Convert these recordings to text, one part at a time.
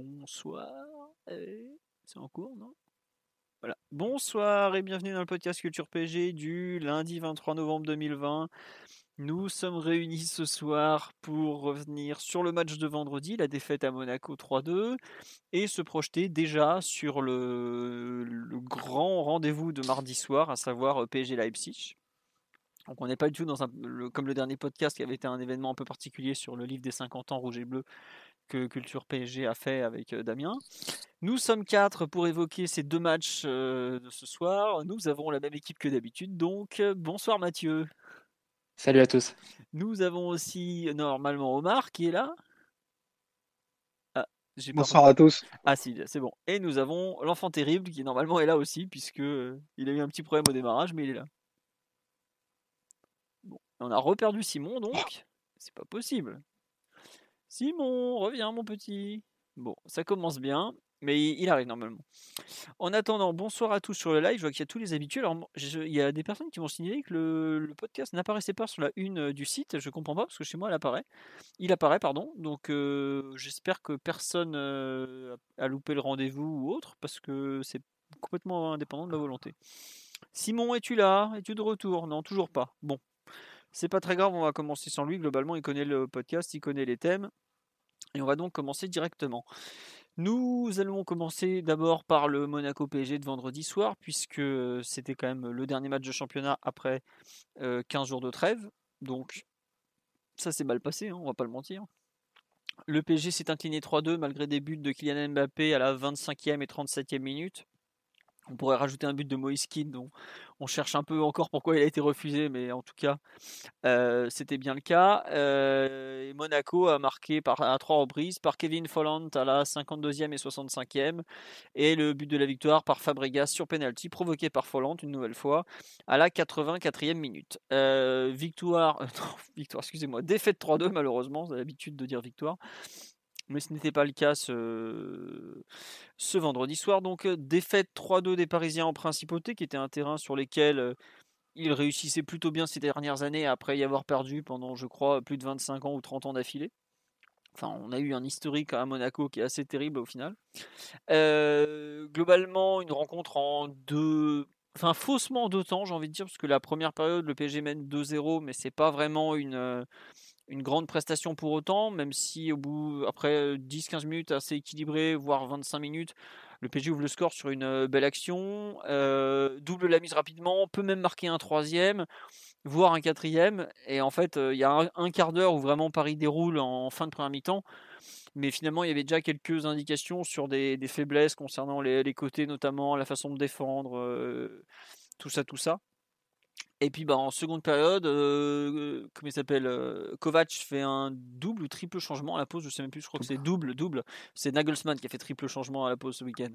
Bonsoir. Eh, C'est en cours, non? Bonsoir et bienvenue dans le podcast Culture PG du lundi 23 novembre 2020. Nous sommes réunis ce soir pour revenir sur le match de vendredi, la défaite à Monaco 3-2, et se projeter déjà sur le, grand rendez-vous de mardi soir, à savoir euh, PSG Leipzig. Donc on n'est pas du tout dans un, comme le dernier podcast qui avait été un événement un peu particulier sur le livre des 50 ans rouge et bleu que Culture PSG a fait avec euh, Damien. Nous sommes quatre pour évoquer ces deux matchs euh, de ce soir. Nous avons la même équipe que d'habitude, donc euh, bonsoir Mathieu. Salut à tous. Nous avons aussi normalement Omar qui est là. Ah, Bonsoir à tous. Ah si, c'est bon. Et nous avons l'enfant terrible qui normalement est là aussi puisque euh, il a eu un petit problème au démarrage, mais il est là. Bon, on a reperdu Simon donc. C'est pas possible. Simon, reviens mon petit. Bon, ça commence bien, mais il il arrive normalement. En attendant, bonsoir à tous sur le live. Je vois qu'il y a tous les habitués. Alors, il y a des personnes qui m'ont signalé que le, podcast n'apparaissait pas sur la une euh, du site. Je comprends pas parce que chez moi, elle apparaît. Il apparaît, pardon. Donc, euh, j'espère que personne euh, a loupé le rendez-vous ou autre parce que c'est complètement indépendant de ma volonté. Simon, es-tu là? Es-tu de retour? Non, toujours pas. Bon, c'est pas très grave. On va commencer sans lui. Globalement, il connaît le podcast, il connaît les thèmes. Et on va donc commencer directement. Nous allons commencer d'abord par le Monaco PSG de vendredi soir, puisque c'était quand même le dernier match de championnat après euh, 15 jours de trêve. Donc ça s'est mal passé, hein, on va pas le mentir. Le PSG s'est incliné 3-2 malgré des buts de Kylian Mbappé à la 25e et 37e minute. On pourrait rajouter un but de Moïse dont on cherche un peu encore pourquoi il a été refusé, mais en tout cas, euh, c'était bien le cas. Euh, Monaco a marqué à trois reprises par Kevin Folland à la 52e et 65e. Et le but de la victoire par Fabregas sur penalty, provoqué par Folland une nouvelle fois à la 84e minute. Euh, victoire, victoire, excusez-moi, défaite 3-2 malheureusement, j'ai l'habitude de dire victoire. Mais ce n'était pas le cas ce, ce vendredi soir. Donc euh, défaite 3-2 des Parisiens en principauté, qui était un terrain sur lequel euh, ils réussissaient plutôt bien ces dernières années, après y avoir perdu pendant, je crois, plus de 25 ans ou 30 ans d'affilée. Enfin, on a eu un historique à Monaco qui est assez terrible au final. Euh, globalement, une rencontre en deux. Enfin, faussement en deux temps, j'ai envie de dire, parce que la première période, le PSG mène 2-0, mais c'est pas vraiment une, euh, une grande prestation pour autant, même si au bout, après 10-15 minutes assez équilibré, voire 25 minutes, le PSG ouvre le score sur une euh, belle action, euh, double la mise rapidement, peut même marquer un troisième, voire un quatrième. Et en fait, euh, il y a un, quart d'heure où vraiment Paris déroule en fin de première mi-temps. Mais finalement, il y avait déjà quelques indications sur des, faiblesses concernant les, côtés, notamment la façon de défendre, euh, tout ça, tout ça. Et puis bah, en seconde période, euh, comment il s'appelle euh, Kovac fait un double ou triple changement à la pause, je sais même plus, je crois que c'est double, double. C'est Nagelsmann qui a fait triple changement à la pause ce week-end.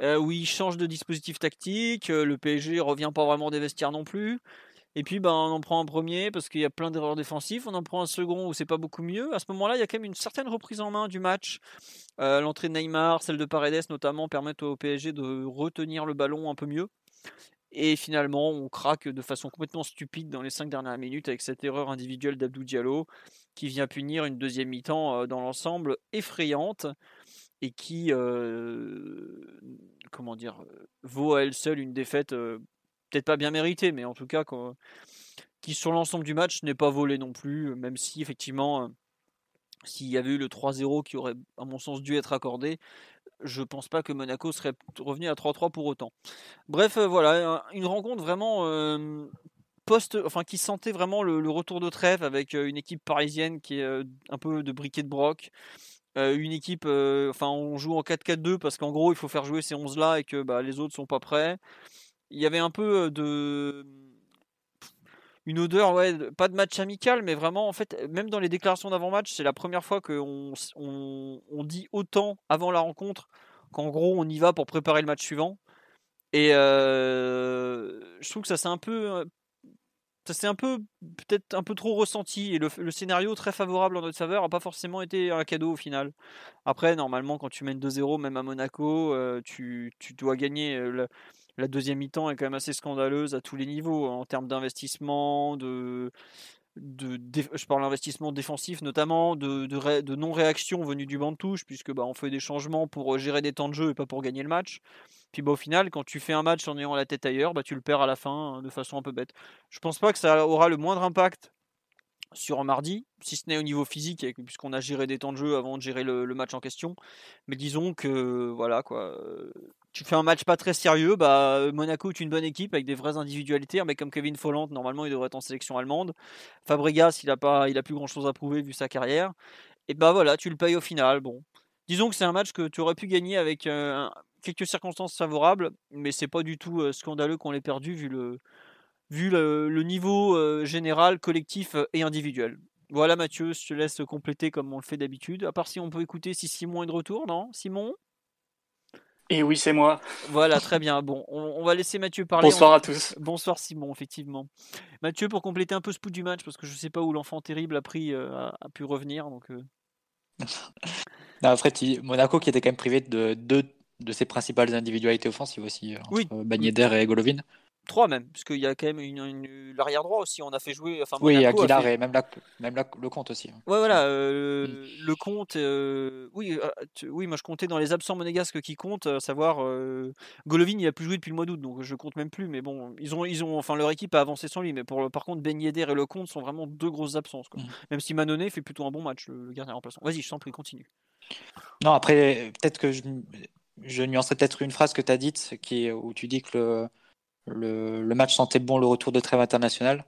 Euh, où il change de dispositif tactique, le PSG revient pas vraiment des vestiaires non plus. Et puis bah, on en prend un premier parce qu'il y a plein d'erreurs défensives, on en prend un second où c'est pas beaucoup mieux. À ce moment-là, il y a quand même une certaine reprise en main du match. L'entrée de Neymar, celle de Paredes notamment, permettent au PSG de retenir le ballon un peu mieux. Et finalement, on craque de façon complètement stupide dans les cinq dernières minutes avec cette erreur individuelle d'Abdou Diallo qui vient punir une deuxième mi-temps euh, dans l'ensemble effrayante et qui, euh, comment dire, vaut à elle seule une défaite euh, peut-être pas bien méritée, mais en tout cas quoi, qui sur l'ensemble du match n'est pas volée non plus, même si effectivement, s'il y avait eu le 3-0 qui aurait, à mon sens, dû être accordé, je pense pas que Monaco serait revenu à 3-3 pour autant. Bref, euh, voilà, un- une rencontre vraiment euh, post, enfin qui sentait vraiment le, retour de trêve avec euh, une équipe parisienne qui est un peu de briquet de broc, une équipe, enfin on joue en 4-4-2 parce qu'en gros il faut faire jouer ces 11 là et que bah, les autres sont pas prêts. Il y avait un peu de une odeur, ouais, pas de match amical, mais vraiment, en fait, même dans les déclarations d'avant-match, c'est la première fois qu'on on, dit autant avant la rencontre qu'en gros, on y va pour préparer le match suivant. Et je trouve que ça s'est un peu, ça s'est un peu, peut-être un peu trop ressenti. Et le, scénario très favorable en notre faveur n'a pas forcément été un cadeau au final. Après, normalement, quand tu mènes 2-0, même à Monaco, tu, tu, dois gagner. Le, la deuxième mi-temps est quand même assez scandaleuse à tous les niveaux, en termes d'investissement, de, je parle d'investissement défensif notamment, de, non-réaction venue du banc de touche, puisque bah, on fait des changements pour euh, gérer des temps de jeu et pas pour gagner le match. Puis bah, au final, quand tu fais un match en ayant la tête ailleurs, bah, tu le perds à la fin hein, de façon un peu bête. Je pense pas que ça aura le moindre impact sur mardi, si ce n'est au niveau physique, puisqu'on a géré des temps de jeu avant de gérer le, le match en question. Mais disons que voilà quoi, tu fais un match pas très sérieux, bah, Monaco est une bonne équipe avec des vraies individualités. Mec comme Kevin Folland, normalement, il devrait être en sélection allemande. Fabregas, il a, pas, il plus grand chose à prouver vu sa carrière. Et bah voilà, tu le payes au final. Bon, disons que c'est un match que tu aurais pu gagner avec euh, quelques circonstances favorables, mais c'est pas du tout euh, scandaleux qu'on l'ait perdu vu le, niveau euh, général, collectif et individuel. Voilà Mathieu, je te laisse compléter comme on le fait d'habitude. À part si on peut écouter si Simon est de retour, non? Simon? Et oui, c'est moi. Voilà, très bien. Bon, on, va laisser Mathieu parler. Bonsoir à tous. Bonsoir Simon, effectivement. Mathieu, pour compléter un peu ce bout du match, parce que je ne sais pas où l'enfant terrible a, pris, euh, a, pu revenir. Donc, euh. après, Monaco qui était quand même privé de deux de ses principales individualités offensives aussi, euh, oui. et Golovin. Trois même, parce qu'il y a quand même une, l'arrière droit aussi. On a fait jouer. Enfin, oui, Aguilar et même, même le compte aussi. Hein. Ouais, voilà, euh, mm. le compte. Euh, oui, euh, oui, moi je comptais dans les absents monégasques qui comptent, à savoir Golovin, il a plus joué depuis le mois d'août, donc je compte même plus. Mais bon, ils ont, ils ont, enfin leur équipe a avancé sans lui, mais pour, par contre Ben Yedder et le compte sont vraiment deux grosses absences. Quoi. Mm. Même si Manonnet fait plutôt un bon match, le, gardien remplaçant. Vas-y, je t'en prie, continue. Non, après, peut-être que je, je nuancerai peut-être une phrase que tu as dite, qui, où tu dis que le le, match sentait bon le retour de trêve international.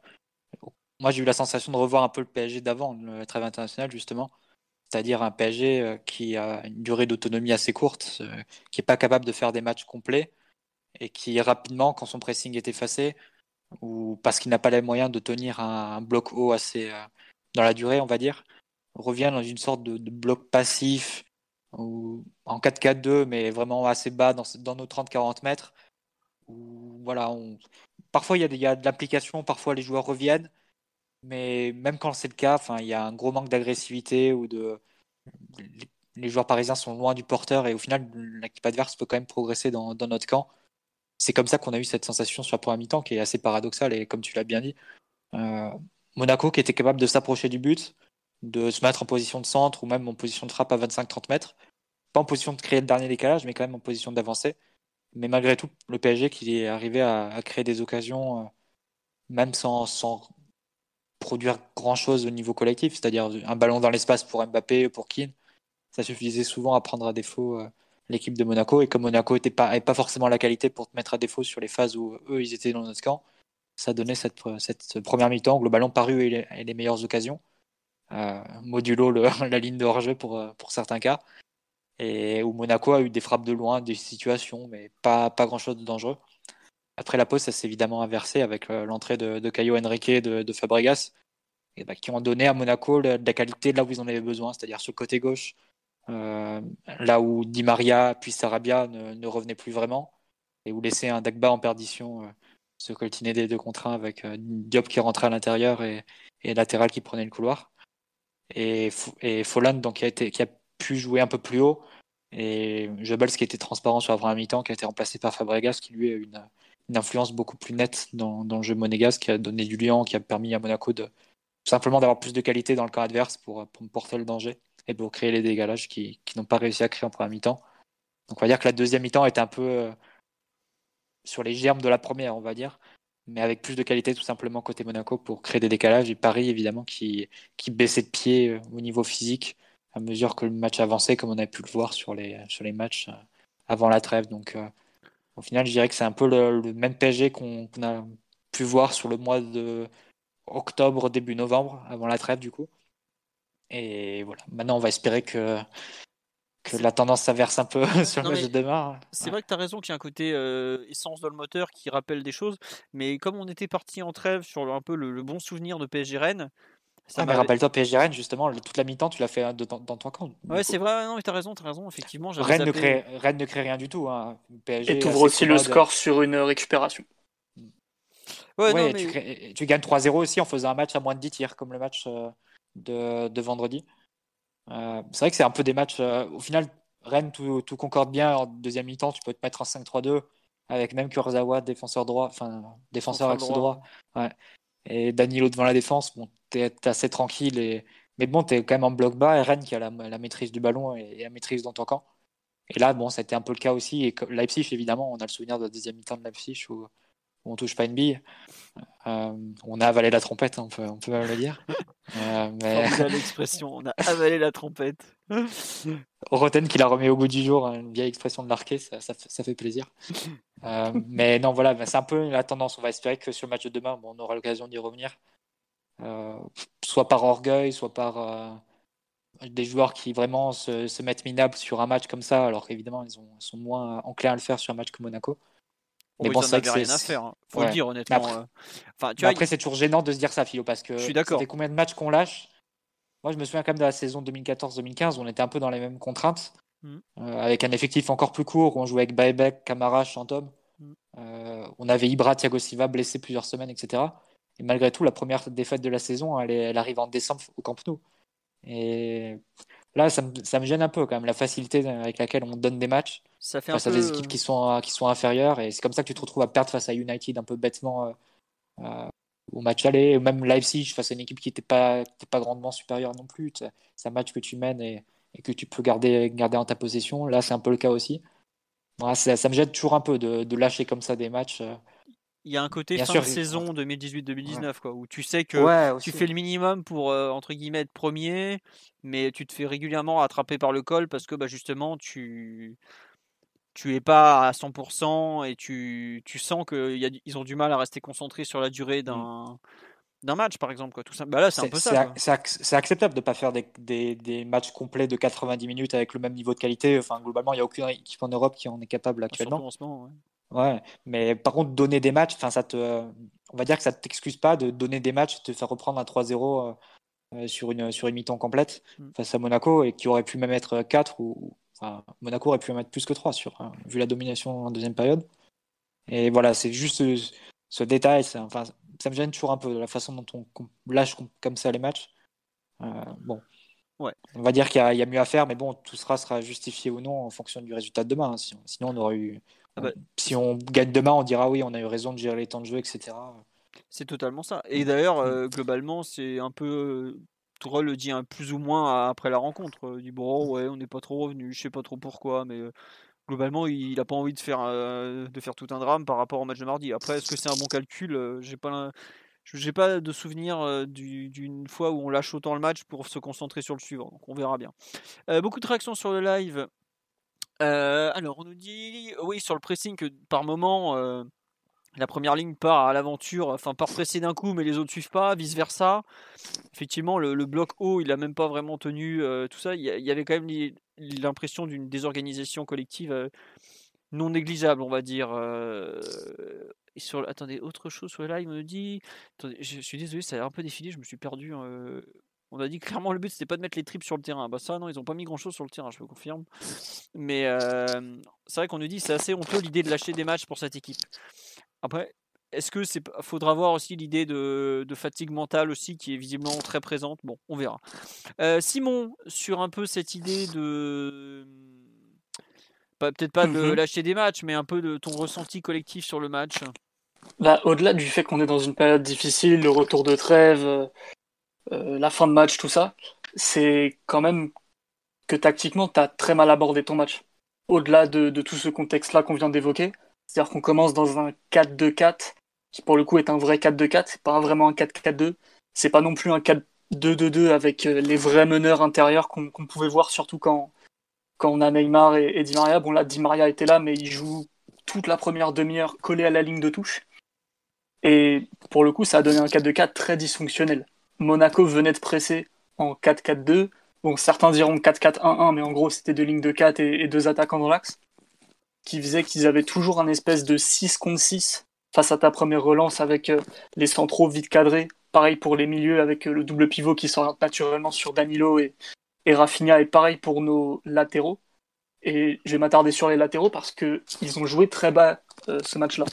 Moi, j'ai eu la sensation de revoir un peu le PSG d'avant, le trêve international, justement. C'est-à-dire un PSG euh, qui a une durée d'autonomie assez courte, euh, qui n'est pas capable de faire des matchs complets et qui rapidement, quand son pressing est effacé, ou parce qu'il n'a pas les moyens de tenir un, bloc haut assez euh, dans la durée, on va dire, revient dans une sorte de, bloc passif ou en 4-4-2, mais vraiment assez bas dans nos 30-40 mètres, voilà, parfois il y a, de l'application, parfois les joueurs reviennent, mais même quand c'est le cas, il y a un gros manque d'agressivité ou de les joueurs parisiens sont loin du porteur et au final l'équipe adverse peut quand même progresser dans, notre camp. C'est comme ça qu'on a eu cette sensation sur la première mi-temps qui est assez paradoxale et comme tu l'as bien dit, euh, Monaco qui était capable de s'approcher du but, de se mettre en position de centre ou même en position de frappe à 25-30 mètres, pas en position de créer le dernier décalage mais quand même en position d'avancer mais malgré tout, le PSG qui est arrivé à, créer des occasions, euh, même sans, produire grand-chose au niveau collectif, c'est-à-dire un ballon dans l'espace pour Mbappé, pour Keane, ça suffisait souvent à prendre à défaut euh, l'équipe de Monaco. Et comme Monaco n'avait pas, pas forcément la qualité pour te mettre à défaut sur les phases où eux, ils étaient dans notre camp, ça donnait cette, cette première mi-temps où le ballon paru et les, meilleures occasions, euh, modulo la ligne de hors-jeu pour, pour certains cas et où Monaco a eu des frappes de loin, des situations, mais pas, pas grand-chose de dangereux. Après la pause, ça s'est évidemment inversé avec euh, l'entrée de, de Caio Henrique et de, Fabregas, et bah, qui ont donné à Monaco de la qualité là où ils en avaient besoin, c'est-à-dire sur le côté gauche, euh, là où Di Maria puis Sarabia ne, ne, revenaient plus vraiment, et où laisser un Dagba en perdition euh, se coltiner des deux contre un avec Diop qui rentrait à l'intérieur et, et latéral qui prenait le couloir. Et, et Folland donc, qui, a été, qui a pu jouer un peu plus haut. Et Jebels qui était transparent sur la première mi-temps, qui a été remplacé par Fabregas, qui lui a une, une influence beaucoup plus nette dans, le jeu monégasque, qui a donné du liant, qui a permis à Monaco de simplement d'avoir plus de qualité dans le camp adverse pour, pour porter le danger et pour créer les dégalages qui, n'ont pas réussi à créer en première mi-temps. Donc on va dire que la deuxième mi-temps était un peu euh, sur les germes de la première, on va dire, mais avec plus de qualité tout simplement côté Monaco pour créer des décalages. Et Paris, évidemment, qui, qui baissait de pied euh, au niveau physique à mesure que le match avançait, comme on a pu le voir sur les, sur les matchs euh, avant la trêve. Donc, euh, au final, je dirais que c'est un peu le, même PSG qu'on a pu voir sur le mois de octobre, début novembre, avant la trêve, du coup. Et voilà, maintenant on va espérer que, que la tendance s'inverse un peu sur le match de demain. C'est vrai que tu as raison qu'il y a un côté euh, essence dans le moteur qui rappelle des choses, mais comme on était parti en trêve sur un peu le, bon souvenir de PSG Rennes. Ça ah, rappelle-toi, PSG Rennes, justement, toute la mi-temps, tu l'as fait dans, dans, ton camp. Ouais, c'est vrai, non, mais as raison, as raison, effectivement. Rennes ne, crée, Rennes ne crée rien du tout. Hein. PSG, Et tu ouvres aussi le score sur une récupération. Ouais, tu, gagnes 3-0 aussi en faisant un match à moins de 10 tirs, comme le match euh, de, de vendredi. Euh, c'est vrai que c'est un peu des matchs. Euh, au final, Rennes, tout, tout, concorde bien. En deuxième mi-temps, tu peux te mettre en 5-3-2 avec même Kurzawa, défenseur droit, enfin, défenseur axe droit. Ouais. Et Danilo devant la défense. Bon, t'es assez tranquille. Mais bon, t'es quand même en bloc bas. Et Rennes qui a la, maîtrise du ballon et, la maîtrise dans ton camp. Et là, bon, été un peu le cas aussi. Et Leipzig, évidemment, on a le souvenir de la deuxième mi-temps de Leipzig où on touche pas une bille. Euh, on a avalé la trompette, hein, on, peut, on peut même le dire. Euh, mais... l'expression, on a avalé la trompette. Roten qui la remet au goût du jour, hein, une vieille expression de l'arqué, ça, ça, fait plaisir. Euh, mais non, voilà, c'est un peu la tendance. On va espérer que sur le match de demain, bon, on aura l'occasion d'y revenir. soit par orgueil, soit par des joueurs qui vraiment se, mettent minables sur un match comme ça, alors qu'évidemment, ils, ils, sont moins enclins à le faire sur un match que Monaco. Mais bon, ça n'avait rien à faire. Hein. Faut le dire honnêtement. Après, euh. enfin, tu vois, après c'est toujours gênant de se dire ça, Philo, parce que. Fait combien de matchs qu'on lâche? Moi, je me souviens quand même de la saison 2014-2015, on était un peu dans les mêmes contraintes, mmh. euh, avec un effectif encore plus court, où on jouait avec Baebek, Camara, Chantom. Mmh. Euh, on avait Ibra, Thiago Silva blessé plusieurs semaines, etc. Et malgré tout, la première défaite de la saison, elle, elle arrive en décembre au Camp Nou. Et là, ça me, ça me, gêne un peu quand même, la facilité avec laquelle on donne des matchs. Ça fait face un peu... à des équipes qui sont, qui sont inférieures. Et c'est comme ça que tu te retrouves à perdre face à United un peu bêtement euh, euh, au match aller. Ou même Leipzig face à une équipe qui n'était pas, pas grandement supérieure non plus. C'est un match que tu mènes et, et, que tu peux garder, garder en ta possession. Là, c'est un peu le cas aussi. ça, ça, me gêne toujours un peu de, de, lâcher comme ça des matchs. Euh. Il y a un côté fin de saison 2018-2019 quoi, où tu sais que tu fais le minimum pour entre guillemets être premier, mais tu te fais régulièrement attraper par le col parce que bah, justement tu tu es pas à 100% et tu, tu sens qu'ils ont du mal à rester concentrés sur la durée mmh. d'un d'un match par exemple quoi tout ça bah là c'est un peu ça c'est acceptable de pas faire des, des, des, matchs complets de 90 minutes avec le même niveau de qualité. Enfin globalement il y a aucune équipe en Europe qui en est capable actuellement. ouais. Mais par contre donner des matchs enfin ça te on va dire que ça t'excuse pas de donner des matchs te faire reprendre un 3-0 euh, euh, sur une sur une mi-temps complète mmh. face à Monaco et qui aurait pu même être 4 ou, Monaco aurait pu en mettre plus que 3 sur, hein, vu la domination en deuxième période. Et voilà, c'est juste ce, détail. Enfin, ça me gêne toujours un peu de la façon dont on, lâche comme ça les matchs. Euh, bon. Ouais. On va dire qu'il y, a mieux à faire, mais bon, tout sera, sera justifié ou non en fonction du résultat de demain. Hein. Sinon, on aurait eu. Ah bah, si on gagne demain, on dira oui, on a eu raison de gérer les temps de jeu, etc. C'est totalement ça. Et d'ailleurs, euh, globalement, c'est un peu Tourelle le dit un plus ou moins après la rencontre. Il dit bon ouais on n'est pas trop revenu, je sais pas trop pourquoi, mais globalement il n'a pas envie de faire de faire tout un drame par rapport au match de mardi. Après est-ce que c'est un bon calcul J'ai pas j'ai pas de souvenir d'une fois où on lâche autant le match pour se concentrer sur le suivant. Donc on verra bien. beaucoup de réactions sur le live. Alors on nous dit oui sur le pressing que par moment la première ligne part à l'aventure, enfin part presser d'un coup, mais les autres suivent pas, vice versa. Effectivement, le, bloc haut, il a même pas vraiment tenu euh, tout ça. Il y, avait quand même l'impression d'une désorganisation collective euh, non négligeable, on va dire. Euh, attendez, autre chose sur le live, on me dit. je, suis désolé, ça a un peu défilé, je me suis perdu. On a dit clairement le but c'était pas de mettre les tripes sur le terrain. Bah ça non, ils ont pas mis grand chose sur le terrain, je vous confirme. Mais c'est vrai qu'on nous dit c'est assez honteux l'idée de lâcher des matchs pour cette équipe. Après, est-ce que c'est faudra voir aussi l'idée de, fatigue mentale aussi qui est visiblement très présente? Bon, on verra. Euh, Simon, sur un peu cette idée de peut-être pas de mmh lâcher des matchs, mais un peu de ton ressenti collectif sur le match? Bah, au-delà du fait qu'on est dans une période difficile, le retour de trêve, euh, la fin de match, tout ça, c'est quand même que tactiquement, tu as très mal abordé ton match. Au-delà de tout ce contexte-là qu'on vient d'évoquer, c'est-à-dire qu'on commence dans un 4-2-4, qui pour le coup est un vrai 4-2-4, c'est pas vraiment un 4-4-2, c'est pas non plus un 4-2-2-2 avec euh, les vrais meneurs intérieurs qu'on pouvait voir surtout quand, quand on a Neymar et, Di Maria. Bon là, Di Maria était là, mais il joue toute la première demi-heure collé à la ligne de touche. Et pour le coup, ça a donné un 4-2-4 très dysfonctionnel. Monaco venait de presser en 4-4-2. Bon, certains diront 4-4-1-1, mais en gros, c'était deux lignes de 4 et, deux attaquants dans l'axe, qui faisait qu'ils avaient toujours un espèce de 6 contre 6 face à ta première relance avec euh, les centraux vite cadrés. Pareil pour les milieux avec euh, le double pivot qui s'oriente naturellement sur Danilo et, et Rafinha, et pareil pour nos latéraux. Et je vais m'attarder sur les latéraux parce qu'ils ont joué très bas euh, ce match-là.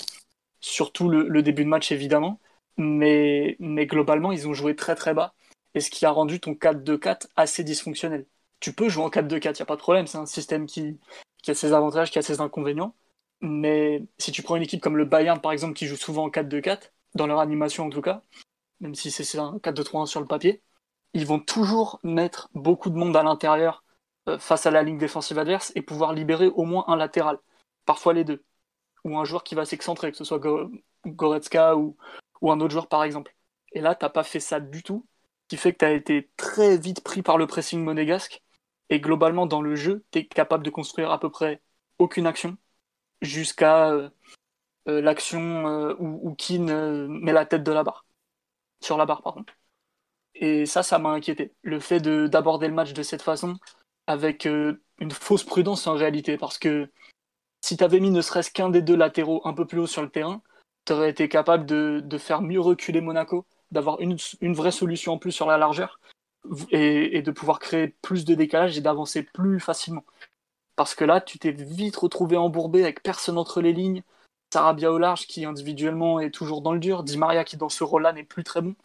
Surtout le, début de match, évidemment. Mais, mais globalement, ils ont joué très très bas. Et ce qui a rendu ton 4-2-4 assez dysfonctionnel. Tu peux jouer en 4-2-4, il n'y a pas de problème. C'est un système qui, qui a ses avantages, qui a ses inconvénients. Mais si tu prends une équipe comme le Bayern, par exemple, qui joue souvent en 4-2-4, dans leur animation en tout cas, même si c'est un 4-2-3-1 sur le papier, ils vont toujours mettre beaucoup de monde à l'intérieur euh, face à la ligne défensive adverse et pouvoir libérer au moins un latéral, parfois les deux, ou un joueur qui va s'excentrer, que ce soit Goretzka ou, ou un autre joueur par exemple. Et là, t'as pas fait ça du tout, ce qui fait que tu as été très vite pris par le pressing monégasque, et globalement dans le jeu, tu es capable de construire à peu près aucune action, jusqu'à euh, euh, l'action où, où Keane met la tête de la barre, sur la barre pardon. Et ça, ça m'a inquiété. Le fait d'aborder le match de cette façon, avec euh, une fausse prudence en réalité, parce que si tu avais mis ne serait-ce qu'un des deux latéraux un peu plus haut sur le terrain, tu aurais été capable de, faire mieux reculer Monaco, d'avoir une, vraie solution en plus sur la largeur, et, de pouvoir créer plus de décalage et d'avancer plus facilement. Parce que là, tu t'es vite retrouvé embourbé avec personne entre les lignes, Sarabia au large qui individuellement est toujours dans le dur, Di Maria qui dans ce rôle-là n'est plus très bon,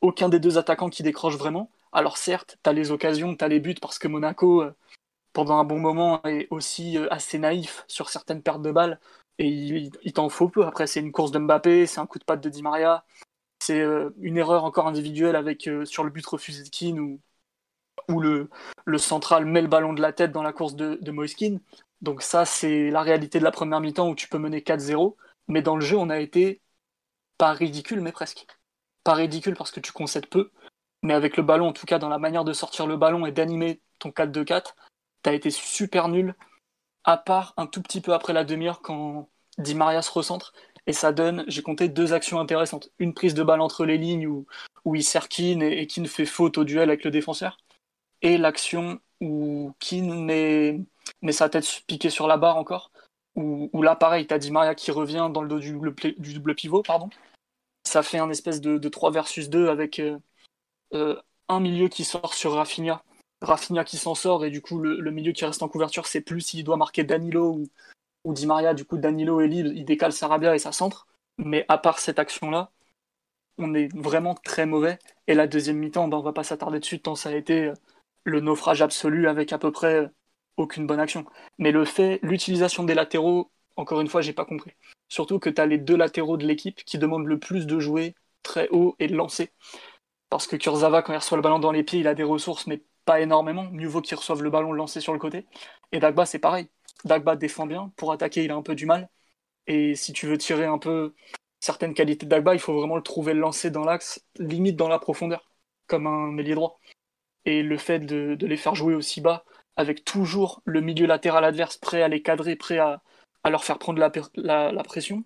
aucun des deux attaquants qui décroche vraiment, alors certes, tu as les occasions, tu as les buts, parce que Monaco, euh, pendant un bon moment, est aussi euh, assez naïf sur certaines pertes de balles, et il, t'en faut peu. Après, c'est une course de Mbappé, c'est un coup de patte de Di Maria, c'est euh, une erreur encore individuelle avec sur le but refusé de Keane, où, le, central met le ballon de la tête dans la course de, de. Donc ça, c'est la réalité de la première mi-temps où tu peux mener 4-0, mais dans le jeu, on a été pas ridicule, mais presque. Pas ridicule parce que tu concèdes peu, mais avec le ballon, en tout cas dans la manière de sortir le ballon et d'animer ton 4-2-4, t'as été super nul, à part un tout petit peu après la demi-heure quand Di Maria se recentre, et ça donne, j'ai compté deux actions intéressantes. Une prise de balle entre les lignes où, où il sert Keane et, qui ne fait faute au duel avec le défenseur, et l'action où Keane met, sa tête piquée sur la barre encore, où, là pareil, t'as Di Maria qui revient dans le dos du double, pivot, pardon. Ça fait un espèce de, de 3 versus 2 avec... Euh, euh, un milieu qui sort sur Rafinha, Rafinha qui s'en sort, et du coup, le, milieu qui reste en couverture, c'est plus s'il doit marquer Danilo ou, ou Di Maria. Du coup, Danilo est libre, il décale Sarabia et ça centre. Mais à part cette action-là, on est vraiment très mauvais. Et la deuxième mi-temps, ben, on va pas s'attarder dessus, tant ça a été euh, le naufrage absolu avec à peu près euh, aucune bonne action. Mais le fait, l'utilisation des latéraux, encore une fois, j'ai pas compris. Surtout que tu as les deux latéraux de l'équipe qui demandent le plus de jouer très haut et de lancer. Parce que Kurzawa, quand il reçoit le ballon dans les pieds, il a des ressources, mais pas énormément. Mieux vaut qu'il reçoive le ballon lancé sur le côté. Et Dagba, c'est pareil. Dagba défend bien. Pour attaquer, il a un peu du mal. Et si tu veux tirer un peu certaines qualités de Dagba, il faut vraiment le trouver le lancer dans l'axe, limite dans la profondeur, comme un ailier droit. Et le fait de, les faire jouer aussi bas, avec toujours le milieu latéral adverse prêt à les cadrer, prêt à, leur faire prendre la, pression,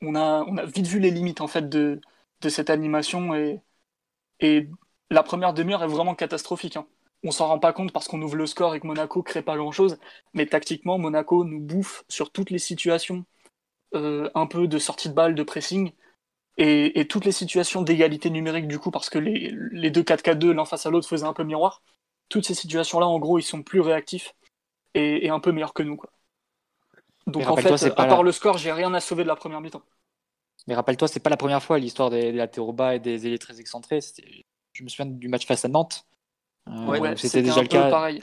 on a, on a vite vu les limites en fait de, de cette animation et, et la première demi-heure est vraiment catastrophique. Hein. On s'en rend pas compte parce qu'on ouvre le score et que Monaco crée pas grand-chose. Mais tactiquement, Monaco nous bouffe sur toutes les situations, euh, un peu de sortie de balle, de pressing, et, toutes les situations d'égalité numérique du coup, parce que les, deux 4-4-2 l'un face à l'autre faisaient un peu miroir. Toutes ces situations-là, en gros, ils sont plus réactifs et, un peu meilleurs que nous. Quoi. Donc en fait, à part le score, j'ai rien à sauver de la première mi-temps. Mais rappelle-toi, c'est pas la première fois l'histoire des, latéraux bas et des ailiers très excentrés. Je me souviens du match face à Nantes. Euh, c'était déjà le cas. Pareil.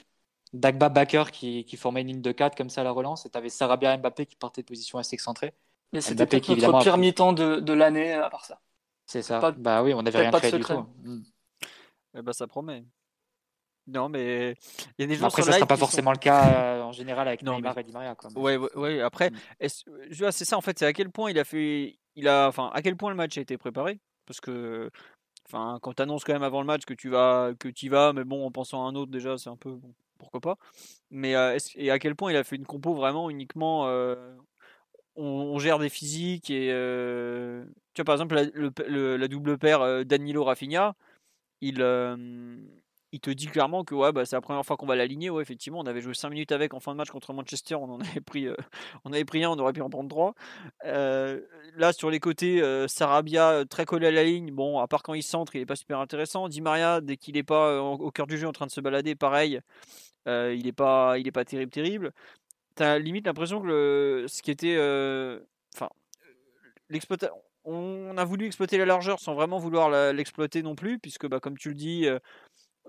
Dagba Baker qui, qui, formait une ligne de 4 comme ça à la relance. Et tu avais Sarabia Mbappé qui partait de position assez excentrée. Mais c'était peut-être notre pire mi-temps de, de l'année à part ça. C'est ça. bah oui, on n'avait rien fait du tout. Mm. Eh ben, ça promet. Non, mais il y a des gens Après, ça ne sera pas forcément le cas euh, en général avec Neymar et Di Maria. Quoi. Ouais, ouais, ouais, Après, mm. c'est ça en fait, c'est à quel point il a fait, il a, enfin, à quel point le match a été préparé, parce que, enfin, quand tu annonces quand même avant le match que tu vas, que tu vas, mais bon, en pensant à un autre déjà, c'est un peu, pourquoi pas. Mais euh, et à quel point il a fait une compo vraiment uniquement, euh, on, gère des physiques et, tu vois, par exemple, la, le, la double paire Danilo Rafinha il, il te dit clairement que ouais, bah, c'est la première fois qu'on va l'aligner. Ouais, effectivement, on avait joué 5 minutes avec en fin de match contre Manchester, on en avait pris, euh, on avait pris un, on aurait pu en prendre 3. Euh, là, sur les côtés, euh, Sarabia très collé à la ligne. Bon, à part quand il centre, il est pas super intéressant. Di Maria, dès qu'il est pas au cœur du jeu en train de se balader, pareil, il est pas, pas terrible, terrible. T'as limite l'impression que ce qui était, enfin, l'exploitation on a voulu exploiter la largeur sans vraiment vouloir l'exploiter non plus, puisque bah, comme tu le dis,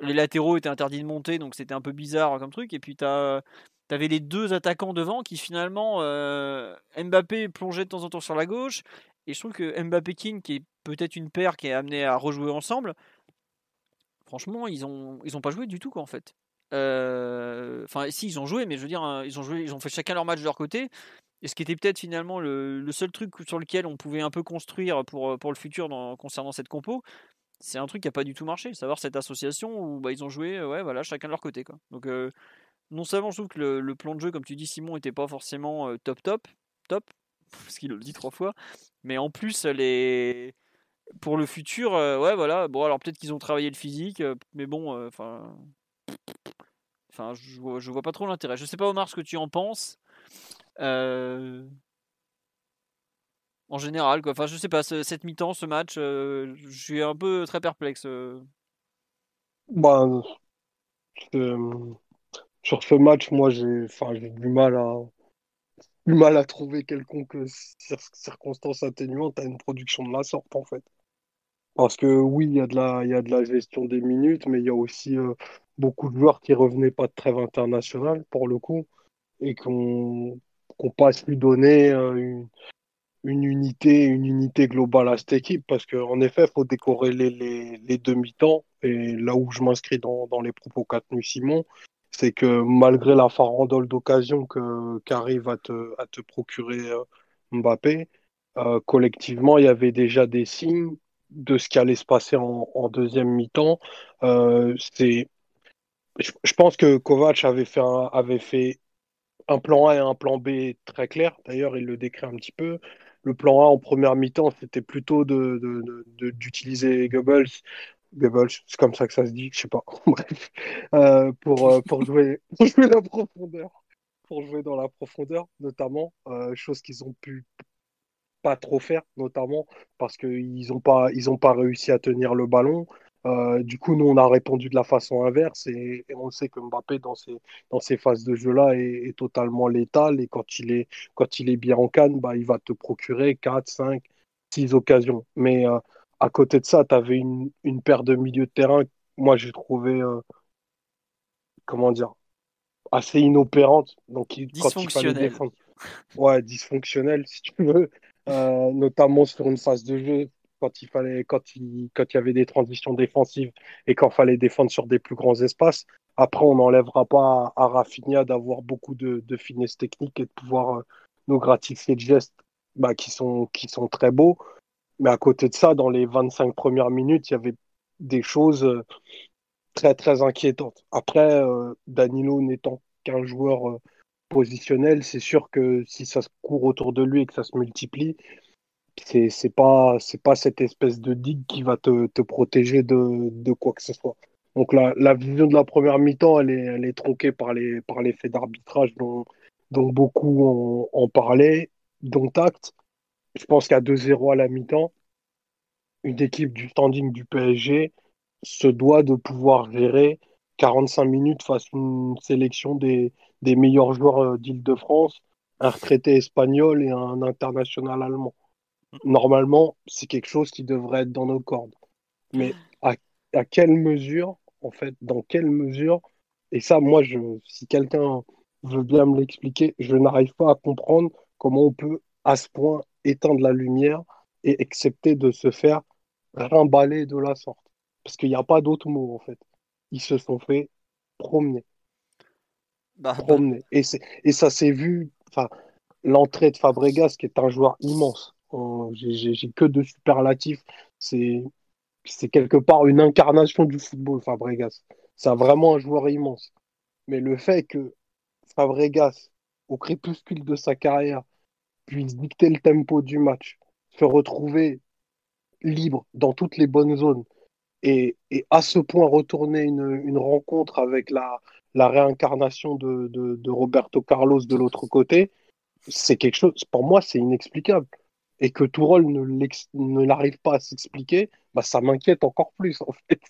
les latéraux étaient interdits de monter, donc c'était un peu bizarre comme truc. Et puis tu avais les deux attaquants devant qui finalement, euh, Mbappé plongeait de temps en temps sur la gauche. Et je trouve que Mbappé King, qui est peut-être une paire qui est amenée à rejouer ensemble, franchement, ils ont, ils ont pas joué du tout quoi en fait. Euh, enfin, si ils ont joué, mais je veux dire, hein, ils ont joué, ils ont fait chacun leur match de leur côté. Et ce qui était peut-être finalement le, seul truc sur lequel on pouvait un peu construire pour, pour le futur concernant cette compo, c'est un truc qui n'a pas du tout marché. Savoir cette association où bah, ils ont joué ouais, voilà, chacun de leur côté. Quoi. Donc, non seulement je trouve que le, plan de jeu, comme tu dis, Simon, n'était pas forcément top, top, top, parce qu'il le dit trois fois, mais en plus. Pour le futur, ouais, voilà. Bon, alors peut-être qu'ils ont travaillé le physique, mais bon, enfin. Enfin, je, je vois pas trop l'intérêt. Je sais pas, Omar, ce que tu en penses. Euh, en général. Quoi. Enfin, je sais pas, cette mi-temps, ce match, euh, je suis un peu très perplexe. Euh. Bah, sur ce match, moi, j'ai du mal à du mal à trouver quelconque circonstance atténuante à une production de la sorte, en fait. Parce que oui, il y a de la, y a de la gestion des minutes, mais il y a aussi euh, beaucoup de joueurs qui revenaient pas de trêve internationale, pour le coup, et qu'on qu'on pas su donner une, une unité, une unité globale à cette équipe parce qu'en effet, il faut décorer les, les, demi-temps. Et là où je m'inscris dans, dans, les propos qu'a tenus Simon, c'est que malgré la farandole d'occasion qu'arrive à te, à te procurer euh, Mbappé, euh, collectivement, il y avait déjà des signes de ce qui allait se passer en, deuxième mi-temps. Euh, je, pense que Kovac avait fait, un, avait fait un plan A et un plan B très clair. D'ailleurs, il le décrit un petit peu. Le plan A en première mi-temps, c'était plutôt d'utiliser Goebbels. Goebbels, c'est comme ça que ça se dit, je sais pas. Bref, euh, pour, euh, pour, jouer, la profondeur, pour jouer dans la profondeur, notamment, euh, chose qu'ils ont pu pas trop faire, notamment parce qu'ils n'ont pas, pas réussi à tenir le ballon. Euh, du coup, nous, on a répondu de la façon inverse et, on sait que Mbappé, dans ces, dans ces phases de jeu-là, est, totalement létal. Et quand il est, quand il est bien en canne, bah, il va te procurer 4, 5, 6 occasions. Mais euh, à côté de ça, tu avais une, une, paire de milieux de terrain, moi, j'ai trouvé, euh, comment dire, assez inopérante. Donc, quand il fallait défendre. Ouais, dysfonctionnel, si tu veux. notamment sur une phase de jeu quand il fallait, quand il, quand il y avait des transitions défensives et quand fallait défendre sur des plus grands espaces. Après, on n'enlèvera pas à, Rafinha d'avoir beaucoup de, de, finesse technique et de pouvoir euh, nous gratifier de gestes bah, qui, sont, qui sont très beaux. Mais à côté de ça, dans les 25 premières minutes, il y avait des choses euh, très, très inquiétantes. Après, euh, Danilo n'étant qu'un joueur positionnel, c'est sûr que si ça se court autour de lui et que ça se multiplie, c'est c'est pas cette espèce de digue qui va te, protéger de, quoi que ce soit. Donc la, la vision de la première mi-temps, elle est, tronquée par les par l'effet d'arbitrage dont, beaucoup en parlaient, dont acte. Je pense qu'à 2-0 à la mi-temps, une équipe du standing du PSG se doit de pouvoir gérer 45 minutes face à une sélection des, des meilleurs joueurs euh, d'Île-de-France, un retraité espagnol et un international allemand normalement, c'est quelque chose qui devrait être dans nos cordes. Mais à, à, quelle mesure, en fait, dans quelle mesure, et ça, moi, je, si quelqu'un veut bien me l'expliquer, je n'arrive pas à comprendre comment on peut, à ce point, éteindre la lumière et accepter de se faire rimballer de la sorte. Parce qu'il n'y a pas d'autre mot, en fait. Ils se sont fait promener. Bah, promener. Et, et ça s'est vu, enfin, l'entrée de Fabregas, qui est un joueur immense, j'ai que de superlatifs. C'est quelque part une incarnation du football, Fabregas. C'est vraiment un joueur immense. Mais le fait que Fabregas, au crépuscule de sa carrière, puisse dicter le tempo du match, se retrouver libre dans toutes les bonnes zones Et, à ce point, retourner une, rencontre avec la, réincarnation de, de Roberto Carlos de l'autre côté, c'est quelque chose, pour moi, c'est inexplicable. Et que Tourol ne, ne n'arrive pas à s'expliquer, bah, ça m'inquiète encore plus, en fait.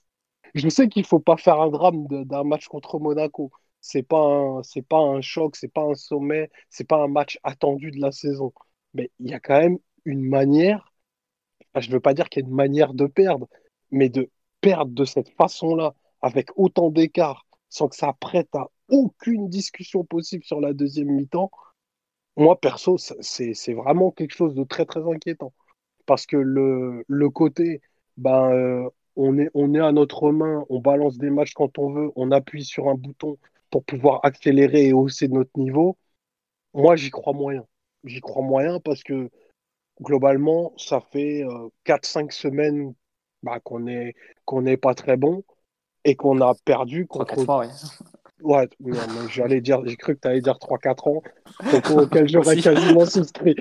Je sais qu'il faut pas faire un drame d'un match contre Monaco. C'est pas pas un choc, c'est pas un sommet, c'est pas un match attendu de la saison. Mais il y a quand même une manière, je ne veux pas dire qu'il y a une manière de perdre, mais de perdre de cette façon-là, avec autant d'écart, sans que ça prête à aucune discussion possible sur la deuxième mi-temps, moi, perso, c'est vraiment quelque chose de très, très inquiétant. Parce que le, le côté, ben, euh, on, est, on est à notre main, on balance des matchs quand on veut, on appuie sur un bouton pour pouvoir accélérer et hausser notre niveau, moi, j'y crois moyen. J'y crois moyen parce que globalement, ça fait 4-5 euh, semaines bah, qu'on n'est qu'on est pas très bon et qu'on a perdu contre. 3-4 fois, Ouais, j'allais dire, j'ai cru que tu allais dire 3-4 ans, auquel j'aurais quasiment souscrit.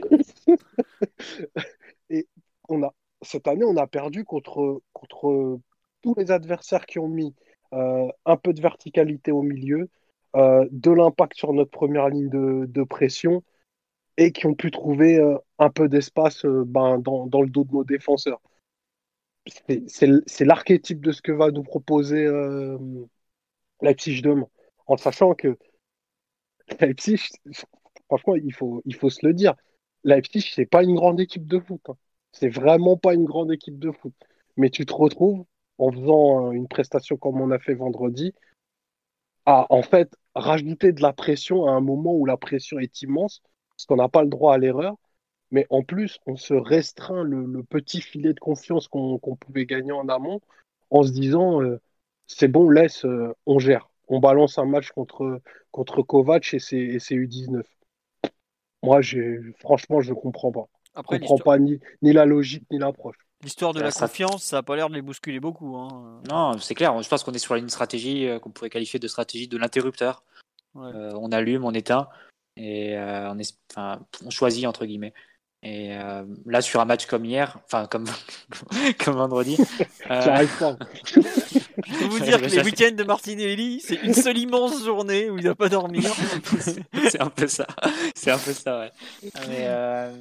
et on a, cette année, on a perdu contre, contre tous les adversaires qui ont mis euh, un peu de verticalité au milieu, euh, de l'impact sur notre première ligne de, de, pression et qui ont pu trouver euh, un peu d'espace ben, dans, dans, le dos de nos défenseurs. C'est l'archétype de ce que va nous proposer Leipzig demain en sachant que Leipzig, franchement, il faut, il faut se le dire, Leipzig, c'est pas une grande équipe de foot. Hein. C'est vraiment pas une grande équipe de foot. Mais tu te retrouves en faisant une prestation comme on a fait vendredi, à en fait rajouter de la pression à un moment où la pression est immense, parce qu'on n'a pas le droit à l'erreur, mais en plus, on se restreint le, petit filet de confiance qu'on pouvait gagner en amont en se disant euh, c'est bon, laisse, euh, on gère on balance un match contre, contre Kovac et c'est U19. Moi, franchement, je ne comprends pas. Après, je ne comprends pas ni, ni, la logique ni l'approche. L'histoire de la confiance, ça n'a pas l'air de les bousculer beaucoup. Hein. Non, c'est clair. Je pense qu'on est sur une stratégie euh, qu'on pourrait qualifier de stratégie de l'interrupteur. Euh, on allume, on éteint et euh, on, est, on choisit entre guillemets. Et euh, là, sur un match comme hier, enfin comme, comme vendredi. Euh... pas. Je peux vous dire que les week-ends de Martinelli, c'est une seule immense journée où il n'a pas dormir. c'est un peu ça. C'est un peu ça, ouais. Mais euh...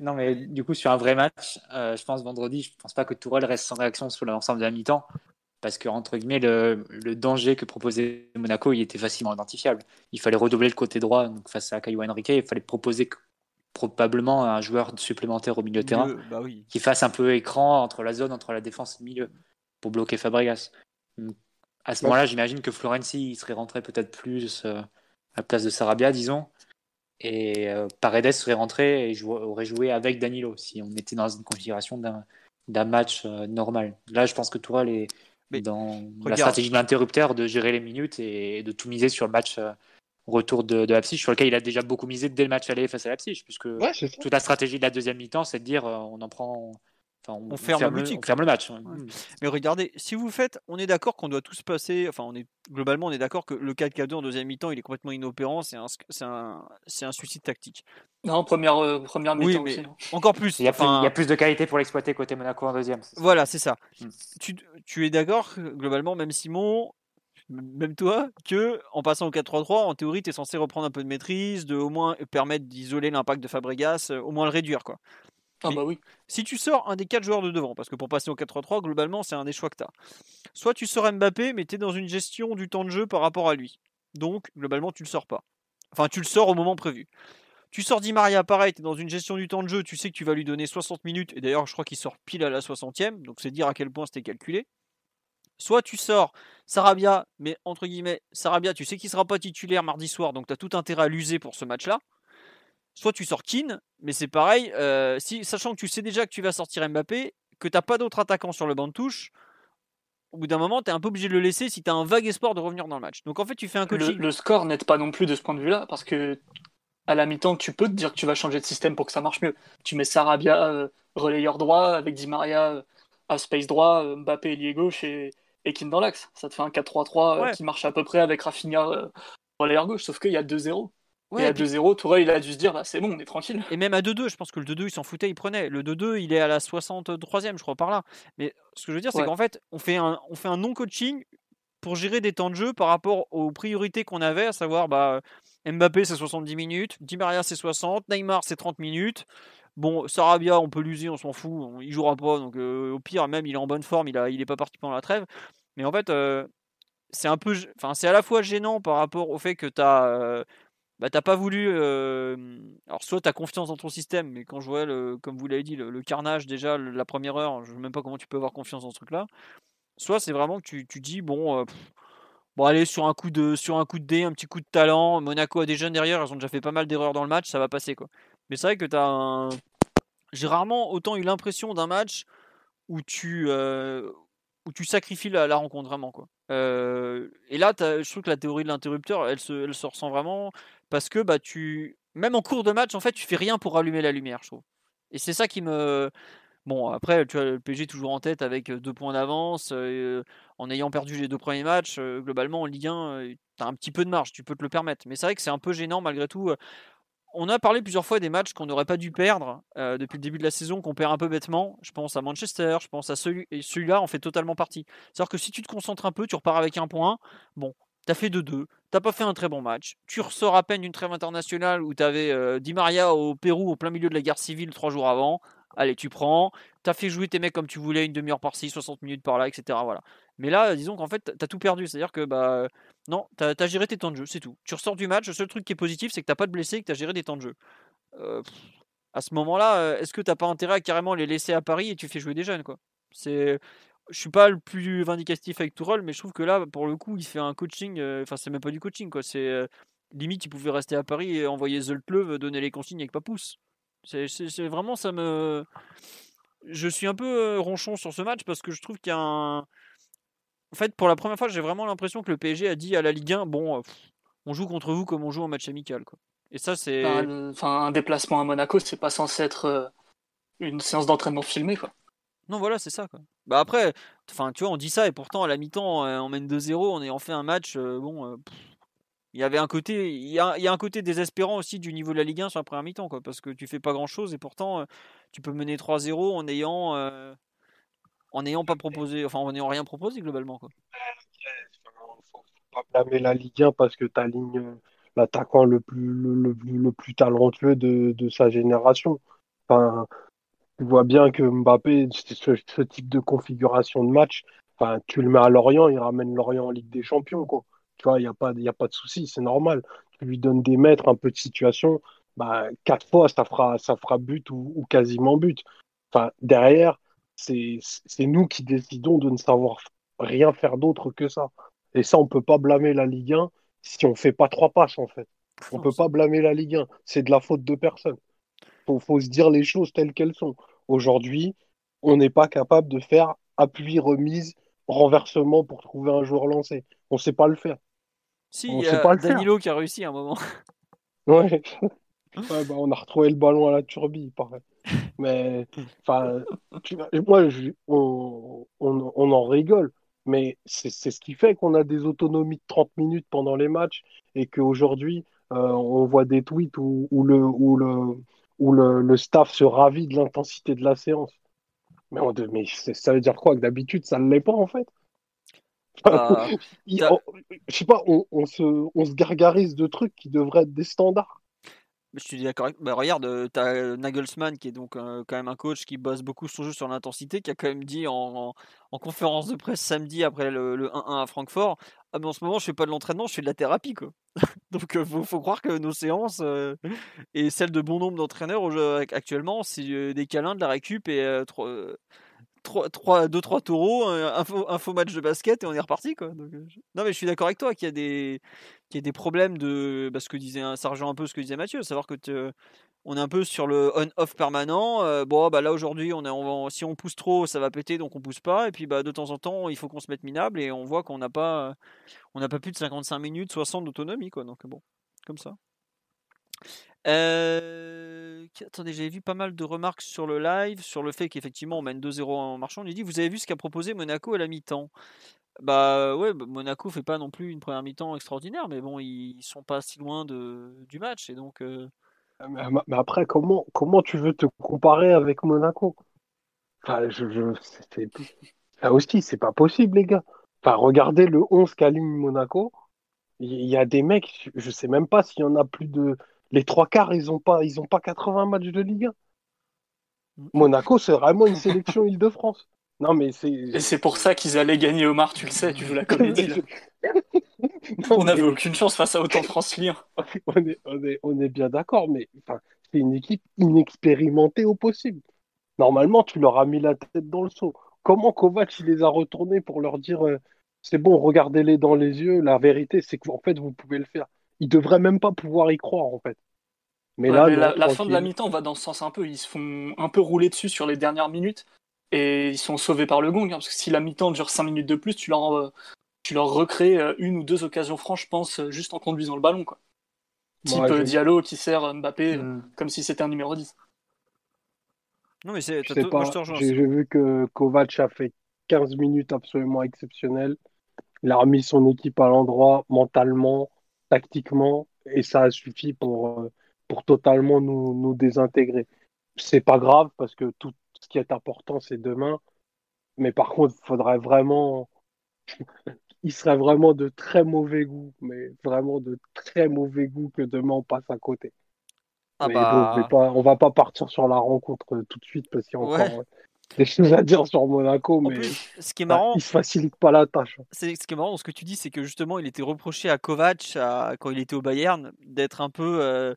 non, mais du coup, sur un vrai match, euh, je pense vendredi, je pense pas que Tourelle reste sans réaction sur l'ensemble de la mi-temps. Parce que, entre guillemets, le, le, danger que proposait Monaco, il était facilement identifiable. Il fallait redoubler le côté droit donc face à Caio Henrique. Il fallait proposer probablement un joueur supplémentaire au milieu de terrain bah qui fasse un peu écran entre la zone, entre la défense et le milieu pour bloquer Fabregas. À ce moment-là, j'imagine que Florenzi il serait rentré peut-être plus euh, à la place de Sarabia, disons, et euh, Paredes serait rentré et aurait joué avec Danilo si on était dans une configuration d'un match euh, normal. Là, je pense que Tourelle est dans la stratégie de l'interrupteur de gérer les minutes et de tout miser sur le match retour de, de Leipzig, sur lequel il a déjà beaucoup misé dès le match aller face à Leipzig, puisque toute la stratégie de la deuxième mi-temps, c'est de dire euh, on en prend. on, ferme, le, match. Mais regardez, si vous faites, on est d'accord qu'on doit tous passer, enfin, on est globalement, on est d'accord que le 4-4-2 en deuxième mi-temps, il est complètement inopérant, c'est un, un, un, suicide tactique. Non, première, euh, première mi-temps oui, mais encore plus. Il y, a plus il y, a plus de qualité pour l'exploiter côté Monaco en deuxième. Voilà, c'est ça. Hmm. Tu, tu, es d'accord, globalement, même Simon, même toi, que en passant au 4-3-3, en théorie, tu es censé reprendre un peu de maîtrise, de au moins permettre d'isoler l'impact de Fabregas, euh, au moins le réduire. quoi. Ah bah oui. Si tu sors un des quatre joueurs de devant, parce que pour passer au 4-3-3, globalement, c'est un des choix que tu as. Soit tu sors Mbappé, mais tu es dans une gestion du temps de jeu par rapport à lui. Donc, globalement, tu le sors pas. Enfin, tu le sors au moment prévu. Tu sors Di Maria, pareil, tu es dans une gestion du temps de jeu, tu sais que tu vas lui donner 60 minutes, et d'ailleurs, je crois qu'il sort pile à la 60e, donc c'est dire à quel point c'était calculé. Soit tu sors Sarabia, mais entre guillemets, Sarabia, tu sais qu'il sera pas titulaire mardi soir, donc tu as tout intérêt à l'user pour ce match-là. Soit tu sors Keane, mais c'est pareil, euh, si, sachant que tu sais déjà que tu vas sortir Mbappé, que tu n'as pas d'autres attaquants sur le banc de touche, au bout d'un moment, tu es un peu obligé de le laisser si tu as un vague espoir de revenir dans le match. Donc en fait, tu fais un coaching. Le, score n'aide pas non plus de ce point de vue-là, parce que à la mi-temps, tu peux te dire que tu vas changer de système pour que ça marche mieux. Tu mets Sarabia euh, relayeur droit, avec Di Maria euh, à space droit, Mbappé ailier gauche et et Kim dans l'axe. Ça te fait un 4-3-3 euh, qui marche à peu près avec Rafinha euh, relayeur gauche, sauf qu'il y a 2-0. et à 2-0, Tourelle, il a dû se dire, là, c'est bon, on est tranquille. Et même à 2-2, je pense que le 2-2, il s'en foutait, il prenait. Le 2-2, il est à la 63e, je crois, par là. Mais ce que je veux dire, c'est qu'en fait, on fait un, on fait un non-coaching pour gérer des temps de jeu par rapport aux priorités qu'on avait, à savoir bah, Mbappé, c'est 70 minutes, Di Maria, c'est 60, Neymar, c'est 30 minutes. Bon, Sarabia, on peut l'user, on s'en fout, il jouera pas, donc au pire, même, il est en bonne forme, il, a, il est pas parti pendant la trêve. Mais en fait, c'est un peu, enfin, c'est à la fois gênant par rapport au fait que tu as bah, t'as pas voulu. Alors, soit tu as confiance dans ton système, mais quand je vois, le, comme vous l'avez dit, le, carnage, déjà, la première heure, je ne sais même pas comment tu peux avoir confiance dans ce truc-là. Soit c'est vraiment que tu, tu dis, bon, bon, allez, sur un, coup de, sur un coup de dé, un petit coup de talent, Monaco a des jeunes derrière, ils ont déjà fait pas mal d'erreurs dans le match, ça va passer, quoi. Mais c'est vrai que tu as un. J'ai rarement autant eu l'impression d'un match où tu, où tu sacrifies la, rencontre, vraiment, quoi. et là, je trouve que la théorie de l'interrupteur, elle se, elle se ressent vraiment parce que bah même en cours de match en fait tu fais rien pour allumer la lumière je trouve et c'est ça qui me bon après tu as le PG toujours en tête avec deux points d'avance en ayant perdu les deux premiers matchs globalement en Ligue 1 tu as un petit peu de marge tu peux te le permettre mais c'est vrai que c'est un peu gênant malgré tout on a parlé plusieurs fois des matchs qu'on n'aurait pas dû perdre depuis le début de la saison, qu'on perd un peu bêtement. Je pense à Manchester, je pense à celui-là en fait totalement partie. C'est-à-dire que si tu te concentres un peu, tu repars avec un point. Bon, T'as fait 2-2, t'as pas fait un très bon match. Tu ressors à peine d'une trêve internationale où t'avais euh, Di Maria au Pérou au plein milieu de la guerre civile trois jours avant. Allez, tu prends. T'as fait jouer tes mecs comme tu voulais, une demi-heure par-ci, 60 minutes par-là, etc. Voilà. Mais là, disons qu'en fait, t'as tout perdu. C'est-à-dire que, bah, non, t'as as géré tes temps de jeu, c'est tout. Tu ressors du match, le seul truc qui est positif, c'est que t'as pas de blessé et que t'as géré des temps de jeu. Euh, à ce moment-là, euh, est-ce que t'as pas intérêt à carrément les laisser à Paris et tu fais jouer des jeunes, quoi? C'est je suis pas le plus vindicatif avec Tourelle, mais je trouve que là, pour le coup, il fait un coaching. Euh, enfin, c'est même pas du coaching, quoi. C'est limite, il pouvait rester à Paris et envoyer Zoltleuve donner les consignes avec Papousse. C'est vraiment ça me. Je suis un peu ronchon sur ce match parce que je trouve qu'il y a un. En fait, pour la première fois, j'ai vraiment l'impression que le PSG a dit à la Ligue 1 bon, on joue contre vous comme on joue en match amical, quoi. Et ça, c'est. Enfin, un déplacement à Monaco, c'est pas censé être une séance d'entraînement filmée, quoi. Non, voilà, c'est ça. Quoi. Bah après, enfin, tu vois, on dit ça et pourtant à la mi-temps, on mène 2-0, on est en fait un match. Euh, bon, euh, il y avait un côté, il y a, y a, un côté désespérant aussi du niveau de la Ligue 1 sur la première mi-temps, quoi, parce que tu fais pas grand-chose et pourtant tu peux mener 3-0 en ayant, en n'ayant pas proposé, enfin en n'ayant rien proposé globalement, quoi. Faut pas blâmer la Ligue 1 parce que tu alignes l'attaquant le plus, le, le, plus talentueux de, de sa génération. Enfin, tu vois bien que Mbappé, ce, ce type de configuration de match, enfin, tu le mets à Lorient, il ramène Lorient en Ligue des Champions, quoi. Tu vois, il n'y a pas, y a pas de souci, c'est normal. Tu lui donnes des mètres, un peu de situation, bah, quatre fois, ça fera, ça fera but ou, quasiment but. Enfin, derrière, c'est nous qui décidons de ne savoir rien faire d'autre que ça. Et ça, on peut pas blâmer la Ligue 1 si on fait pas trois passes, en fait. On peut pas blâmer la Ligue 1. C'est de la faute de personne faut, faut se dire les choses telles qu'elles sont. Aujourd'hui, on n'est pas capable de faire appui, remise, renversement pour trouver un joueur lancé. On ne sait pas le faire. Si, il y a Danilo qui a réussi à un moment. Ouais. bah, on a retrouvé le ballon à la turbie, pareil. Mais, enfin, moi, on, on, en rigole. Mais c'est ce qui fait qu'on a des autonomies de 30 minutes pendant les matchs et qu'aujourd'hui, euh, on voit des tweets où, où, le, où le, où le, staff se ravit de l'intensité de la séance. Mais, mais ça veut dire quoi? Que d'habitude, ça ne l'est pas, en fait bah, Je sais pas, on, se, on se gargarise de trucs qui devraient être des standards. Je suis d'accord. Bah, regarde, euh, tu as Nagelsmann qui est donc euh, quand même un coach qui bosse beaucoup son jeu sur l'intensité, qui a quand même dit en, en, conférence de presse samedi après le, 1-1 à Francfort Ah, mais en ce moment, je fais pas de l'entraînement, je fais de la thérapie. Quoi. donc, il euh, faut, croire que nos séances et celles de bon nombre d'entraîneurs actuellement, c'est des câlins, de la récup et 3, 2 3 taureaux, un faux, match de basket et on est reparti quoi. Donc, non mais je suis d'accord avec toi qu'il y a des y a des problèmes de parce que disait ça rejoint un peu ce que disait Mathieu, savoir que on est un peu sur le on-off permanent. bon bah là aujourd'hui on est si on pousse trop ça va péter donc on pousse pas et puis bah de temps en temps il faut qu'on se mette minable et on voit qu'on n'a pas on pas plus de 55 minutes 60 d'autonomie donc bon comme ça. Euh, attendez, j'avais vu pas mal de remarques sur le live, sur le fait qu'effectivement on mène 2-0 en marchant. On lui dit Vous avez vu ce qu'a proposé Monaco à la mi-temps? Bah ouais, bah, Monaco fait pas non plus une première mi-temps extraordinaire, mais bon, ils sont pas si loin de, du match et donc. euh, Mais, mais après, comment, comment tu veux te comparer avec Monaco? Enfin, je, ça aussi, c'est pas possible, les gars. Enfin, regardez le 11 qu'aligne Monaco. Il y, y a des mecs, je sais même pas s'il y en a plus de. Les trois quarts, ils ont pas, ils ont pas 80 matchs de Ligue 1. Monaco, c'est vraiment une sélection Île-de-France. Non, mais c'est. Et c'est pour ça qu'ils allaient gagner Omar, tu le sais, tu joues la comédie. là. Non, On n'avait mais- aucune chance face à autant France Lyon. on est, on est, on est bien d'accord, mais c'est une équipe inexpérimentée au possible. Normalement, tu leur as mis la tête dans le seau. Comment Kovac il les a retournés pour leur dire euh, c'est bon, regardez-les dans les yeux, la vérité, c'est qu'en fait, vous pouvez le faire. Ils devraient même pas pouvoir y croire, en fait. Mais Ouais, là, mais non, la, la fin de la mi-temps va dans ce sens un peu. Ils se font un peu rouler dessus sur les dernières minutes et ils sont sauvés par le gong. hein, parce que si la mi-temps dure 5 minutes de plus, tu leur, euh, tu leur recrées euh, une ou deux occasions franches, je pense, euh, juste en conduisant le ballon. Quoi. Type Ouais, je- Diallo qui sert Mbappé euh, Mm. comme si c'était un numéro 10. Non, mais c'est. J'ai vu que Kovac a fait 15 minutes absolument exceptionnelles. Il a remis son équipe à l'endroit mentalement, tactiquement, et ça a suffi pour, euh, pour totalement nous, nous désintégrer. C'est pas grave parce que tout ce qui est important, c'est demain. Mais par contre, il faudrait vraiment. Il serait vraiment de très mauvais goût, mais vraiment de très mauvais goût que demain on passe à côté. Ah Mais bah. bon, vais pas, on va pas partir sur la rencontre euh, tout de suite parce qu'il y a encore euh, des choses à dire sur Monaco, En mais plus, ce qui est bah, marrant, il se facilite pas la tâche. c'est ce qui est marrant dans ce que tu dis, c'est que justement, il était reproché à Kovac à- quand il était au Bayern d'être un peu euh,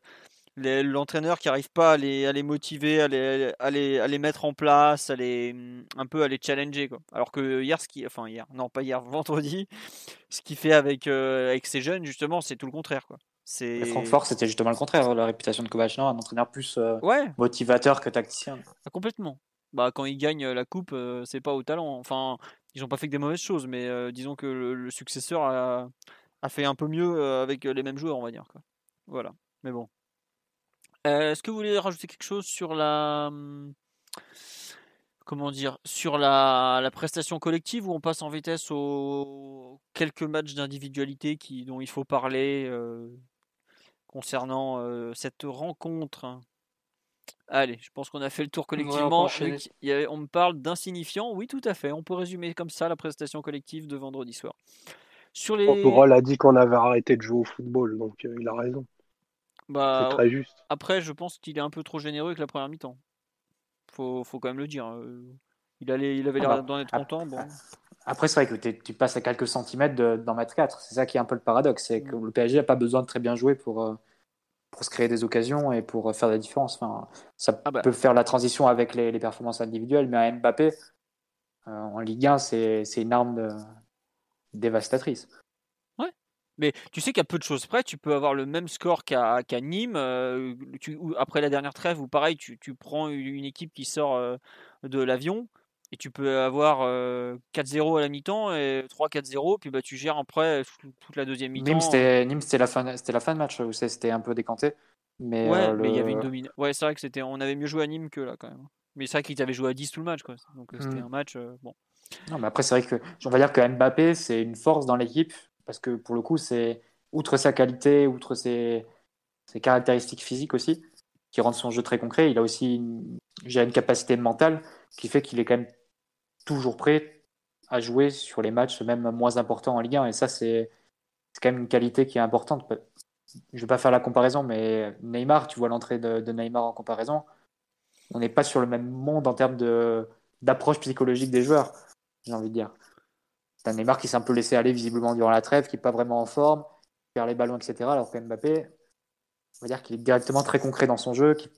l'entraîneur qui arrive pas à les, à les motiver, à les, à les, à les mettre en place, à les, un peu à les challenger. Quoi. Alors que hier, ce qui, enfin hier, non pas hier, vendredi, ce qu'il fait avec, euh, avec ces jeunes, justement, c'est tout le contraire. Quoi. C'est Et Francfort, c'était justement le contraire. La réputation de Kovac, non, un entraîneur plus euh, Ouais, motivateur que tacticien. Ah, complètement. Bah, quand ils gagnent la coupe, c'est pas au talent. Enfin, ils n'ont pas fait que des mauvaises choses, mais disons que le, successeur a, fait un peu mieux avec les mêmes joueurs, on va dire. Voilà. Mais bon. Est-ce que vous voulez rajouter quelque chose sur la. hum, Comment dire Sur la, prestation collective ou on passe en vitesse aux quelques matchs d'individualité dont il faut parler concernant cette rencontre? Allez, je pense qu'on a fait le tour collectivement. on me parle d'insignifiant. Oui, tout à fait. On peut résumer comme ça la prestation collective de vendredi soir. Sur les. Tourelle a dit qu'on avait arrêté de jouer au football, donc euh, il a raison. Bah, C'est très juste. Après, je pense qu'il est un peu trop généreux avec la première mi-temps. Faut, faut quand même le dire. euh, Il, allait, il avait Ah l'air bah, d'en être content. Bon. Après, c'est vrai que t'es- tu passes à quelques centimètres de- d'en mettre 4. C'est ça qui est un peu le paradoxe. C'est que le PSG n'a pas besoin de très bien jouer pour, euh, pour se créer des occasions et pour euh, faire la différence. Enfin, ça Ah bah. peut faire la transition avec les, les performances individuelles, mais à Mbappé, euh, en Ligue 1, c'est une arme de- dévastatrice. Mais tu sais qu'à peu de choses près, tu peux avoir le même score qu'à Nîmes. euh, tu- ou après la dernière trêve, ou pareil, tu, tu prends une une équipe qui sort euh, de l'avion et tu peux avoir euh, 4-0 à la mi-temps et 3-4-0, puis bah, tu gères après toute la deuxième mi-temps. Nîmes, c'était Nîmes, c'était la, fin- c'était la fin de match où c'était un peu décanté. Mais, Ouais, euh, mais il y avait une domine. Ouais, c'est vrai que c'était, on avait mieux joué à Nîmes que là quand même. Mais c'est vrai qu'ils avaient joué à 10 tout le match, quoi. Donc c'était Mm. un match. euh, bon. Non, mais après, c'est vrai que on va dire que Mbappé, c'est une force dans l'équipe parce que pour le coup, c'est outre sa qualité, outre ses, ses caractéristiques physiques aussi, qui rendent son jeu très concret, il a aussi une, une capacité mentale qui fait qu'il est quand même toujours prêt à jouer sur les matchs même moins importants en Ligue 1. Et ça, c'est quand même une qualité qui est importante. Je vais pas faire la comparaison, mais Neymar, tu vois l'entrée de, Neymar en comparaison, on n'est pas sur le même monde en termes d'approche psychologique des joueurs j'ai envie de dire. Un Neymar qui s'est un peu laissé aller visiblement durant la trêve, qui n'est pas vraiment en forme, qui perd les ballons, etc. Alors que Mbappé, on va dire qu'il est directement très concret dans son jeu, qui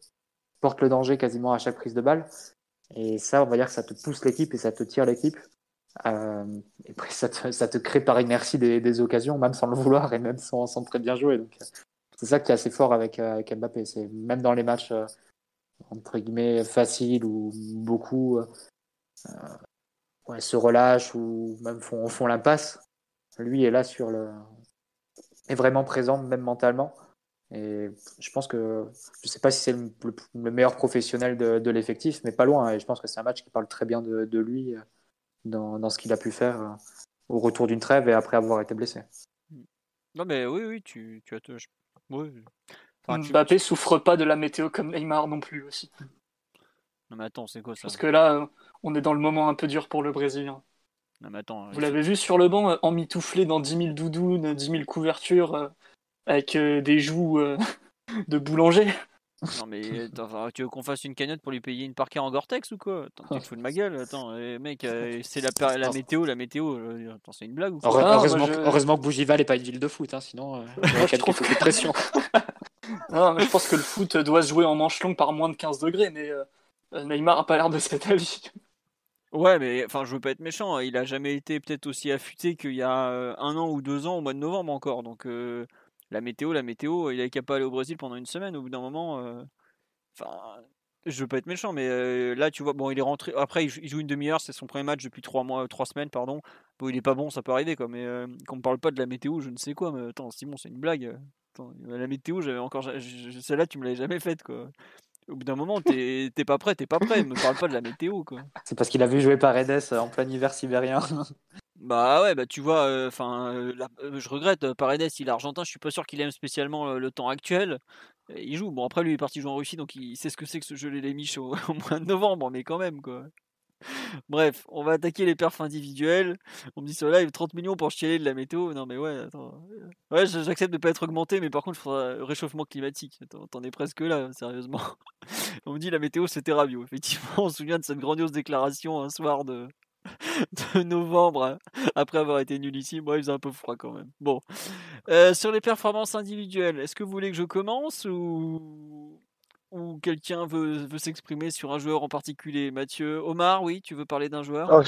porte le danger quasiment à chaque prise de balle. Et ça, on va dire que ça te pousse l'équipe et ça te tire l'équipe. Euh, et après, ça te, ça te crée par inertie des, des occasions, même sans le vouloir et même sans, très bien jouer. Donc, euh, c'est ça qui est assez fort avec, euh, Mbappé. C'est même dans les matchs entre guillemets faciles ou beaucoup ouais, se relâchent ou même font, font l'impasse, lui est là sur le est vraiment présent même mentalement. Et je pense que je sais pas si c'est le, le- le meilleur professionnel de, de l'effectif, mais pas loin. Et je pense que c'est un match qui parle très bien de, de lui euh, dans, dans ce qu'il a pu faire euh, au retour d'une trêve et après avoir été blessé. Non, mais oui, oui, tu, tu as. te- je- oui. Enfin, tu- Mbappé souffre pas de la météo comme Neymar non plus aussi. Non, mais attends, c'est quoi ça? Parce que là, euh, on est dans le moment un peu dur pour le Brésilien. Non, mais attends. Vous l'avez vu sur le banc, emmitouflé dans 10 000 doudounes, 10 000 couvertures, euh, avec euh, des joues euh, de boulanger. Non, mais attends, enfin, tu veux qu'on fasse une cagnotte pour lui payer une parquet en Gore-Tex ou quoi? Attends, tu te fous de ma gueule Attends, eh, mec, euh, c'est la, météo, la météo. euh, Attends, c'est une blague ou quoi? Heure- Ah, heureusement, que- je- heureusement que Bougival n'est pas une ville de foot, hein, sinon euh, il y aurait Moi, je quelques trouve coups de pression. Non, mais je pense que le foot doit se jouer en manche longue par moins de 15 degrés, mais euh, euh, Neymar a pas l'air de cet avis. Ouais, mais enfin, je veux pas être méchant. hein, Il a jamais été peut-être aussi affûté qu'il y a euh, un an ou deux ans au mois de novembre encore. Donc, euh, la météo, la météo, il est capable d'aller au Brésil pendant une semaine. Au bout d'un moment, euh, enfin, je veux pas être méchant, mais euh, là, tu vois, bon, il est rentré. Après, il joue, une demi-heure, c'est son premier match depuis trois mois, trois semaines, pardon. Bon, il est pas bon, ça peut arriver, quoi. Mais euh, qu'on me parle pas de la météo, je ne sais quoi. Mais attends, Simon, c'est une blague. La météo, j'avais encore, celle-là, tu me l'avais jamais faite, quoi. Au bout d'un moment, t'es pas prêt, t'es pas prêt. Me parle pas de la météo, quoi. C'est parce qu'il a vu jouer Paredes euh, en plein hiver sibérien. Bah ouais, bah tu vois, enfin, je regrette, euh, Paredes, il est argentin, je suis pas sûr qu'il aime spécialement euh, le temps actuel. Il joue, bon après lui il est parti jouer en Russie, donc il sait ce que c'est que ce jeu les miches au, mois de novembre, mais quand même quoi. Bref, on va attaquer les perfs individuels. On me dit sur live 30 millions pour chialer de la météo. Non mais ouais, attends. Ouais, j- j'accepte de pas être augmenté, mais par contre il faudra euh, réchauffement climatique. T'en es presque là, sérieusement. On me dit la météo c'était Rabiot. Effectivement, on se souvient de cette grandiose déclaration un soir de, de novembre hein, après avoir été nul ici. Moi, il faisait un peu froid quand même. Bon. Euh, sur les performances individuelles, est-ce que vous voulez que je commence ou, ou quelqu'un veut, veut s'exprimer sur un joueur en particulier? Mathieu, Omar, oui, tu veux parler d'un joueur? Ah,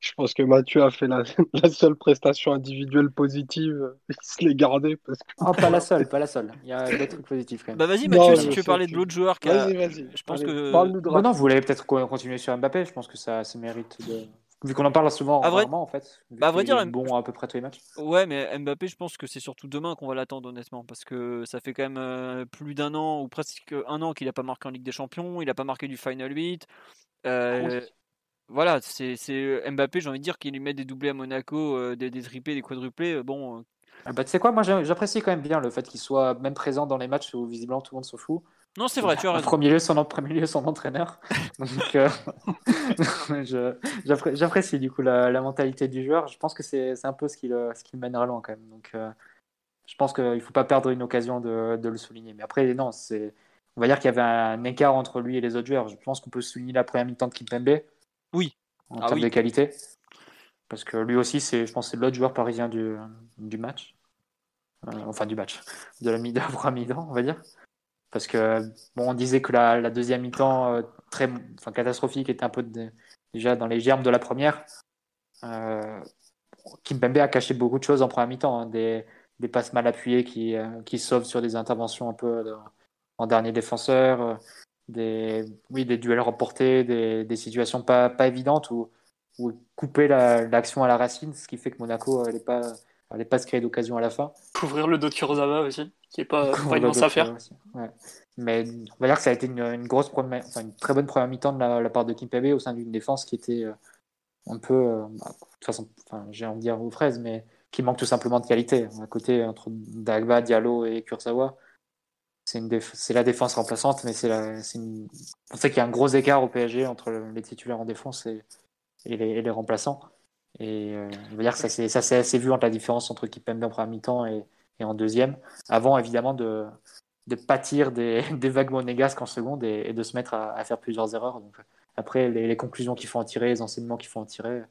je- pense que Mathieu a fait la, la seule prestation individuelle positive. Il se l'est gardé parce que. Oh, pas la seule, pas la seule. Il y a des trucs positifs quand même. Bah vas-y Non, Mathieu, je si tu veux parler que- de l'autre joueur. Vas-y, vas-y. je pense Allez, que- non, vous voulez peut-être co- continuer sur Mbappé. Je pense que ça, ça mérite de. Vu qu'on en parle souvent, À vrai- rarement en fait. Bah, à vrai dire, bon à peu près tous les matchs. Ouais, mais Mbappé, je pense que c'est surtout demain qu'on va l'attendre, honnêtement, parce que ça fait quand même euh, plus d'un an, ou presque un an qu'il n'a pas marqué en Ligue des Champions, il n'a pas marqué du Final 8. Euh, voilà, c'est c'est Mbappé, j'ai envie de dire qu'il lui met des doublés à Monaco, euh, des, des triplés, des quadruplés. euh, Bon, euh, Ah bah, tu sais quoi, moi j'a- j'apprécie quand même bien le fait qu'il soit même présent dans les matchs où visiblement tout le monde s'en fout. Non, c'est vrai, tu as En raison. premier lieu, son, en premier lieu, son entraîneur. Donc, euh, j'apprécie du coup la, la mentalité du joueur. Je pense que c'est un peu ce qui, le, ce qui le mènera loin quand même. Donc, euh, je pense qu'il ne faut pas perdre une occasion de, de le souligner. Mais après, non, c'est. On va dire qu'il y avait un écart entre lui et les autres joueurs. Je pense qu'on peut souligner la première mi-temps de Kimpembe. Oui. En Ah termes oui. de qualité. Parce que lui aussi, c'est, je pense c'est l'autre joueur parisien du, du match. Euh, enfin, du match. De la mi- de la première mi-temps, on va dire. Parce que, bon, on disait que la, deuxième mi-temps, euh, très, enfin, catastrophique, était un peu déjà dans les germes de la première. Euh, Kimpembe a caché beaucoup de choses en première mi-temps. hein. des, passes mal appuyées qui, euh, qui sauvent sur des interventions un peu de- en dernier défenseur. euh, des, oui, des duels remportés, des, situations pas, pas évidentes où, où couper la- l'action à la racine, ce qui fait que Monaco n'allait pas, allait pas se créer d'occasion à la fin. Couvrir le dos de Kurzawa aussi, qui est pas, pas affaire. fait aussi. Ouais. Mais on va dire que ça a été une, une grosse première, enfin, une très bonne première mi-temps de la, la part de Kimpembe au sein d'une défense qui était euh, un peu, euh, bah, de toute façon, enfin, j'ai envie de dire aux fraises, mais qui manque tout simplement de qualité. À côté, entre Dagba, Diallo et Kurzawa, c'est déf- la défense remplaçante, mais c'est une... on sait qu'il y a un gros écart au PSG entre le- les titulaires en défense et, et, les, et les remplaçants. Et euh, va dire que ça s'est assez vu entre la différence entre Kimpembe en première mi-temps et, et en deuxième, avant évidemment de, de pâtir des, des vagues monégasques en seconde et, de se mettre à, à faire plusieurs erreurs. Donc, après, les, conclusions qu'il faut en tirer, les enseignements qu'il faut en tirer,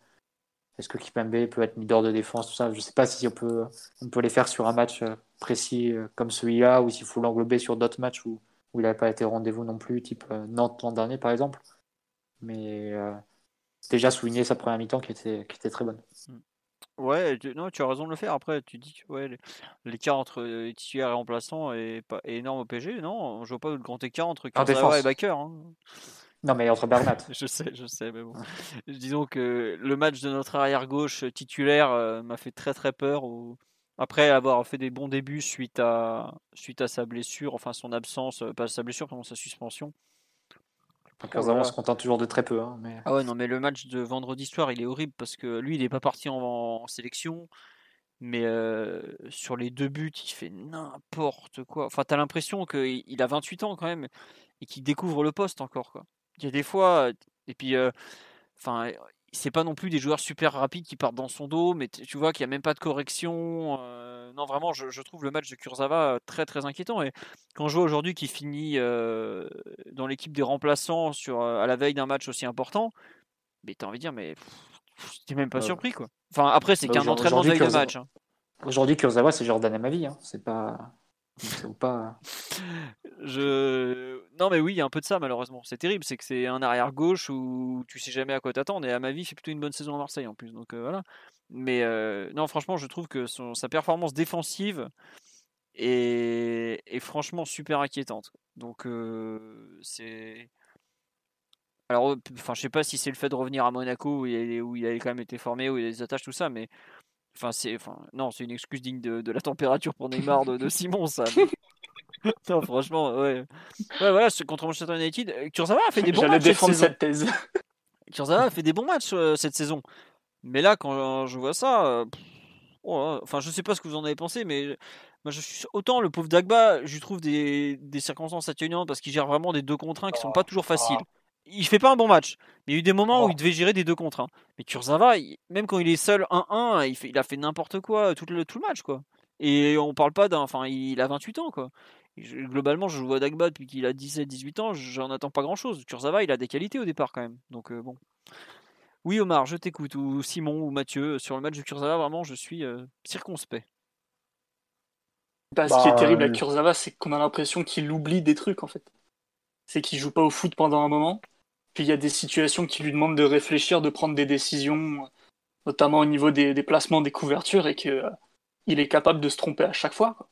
est-ce que Kipembe peut être leader de défense, tout ça? Je ne sais pas si on peut, on peut les faire sur un match euh, précis euh, comme celui-là ou s'il faut l'englober sur d'autres matchs où, où il n'avait pas été rendez-vous non plus, type euh, Nantes l'an dernier par exemple. Mais déjà souligner sa première mi-temps qui était, qui était très bonne. Ouais, tu- non, tu as raison de le faire. Après, tu dis que ouais, l'écart entre euh, titulaire et remplaçant est, pas, est énorme au PSG. Non, je vois pas le grand écart entre En Kurzawa et Bakker. hein. Non, mais entre Bernat. Je sais, je sais, mais bon. Disons que le match de notre arrière gauche titulaire euh, m'a fait très très peur. au- Après avoir fait des bons débuts suite à suite à sa blessure, enfin son absence, euh, pas sa blessure, pardon, sa suspension. Kurzawa, on se contente toujours de très peu. Hein, mais... Ah ouais, non, mais le match de vendredi soir, il est horrible parce que lui, il n'est pas parti en, en sélection. Mais euh, sur les deux buts, il fait n'importe quoi. Enfin, t'as l'impression qu'il a 28 ans quand même et qu'il découvre le poste encore. Quoi. Il y a des fois, et puis, euh, enfin, c'est pas non plus des joueurs super rapides qui partent dans son dos, mais tu vois qu'il n'y a même pas de correction. Euh, non, vraiment, je, trouve le match de Kurzawa très très inquiétant. Et quand je vois aujourd'hui qu'il finit dans l'équipe des remplaçants sur, à la veille d'un match aussi important, mais t'as envie de dire, mais t'es même pas surpris quoi. Enfin, après, c'est bah, qu'un entraînement de veille de match. Hein. Aujourd'hui, Kurzawa, c'est Jordan à ma vie. Hein. C'est pas. Pas. Non, mais oui, il y a un peu de ça, malheureusement. C'est terrible. C'est que c'est un arrière-gauche où tu sais jamais à quoi t'attendre. Et à ma vie, c'est plutôt une bonne saison à Marseille en plus. Donc euh, voilà. Mais euh, non, franchement, je trouve que sa performance défensive est, franchement super inquiétante. Donc euh, c'est. Alors, enfin, je sais pas si c'est le fait de revenir à Monaco où il, il avait quand même été formé, où il a des attaches, tout ça, mais Enfin, c'est, enfin, non, c'est une excuse digne de, la température pour Neymar de, de Simon, ça. non, franchement, ouais. Ouais, voilà, contre Manchester United, euh, Kurzawa a fait des bons matchs. défendre cette, thèse. Kurzawa a fait des bons matchs euh, cette saison. Mais là, quand je vois ça, euh, oh, enfin, je sais pas ce que vous en avez pensé, mais moi, je suis autant le pauvre Dagba, je lui trouve des, des circonstances atténuantes parce qu'il gère vraiment des deux contre 1 qui sont pas toujours faciles il fait pas un bon match. Mais il y a eu des moments où il devait gérer des deux contre 1. Mais Kurzawa, même quand il est seul 1-1, il, fait, il a fait n'importe quoi tout le, tout le match. quoi. Et on parle pas d'un. Enfin, il a 28 ans. quoi. globalement, je joue à Dagba depuis qu'il a 17-18 ans, j'en attends pas grand chose. Kurzawa, il a des qualités au départ quand même. Donc euh, bon. Oui, Omar, je t'écoute. Ou Simon ou Mathieu. Sur le match de Kurzawa, vraiment, je suis euh, circonspect. Bah, ce qui est terrible avec Kurzawa, c'est qu'on a l'impression qu'il oublie des trucs en fait. C'est qu'il joue pas au foot pendant un moment puis il y a des situations qui lui demandent de réfléchir, de prendre des décisions, notamment au niveau des, placements, des couvertures, et qu'il euh, est capable de se tromper à chaque fois.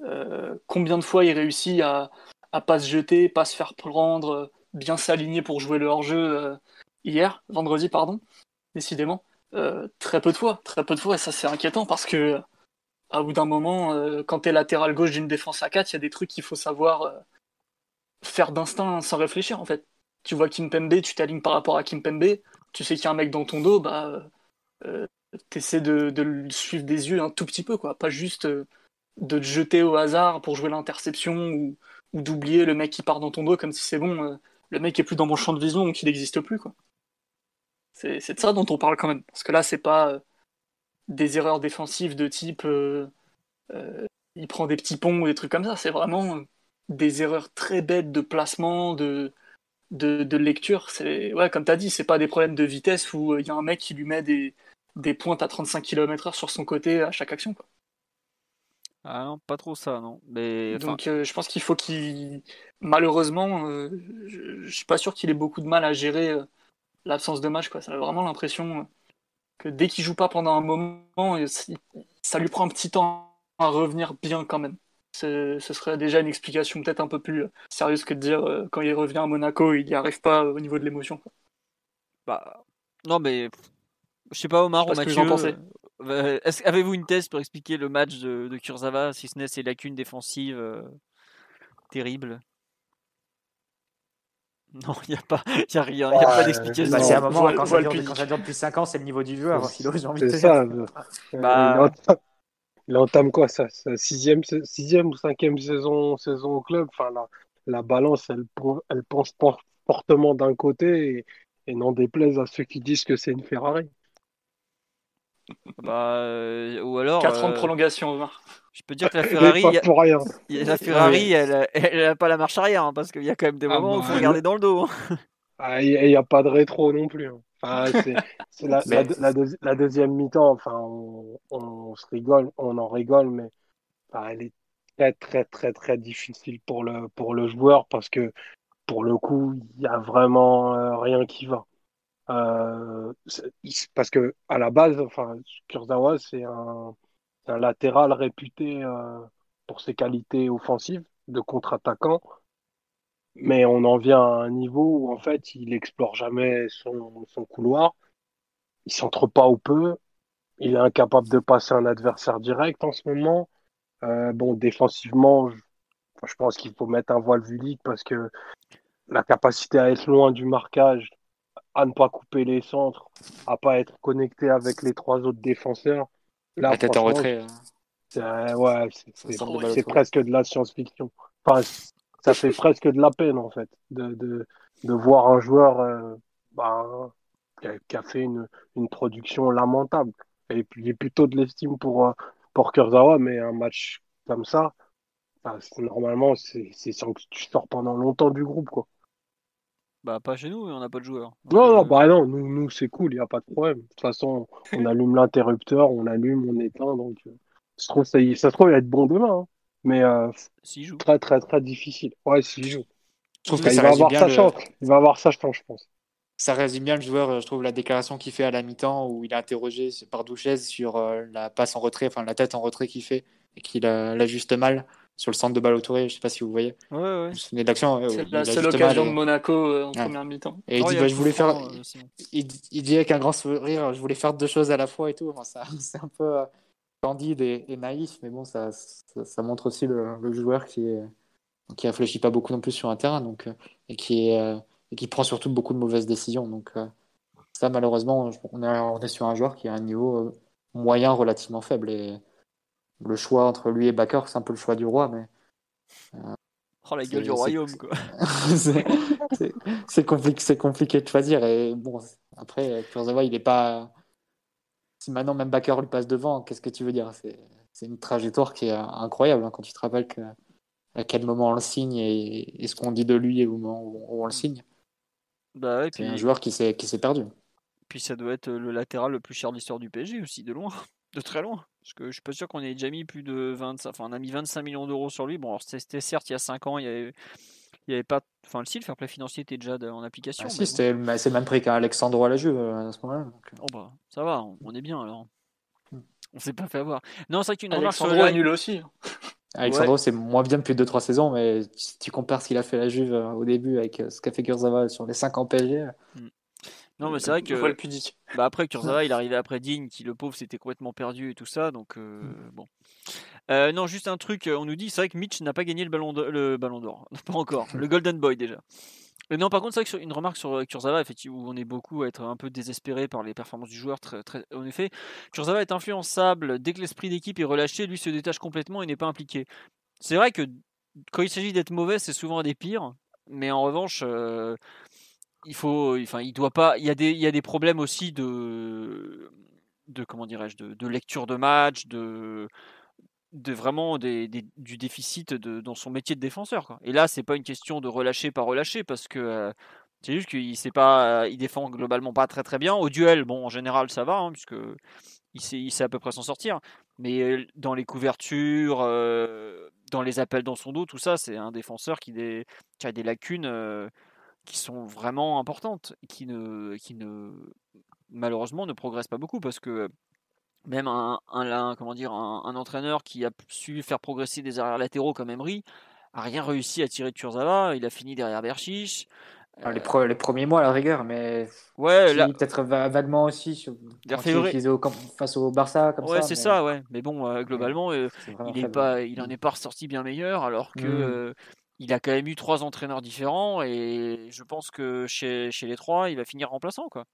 Euh, combien de fois il réussit à, à pas se jeter, pas se faire prendre, bien s'aligner pour jouer le hors-jeu euh, hier, vendredi, pardon, décidément. très peu de fois, très peu de fois, et ça c'est inquiétant parce que à bout d'un moment, quand tu es latéral gauche d'une défense à 4, il y a des trucs qu'il faut savoir faire d'instinct sans réfléchir en fait tu vois Kimpembe, tu t'alignes par rapport à Kimpembe, tu sais qu'il y a un mec dans ton dos, bah, euh, t'essaies de, le suivre des yeux un tout petit peu, quoi. Pas juste euh, de te jeter au hasard pour jouer l'interception ou, d'oublier le mec qui part dans ton dos comme si c'est bon, euh, le mec est plus dans mon champ de vision donc il n'existe plus, quoi. C'est, de ça dont on parle quand même. Parce que là, c'est pas des erreurs défensives de type il prend des petits ponts ou des trucs comme ça, c'est vraiment des erreurs très bêtes de placement, de de, lecture. C'est ouais, comme tu as dit, c'est pas des problèmes de vitesse où il euh, y a un mec qui lui met des, des pointes à 35 km/h sur son côté à chaque action. Quoi. Ah non, pas trop ça, non. Mais, Donc euh, je pense qu'il faut qu'il. Malheureusement, euh, je, suis pas sûr qu'il ait beaucoup de mal à gérer l'absence de match. Quoi. Ça a vraiment l'impression que dès qu'il joue pas pendant un moment, ça lui prend un petit temps à revenir bien quand même ce serait déjà une explication peut-être un peu plus sérieuse que de dire euh, quand il revient à Monaco, il n'y arrive pas au niveau de l'émotion. Bah, non, mais je sais pas, Omar ou Mathieu. Euh, avez-vous une thèse pour expliquer le match de, de Kurzawa, si ce n'est ses lacunes défensives euh, terribles? Non, il n'y a pas, y a rien, il n'y a pas d'explication. Bah, c'est un moment, quand, ça dure, quand, ça dure, depuis 5 ans, c'est le niveau du joueur. C'est ça. Il entame quoi sa, sixième, sixième ou cinquième saison, saison au club? Enfin, la, la balance, elle, elle pense fortement d'un côté et, n'en déplaise à ceux qui disent que c'est une Ferrari. Bah, euh, ou alors. 4 ans de euh, prolongation, Je peux dire que la Ferrari, pour rien. la Ferrari, elle, n'a pas la marche arrière, hein, parce qu'il y a quand même des ah moments où il faut regarder dans le dos. Hein. Ah, il n'y a pas de rétro non plus. Hein. C'est la, la, deuxième mi-temps. Enfin, on, se rigole, on en rigole, mais elle est très très très très difficile pour le pour le joueur parce que pour le coup, il y a vraiment euh, rien qui va. Euh, parce que à la base, enfin, Kurzawa, c'est un, un, latéral réputé euh, pour ses qualités offensives de contre-attaquant mais on en vient à un niveau où en fait il explore jamais son, son couloir, il s'entre pas ou peu, il est incapable de passer un adversaire direct en ce moment. Euh, bon, défensivement, je, je pense qu'il faut mettre un voile vulique parce que la capacité à être loin du marquage, à ne pas couper les centres, à pas être connecté avec les trois autres défenseurs. Là, La tête en retrait. c'est euh, ouais, presque de la science-fiction. Enfin, ça fait presque de la peine en fait de, de, de voir un joueur euh, bah, qui, a, qui a fait une, une production lamentable. Et puis j'ai plutôt de l'estime pour, euh, pour Kurzawa, mais un match comme ça, c'est- normalement, c'est sans que tu sors pendant longtemps du groupe. Quoi. Bah, pas chez nous, on n'a pas de joueurs. Donc, Non, euh, non, bah non, nous, nous c'est cool, il n'y a pas de problème. De toute façon, on allume l'interrupteur, on allume, on éteint. Donc, euh, ça se trouve, ça, y- ça se trouve, il va être bon demain. hein. Mais euh, joue. très, très, très difficile. Ouais, s'il joue. Je trouve Bah, que il ça va avoir bien sa le- chance. Il va avoir sa chance, je pense. Ça résume bien le joueur, euh, je trouve, la déclaration qu'il fait à la mi-temps où il est interrogé par Douchez sur euh, la passe en retrait, enfin la tête en retrait qu'il fait et qu'il euh, l'ajuste mal sur le centre de balle au Touré. Je sais pas si vous voyez. Ouais, ouais. Vous de l'action C'est la seule ajuste occasion mal de Monaco euh, en Ouais. première mi-temps. et il Oh, dit a bah, je voulais faire. euh. Il, il dit avec un grand sourire, je voulais faire deux choses à la fois et tout. Enfin, c'est un peu euh, candide et, et naïf, mais bon, ça, ça, ça montre aussi le, le joueur qui est qui réfléchit pas beaucoup non plus sur un terrain, donc euh, et qui est euh, et qui prend surtout beaucoup de mauvaises décisions. Donc euh, ça, malheureusement, on est, on est sur un joueur qui a un niveau euh, moyen relativement faible et le choix entre lui et Bakker, c'est un peu le choix du roi, mais Oh, la gueule du royaume, quoi. compliqué, c'est compliqué de choisir. Et bon, après, Kurzawa, il est pas. Si maintenant même Bakker lui passe devant, qu'est-ce que tu veux dire? C'est c'est une trajectoire qui est incroyable hein, quand tu te rappelles que, à quel moment on le signe et, et ce qu'on dit de lui au moment où, où on le signe. Bah ouais, C'est un joueur qui s'est perdu. puis ça doit être le latéral le plus cher de l'histoire du PSG aussi, de loin. De très loin. Parce que je suis pas sûr qu'on ait déjà mis plus de 25. Enfin, on a mis 25 millions d'euros sur lui. Bon, alors c'était certes il y a 5 ans, il y avait, il y avait pas. Enfin, le site fair play financier était déjà en application. Ah, si, bon. c'était le- c'est le même prix qu'un Alexandro à la Juve euh, à ce moment-là. donc, euh. Oh bah, ça va, on, on est bien alors. Hmm. On s'est pas fait avoir. Non, c'est vrai qu'une remarque sur le Alexandro est live- nul aussi. Alexandro, c'est moins bien depuis 2-3 saisons, mais si tu compares ce qu'il a fait à la Juve euh, au début avec euh, ce qu'a fait Kurzawa sur les 5 ans PSG, euh, Non, mais c'est vrai vois le que pudique. bah, après Kurzawa, il arrivait après Digne, qui le pauvre s'était complètement perdu et tout ça, donc euh, bon. Euh, non, juste un truc, euh, on nous dit, c'est vrai que Mitch n'a pas gagné le ballon d'or, le ballon d'or, pas encore, le Golden Boy déjà. Mais non, par contre, c'est vrai que sur une remarque sur Kurzawa, effectivement, où on est beaucoup à être un peu désespéré par les performances du joueur. Très, très... En effet, Kurzawa est influençable. Dès que l'esprit d'équipe est relâché, lui se détache complètement et n'est pas impliqué. C'est vrai que quand il s'agit d'être mauvais, c'est souvent un des pires. Mais en revanche, euh, il faut, enfin, il doit pas. Il y a des, il y a des problèmes aussi de, de comment dirais-je, de, de lecture de match, de de vraiment des, des- du déficit de, dans son métier de défenseur. quoi. Et là, c'est pas une question de relâcher, pas relâcher, parce que euh, c'est juste qu'il sait pas, il défend globalement pas très très bien. Au duel, bon, en général, ça va, hein, puisque il sait, il sait à peu près s'en sortir. Mais euh, dans les couvertures, euh, dans les appels dans son dos, tout ça, c'est un défenseur qui, qui a des lacunes euh, qui sont vraiment importantes, qui ne, qui ne malheureusement ne progresse pas beaucoup, parce que même un, un- comment dire, un, un entraîneur qui a su faire progresser des arrières latéraux comme Emery a rien réussi à tirer de Kurzawa. Il a fini derrière Berchiche. Ah, les, pre- les premiers mois à la rigueur, mais Ouais, peut-être va- vaguement aussi sur, au camp- face au Barça comme ouais, c'est mais ça, ouais. Mais bon, euh, globalement, euh, il est pas, il en est pas ressorti bien meilleur, alors que Mm. Il a quand même eu trois entraîneurs différents et je pense que chez, les trois, il va finir remplaçant, quoi.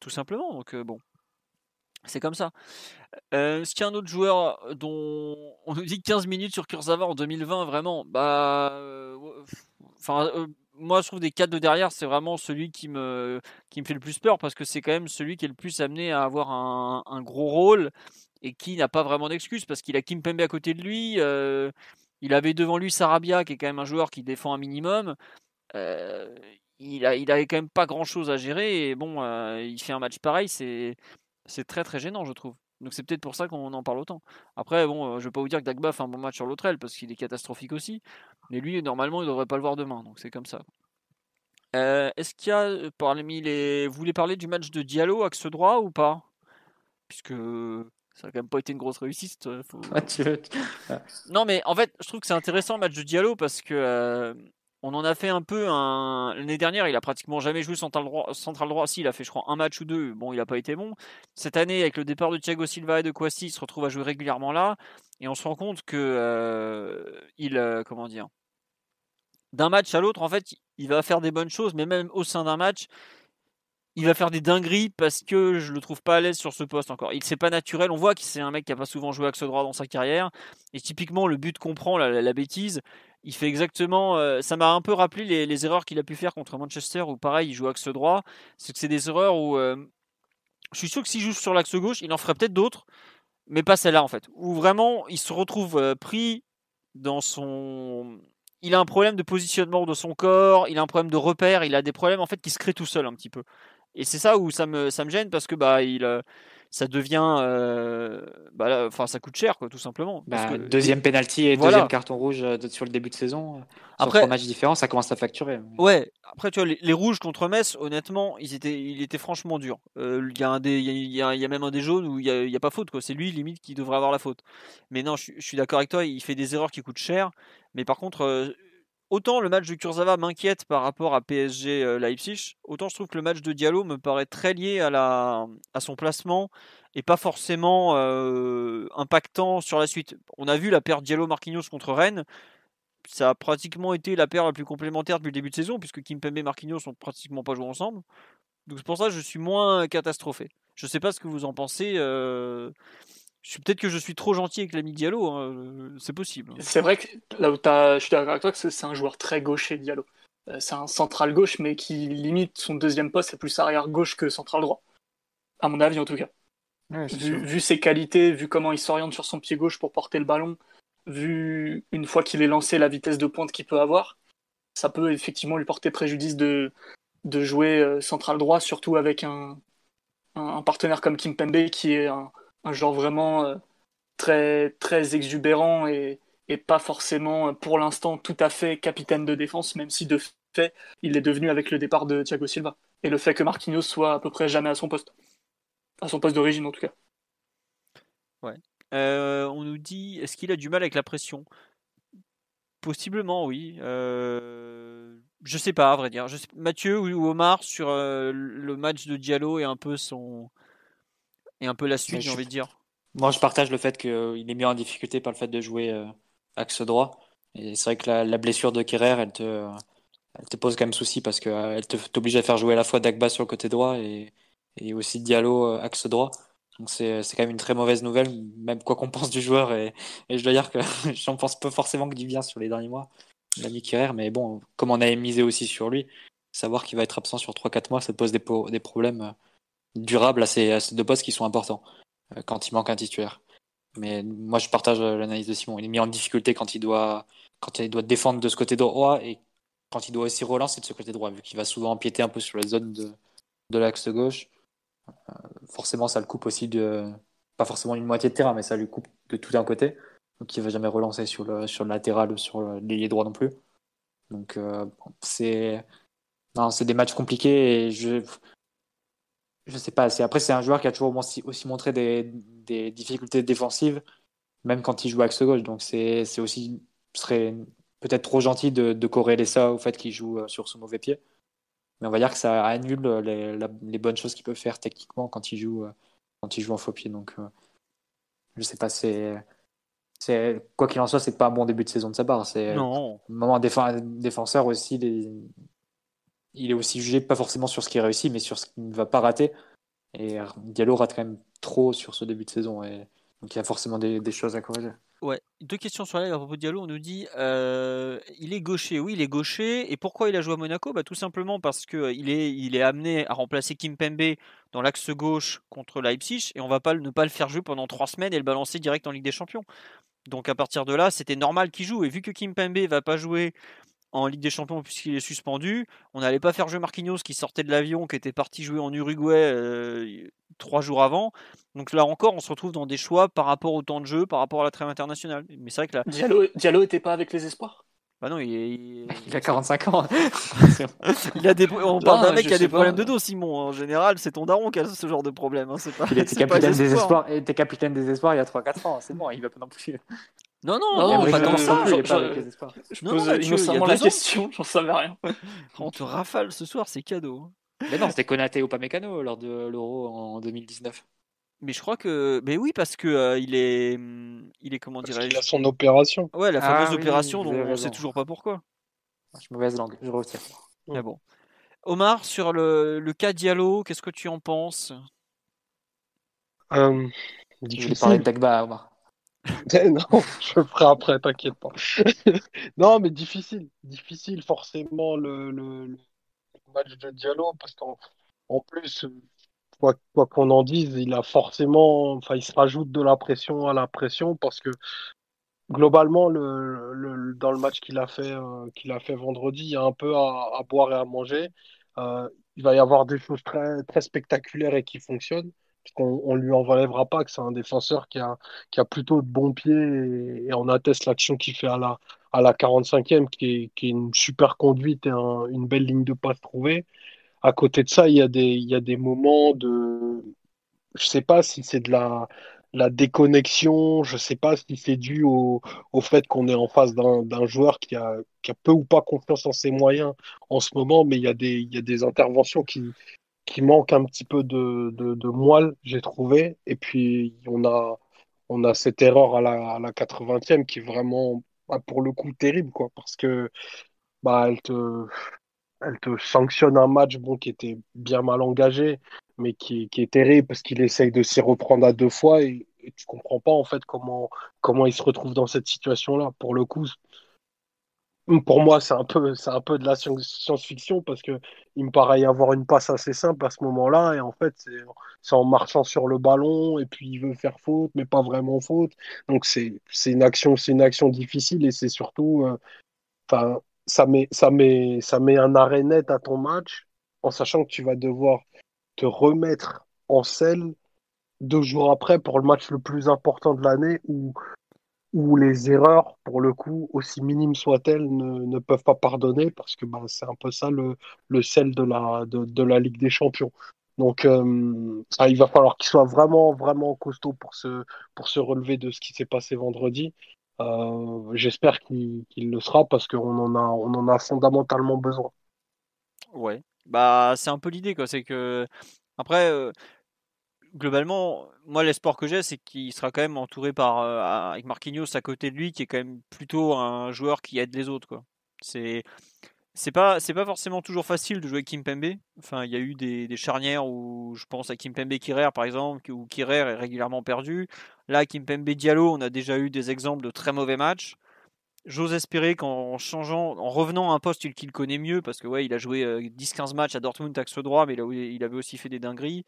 Tout simplement. Donc euh, bon, c'est comme ça. Euh, Est-ce qu'il y a un autre joueur dont on nous dit 15 minutes sur Kurzawa en 2020, vraiment? Bah, euh, euh, moi je trouve des quatre de derrière, c'est vraiment celui qui me fait le plus peur parce que c'est quand même celui qui est le plus amené à avoir un, gros rôle et qui n'a pas vraiment d'excuses parce qu'il a Kimpembe à côté de lui. Il avait devant lui Sarabia qui est quand même un joueur qui défend un minimum. euh, il a, avait quand même pas grand chose à gérer et bon, euh, il fait un match pareil, c'est, très très gênant, je trouve. Donc c'est peut-être pour ça qu'on en parle autant. Après, bon, euh, je vais pas vous dire que Dagba fait un bon match sur l'autre aile parce qu'il est catastrophique aussi, mais lui, normalement, il devrait pas le voir demain, donc c'est comme ça. Est-ce qu'il y a parmi les, vous voulez parler du match de Diallo axe droit ou pas? Puisque ça a quand même pas été une grosse réussite. euh, faut- Ah, tu veux- non, mais en fait, je trouve que c'est intéressant le match de Diallo parce que euh, on en a fait un peu un. L'année dernière, il a pratiquement jamais joué central droit. Central droit. Si, il a fait, je crois, un match ou deux. Bon, il n'a pas été bon. Cette année, avec le départ de Thiago Silva et de Kwasi, il se retrouve à jouer régulièrement là. Et on se rend compte que euh, il, euh, comment dire, d'un match à l'autre, en fait, il va faire des bonnes choses, mais même au sein d'un match, il va faire des dingueries parce que je le trouve pas à l'aise sur ce poste encore. Il c'est pas naturel. On voit que c'est un mec qui a pas souvent joué axe droit dans sa carrière. Et typiquement le but qu'on prend, la, bêtise, il fait exactement. Euh, ça m'a un peu rappelé les, erreurs qu'il a pu faire contre Manchester où pareil il joue axe droit. C'est que c'est des erreurs où euh, je suis sûr que s'il joue sur l'axe gauche, il en ferait peut-être d'autres, mais pas celle-là en fait. Où vraiment il se retrouve euh, pris dans son il a un problème de positionnement de son corps, il a un problème de repère, il a des problèmes en fait qui se créent tout seul un petit peu. Et c'est ça où ça me, ça me gêne parce que bah, il, euh, ça devient. Euh, bah, enfin, ça coûte cher, quoi, tout simplement. Bah, deuxième penalty et deuxième carton rouge euh, sur le début de saison. Après, trois matchs différents, ça commence à facturer. Ouais, après, tu vois, les, rouges contre Metz, honnêtement, ils étaient, il était franchement dur. Il y, a un des, y, a, y, a même un des jaunes où il n'y a, a, pas faute, quoi. C'est lui, limite, qui devrait avoir la faute. Mais non, je, je suis d'accord avec toi, il fait des erreurs qui coûtent cher. Mais par contre autant le match de Kurzawa m'inquiète par rapport à PSG euh, Leipzig, autant je trouve que le match de Diallo me paraît très lié à, son placement et pas forcément euh, impactant sur la suite. On a vu la paire Diallo-Marquinhos contre Rennes, ça a pratiquement été la paire la plus complémentaire depuis le début de saison, puisque Kimpembe et Marquinhos n'ont pratiquement pas joué ensemble. Donc c'est pour ça que je suis moins catastrophé. Je ne sais pas ce que vous en pensez. Euh, Peut-être que je suis trop gentil avec l'ami Diallo, hein, euh, c'est possible. C'est vrai que là où je suis d'accord avec toi, que c'est un joueur très gaucher, Diallo. Euh, c'est un central gauche, mais qui limite son deuxième poste, c'est plus arrière gauche que central droit. À mon avis, en tout cas. vu, ses qualités, vu comment il s'oriente sur son pied gauche pour porter le ballon, vu une fois qu'il est lancé la vitesse de pointe qu'il peut avoir, ça peut effectivement lui porter préjudice de, de jouer euh, central droit, surtout avec un, un, partenaire comme Kim Pembe qui est un, un genre vraiment euh, très, très exubérant et, et pas forcément euh, pour l'instant tout à fait capitaine de défense, même si de fait il est devenu avec le départ de Thiago Silva. Et le fait que Marquinhos soit à peu près jamais à son poste. À son poste d'origine en tout cas. Ouais. Euh, on nous dit, est-ce qu'il a du mal avec la pression? Possiblement, oui. Je sais pas, à vrai dire. Mathieu ou Omar sur le match de Diallo et un peu son, et un peu la suite, j'ai envie de dire. Moi, je partage le fait qu'il est mis en difficulté par le fait de jouer euh, axe droit. Et c'est vrai que la, blessure de Kerrer, elle te, elle te pose quand même souci parce qu'elle euh, t'oblige à faire jouer à la fois Dagba sur le côté droit et, et aussi Diallo euh, axe droit. Donc c'est quand même une très mauvaise nouvelle, même quoi qu'on pense du joueur. Et, et je dois dire que j'en pense pas forcément que du bien sur les derniers mois, l'ami Kerrer. Mais bon, comme on avait misé aussi sur lui, savoir qu'il va être absent sur 3-4 mois, ça te pose des, des problèmes durable à ces, deux postes qui sont importants euh, quand il manque un titulaire. Mais moi, je partage euh, l'analyse de Simon. Il est mis en difficulté quand il doit, quand il doit défendre de ce côté droit et quand il doit aussi relancer de ce côté droit, vu qu'il va souvent empiéter un peu sur la zone de, de l'axe gauche. Euh, forcément, ça le coupe aussi de, pas forcément une moitié de terrain, mais ça lui coupe de tout un côté. Donc, il va jamais relancer sur le, sur le latéral ou sur l'ailier droit non plus. Donc, c'est, non, c'est des matchs compliqués et je, je sais pas. Après, c'est un joueur qui a toujours aussi montré des, des difficultés défensives, même quand il joue axe gauche. Donc, c'est aussi serait peut-être trop gentil de, de, corréler ça au fait qu'il joue euh, sur son mauvais pied. Mais on va dire que ça annule les, les bonnes choses qu'il peut faire techniquement quand il joue, euh, quand il joue en faux pied. Donc, euh, je sais pas. C'est quoi qu'il en soit, c'est pas un bon début de saison de sa part. C'est moment défenseur aussi. Les, il est aussi jugé pas forcément sur ce qui réussit, mais sur ce qui ne va pas rater. Et Diallo rate quand même trop sur ce début de saison. Donc il y a forcément des, choses à corriger. Ouais, deux questions sur la live à propos de Diallo. On nous dit euh, il est gaucher. Oui, il est gaucher. Et pourquoi il a joué à Monaco? Bah, Tout simplement parce qu'il euh, est, il est amené à remplacer Kim Pembe dans l'axe gauche contre Leipzig. Et on va pas ne pas le faire jouer pendant trois semaines et le balancer direct en Ligue des Champions. Donc à partir de là, c'était normal qu'il joue. Et vu que Kim Pembe va pas jouer en Ligue des Champions puisqu'il est suspendu. On n'allait pas faire jouer Marquinhos qui sortait de l'avion, qui était parti jouer en Uruguay euh, trois jours avant. Donc là encore, on se retrouve dans des choix par rapport au temps de jeu, par rapport à la trêve internationale. Mais c'est vrai que là... Diallo, Diallo était pas avec les espoirs? Bah non, il, il... a 45 ans. il a des... On parle d'un mec qui a des problèmes de dos, Simon. En général, c'est ton daron qui a ce genre de problème. Hein. Pas... Il était capitaine, des espoirs. Il était capitaine des espoirs il y a 3-4 ans. C'est bon, il va pas non plus. Non, non, non, pas tant ça. Je, je, je pose innocemment la question, j'en savais rien. On te rafale ce soir, c'est cadeau. Mais non, c'était Konaté ou pas Mécano lors de l'Euro en 2019. Mais je crois que, mais oui, parce que euh, il est, hum, il est comment dirais-je Il a son opération. Ouais, la fameuse ah opération dont on sait toujours pas pourquoi. mauvaise langue, je retire. Mais bon. Omar, sur le, le cas Diallo, qu'est-ce que tu en penses? Euh, Je voulais parler de Dagba, Omar. non, je ferai après, t'inquiète pas. non, mais difficile, difficile forcément le, le, match de Diallo parce qu'en en plus, quoi quoi qu'on en dise, il a forcément, enfin, il se rajoute de la pression à la pression parce que globalement, le, le- dans le match qu'il a fait, euh, qu'il a fait vendredi, il y a un peu à, à boire et à manger. Euh, il va y avoir des choses très, très spectaculaires et qui fonctionnent. On lui enlèvera pas que c'est un défenseur qui a, plutôt de bons pieds et, on atteste l'action qu'il fait à la, à la 45e qui est, une super conduite et un- une belle ligne de passe trouvée. À côté de ça, il y a des, moments de, je sais pas si c'est de la, la déconnexion, je sais pas si c'est dû au, fait qu'on est en face d'un joueur qui a, peu ou pas confiance en ses moyens en ce moment, mais il y a des interventions qui, qui manquent un petit peu de, de, de moelle, j'ai trouvé. Et puis, on a, on a cette erreur à la, à la 80e qui est vraiment, bah, pour le coup, terrible, quoi, parce que bah, elle te, elle te sanctionne un match bon, qui était bien mal engagé, mais qui, qui est terrible parce qu'il essaye de s'y reprendre à deux fois et, et tu comprends pas en fait comment, comment il se retrouve dans cette situation-là. Pour le coup, pour moi, c'est un peu, un peu de la science- science-fiction parce que il me paraît avoir une passe assez simple à ce moment-là et en fait, c'est, en marchant sur le ballon et puis il veut faire faute, mais pas vraiment faute. Donc c'est, une action, une action difficile et c'est surtout, euh, ça met, ça met, ça met un arrêt net à ton match en sachant que tu vas devoir te remettre en selle deux jours après pour le match le plus important de l'année où, où les erreurs, pour le coup, aussi minimes soient-elles, ne, ne peuvent pas pardonner parce que bah, c'est un peu ça le, le sel de la, de, de la Ligue des Champions. Donc, euh, il va falloir qu'il soit vraiment, vraiment costaud pour se, pour se relever de ce qui s'est passé vendredi. Euh, j'espère qu'il le sera parce qu'on en a, en a fondamentalement besoin. Ouais. Bah, c'est un peu l'idée. C'est que, après, euh, globalement, moi, l'espoir que j'ai, c'est qu'il sera quand même entouré par, euh, avec Marquinhos à côté de lui, qui est quand même plutôt un joueur qui aide les autres. C'est, c'est pas, c'est pas forcément toujours facile de jouer avec Kimpembe. Enfin, il y a eu des, des charnières où je pense à Kimpembe Kirer, par exemple, où Kirer est régulièrement perdu. Là, Kimpembe Diallo, on a déjà eu des exemples de très mauvais matchs. J'ose espérer qu'en changeant, en revenant à un poste qu'il connaît mieux, parce que ouais, il a joué euh, 10-15 matchs à Dortmund axe droit, mais il, avait aussi fait des dingueries.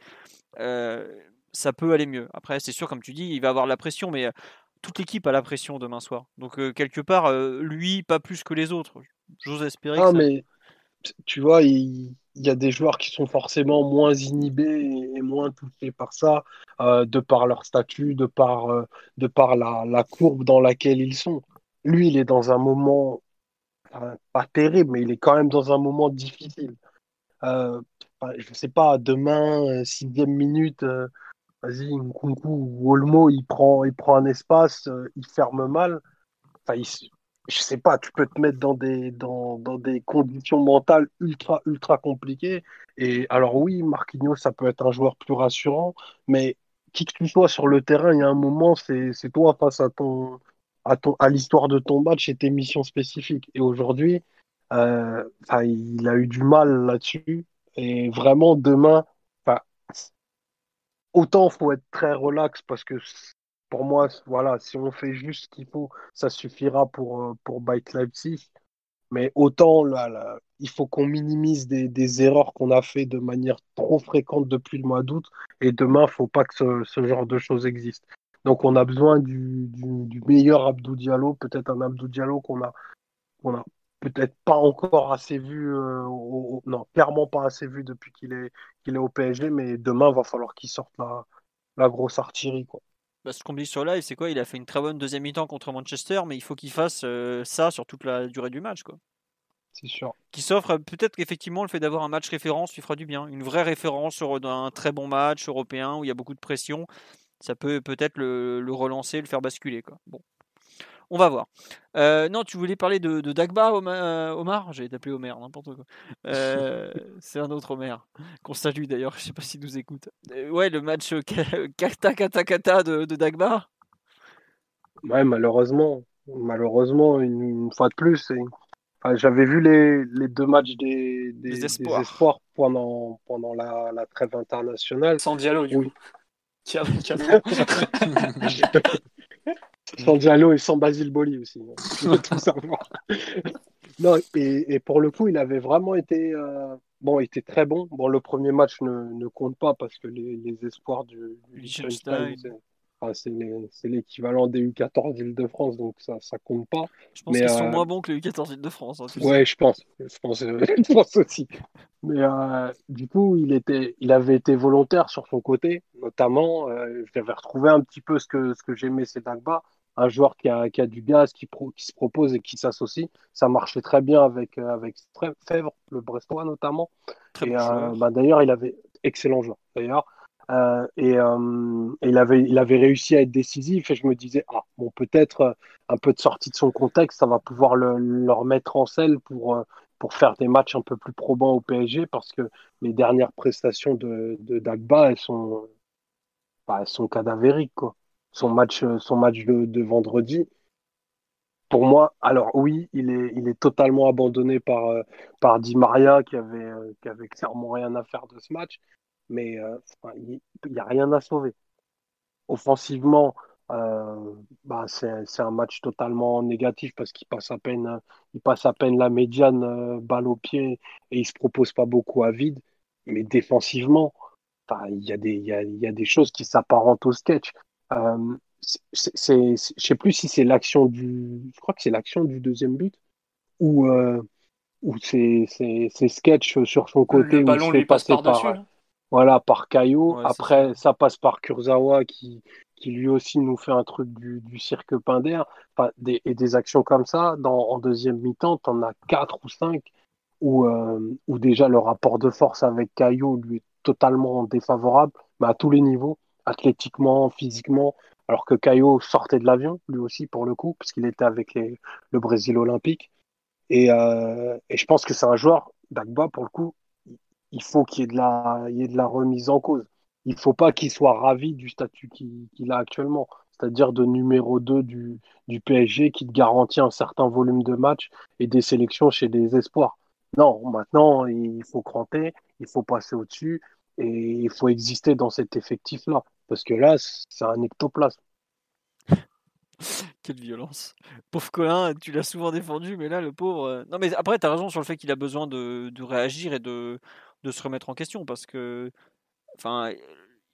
euh, ça peut aller mieux. Après, c'est sûr, comme tu dis, il va avoir la pression, mais euh, toute l'équipe a la pression demain soir. Donc euh, quelque part, euh, lui, pas plus que les autres. J'ose espérer Ah, que ça- mais tu vois, il, il y a des joueurs qui sont forcément moins inhibés et moins touchés par ça, euh, de par leur statut, de par, euh, de par la, la courbe dans laquelle ils sont. Lui, il est dans un moment, pas terrible, mais il est quand même dans un moment difficile. Euh, je sais pas, demain, euh, sixième minute, euh, vas-y, Nkunku ou Olmo, il prend, il prend un espace, il ferme mal. Enfin, il je sais pas, tu peux te mettre dans des, dans, dans des conditions mentales ultra, ultra compliquées. Et alors oui, Marquinhos, ça peut être un joueur plus rassurant, mais qui que tu sois sur le terrain, il y a un moment, c'est toi face à ton, à à l'histoire de ton match et tes missions spécifiques. Et aujourd'hui, euh, il a eu du mal là-dessus. Et vraiment, demain, autant faut être très relax parce que pour moi, voilà, si on fait juste ce qu'il faut, ça suffira pour, euh, pour Bike Leipzig. Mais autant là, il faut qu'on minimise des, des erreurs qu'on a fait de manière trop fréquente depuis le mois d'août. Et demain, faut pas que ce, ce genre de choses existe. Donc on a besoin du, du, du meilleur Abdou Diallo, peut-être un Abdou Diallo qu'on a, qu'on a peut-être pas encore assez vu, euh, au- non, clairement pas assez vu depuis qu'il est, qu'il est au PSG, mais demain, va falloir qu'il sorte la, la grosse artillerie, quoi. Bah, ce qu'on dit sur live, c'est quoi? Il a fait une très bonne deuxième mi-temps contre Manchester, mais il faut qu'il fasse euh, ça sur toute la durée du match, quoi. C'est sûr. Qui s'offre peut-être qu'effectivement le fait d'avoir un match référence lui fera du bien. Une vraie référence sur un très bon match européen où il y a beaucoup de pression, ça peut peut-être le, le relancer, le faire basculer, quoi. Bon, on va voir. Euh, non, tu voulais parler de, de Dagba, Omar, euh, Omar? J'allais t'appeler Omer, n'importe quoi. Euh, c'est un autre Omer, qu'on salue d'ailleurs, je sais pas s'il nous écoute. Euh, ouais, le match kata kata kata de, de Dagba. Ouais, malheureusement, malheureusement, une, une fois de plus, J'avais vu les, les deux matchs des, des, Des des espoirs. espoirs pendant, pendant la, la trêve internationale. Sans Diallo, du Oui. 24 ans. sans Diallo et sans Basile Boli aussi. hein. Tout savoir. non, et, et pour le coup, il avait vraiment été, euh, bon, il était très bon. Bon, le premier match ne, ne compte pas parce que les, les espoirs du, du Liechtenstein. C'est enfin, l'équivalent des U14 d'Île-de-France, donc ça, ça compte pas. Je pense qu'ils sont euh, moins bons que les U14 de France. hein. Ouais, je pense. Je pense, euh, je pense aussi. Mais euh, du coup, il était, il avait été volontaire sur son côté, notamment. J'avais retrouvé un petit peu ce que, ce que j'aimais, c'est Dagba, un joueur qui a, qui a du gaz, qui, pro- qui se propose et qui s'associe. Ça marchait très bien avec, avec Fèvre, le Brestois notamment. Bon bah, d'ailleurs, il avait excellent joueur. D'ailleurs, Euh, et, euh, il avait, réussi à être décisif. Et je me disais, ah bon, peut-être euh, un peu de sortie de son contexte, ça va pouvoir le, le remettre en selle pour, pour faire des matchs un peu plus probants au PSG, parce que les dernières prestations de, Dagba, elles sont, bah, elles sont cadavériques, quoi. Son match, son match de, de vendredi, pour moi, alors oui, il est, il est totalement abandonné par, par Di Maria qui avait, qui avait clairement rien à faire de ce match, mais euh, il n'y a rien à sauver. Offensivement, euh, bah, c'est, c'est un match totalement négatif parce qu'il passe à peine, il passe à peine la médiane, euh, balle au pied et il se propose pas beaucoup à vide. Mais défensivement, il y a des, il y a, y a des choses qui s'apparentent au sketch. Euh, c'est, je sais plus si c'est l'action du, je crois que c'est l'action du deuxième but ou ou c'est c'est c'est sketch sur son côté Le où ballon il se fait lui passe par là. Voilà par. Ouais, c'est Après ça passe par Kurzawa qui qui lui aussi nous fait un truc du, du cirque Pinder. Enfin, des, et des actions comme ça dans en deuxième mi-temps, t'en as quatre ou cinq où euh, où déjà le rapport de force avec Caillot lui est totalement défavorable, mais à tous les niveaux, athlétiquement, physiquement. Alors que Caillot sortait de l'avion, lui aussi, pour le coup, parce qu'il était avec les, le Brésil olympique. Et, euh, et je pense que c'est un joueur, Dagba, pour le coup, il faut qu'il y ait de la, remise en cause. Il faut pas qu'il soit ravi du statut qu'il qu'il a actuellement, c'est-à-dire de numéro 2 du, du PSG qui te garantit un certain volume de matchs et des sélections chez des espoirs. Non, maintenant, il faut cranter, il faut passer au-dessus et il faut exister dans cet effectif-là. Parce que là, c'est un ectoplasme. Quelle violence. Pauvre Colin, tu l'as souvent défendu, mais là, le pauvre. euh, Non, mais après, tu as raison sur le fait qu'il a besoin de, de réagir et de, de se remettre en question parce que. Enfin,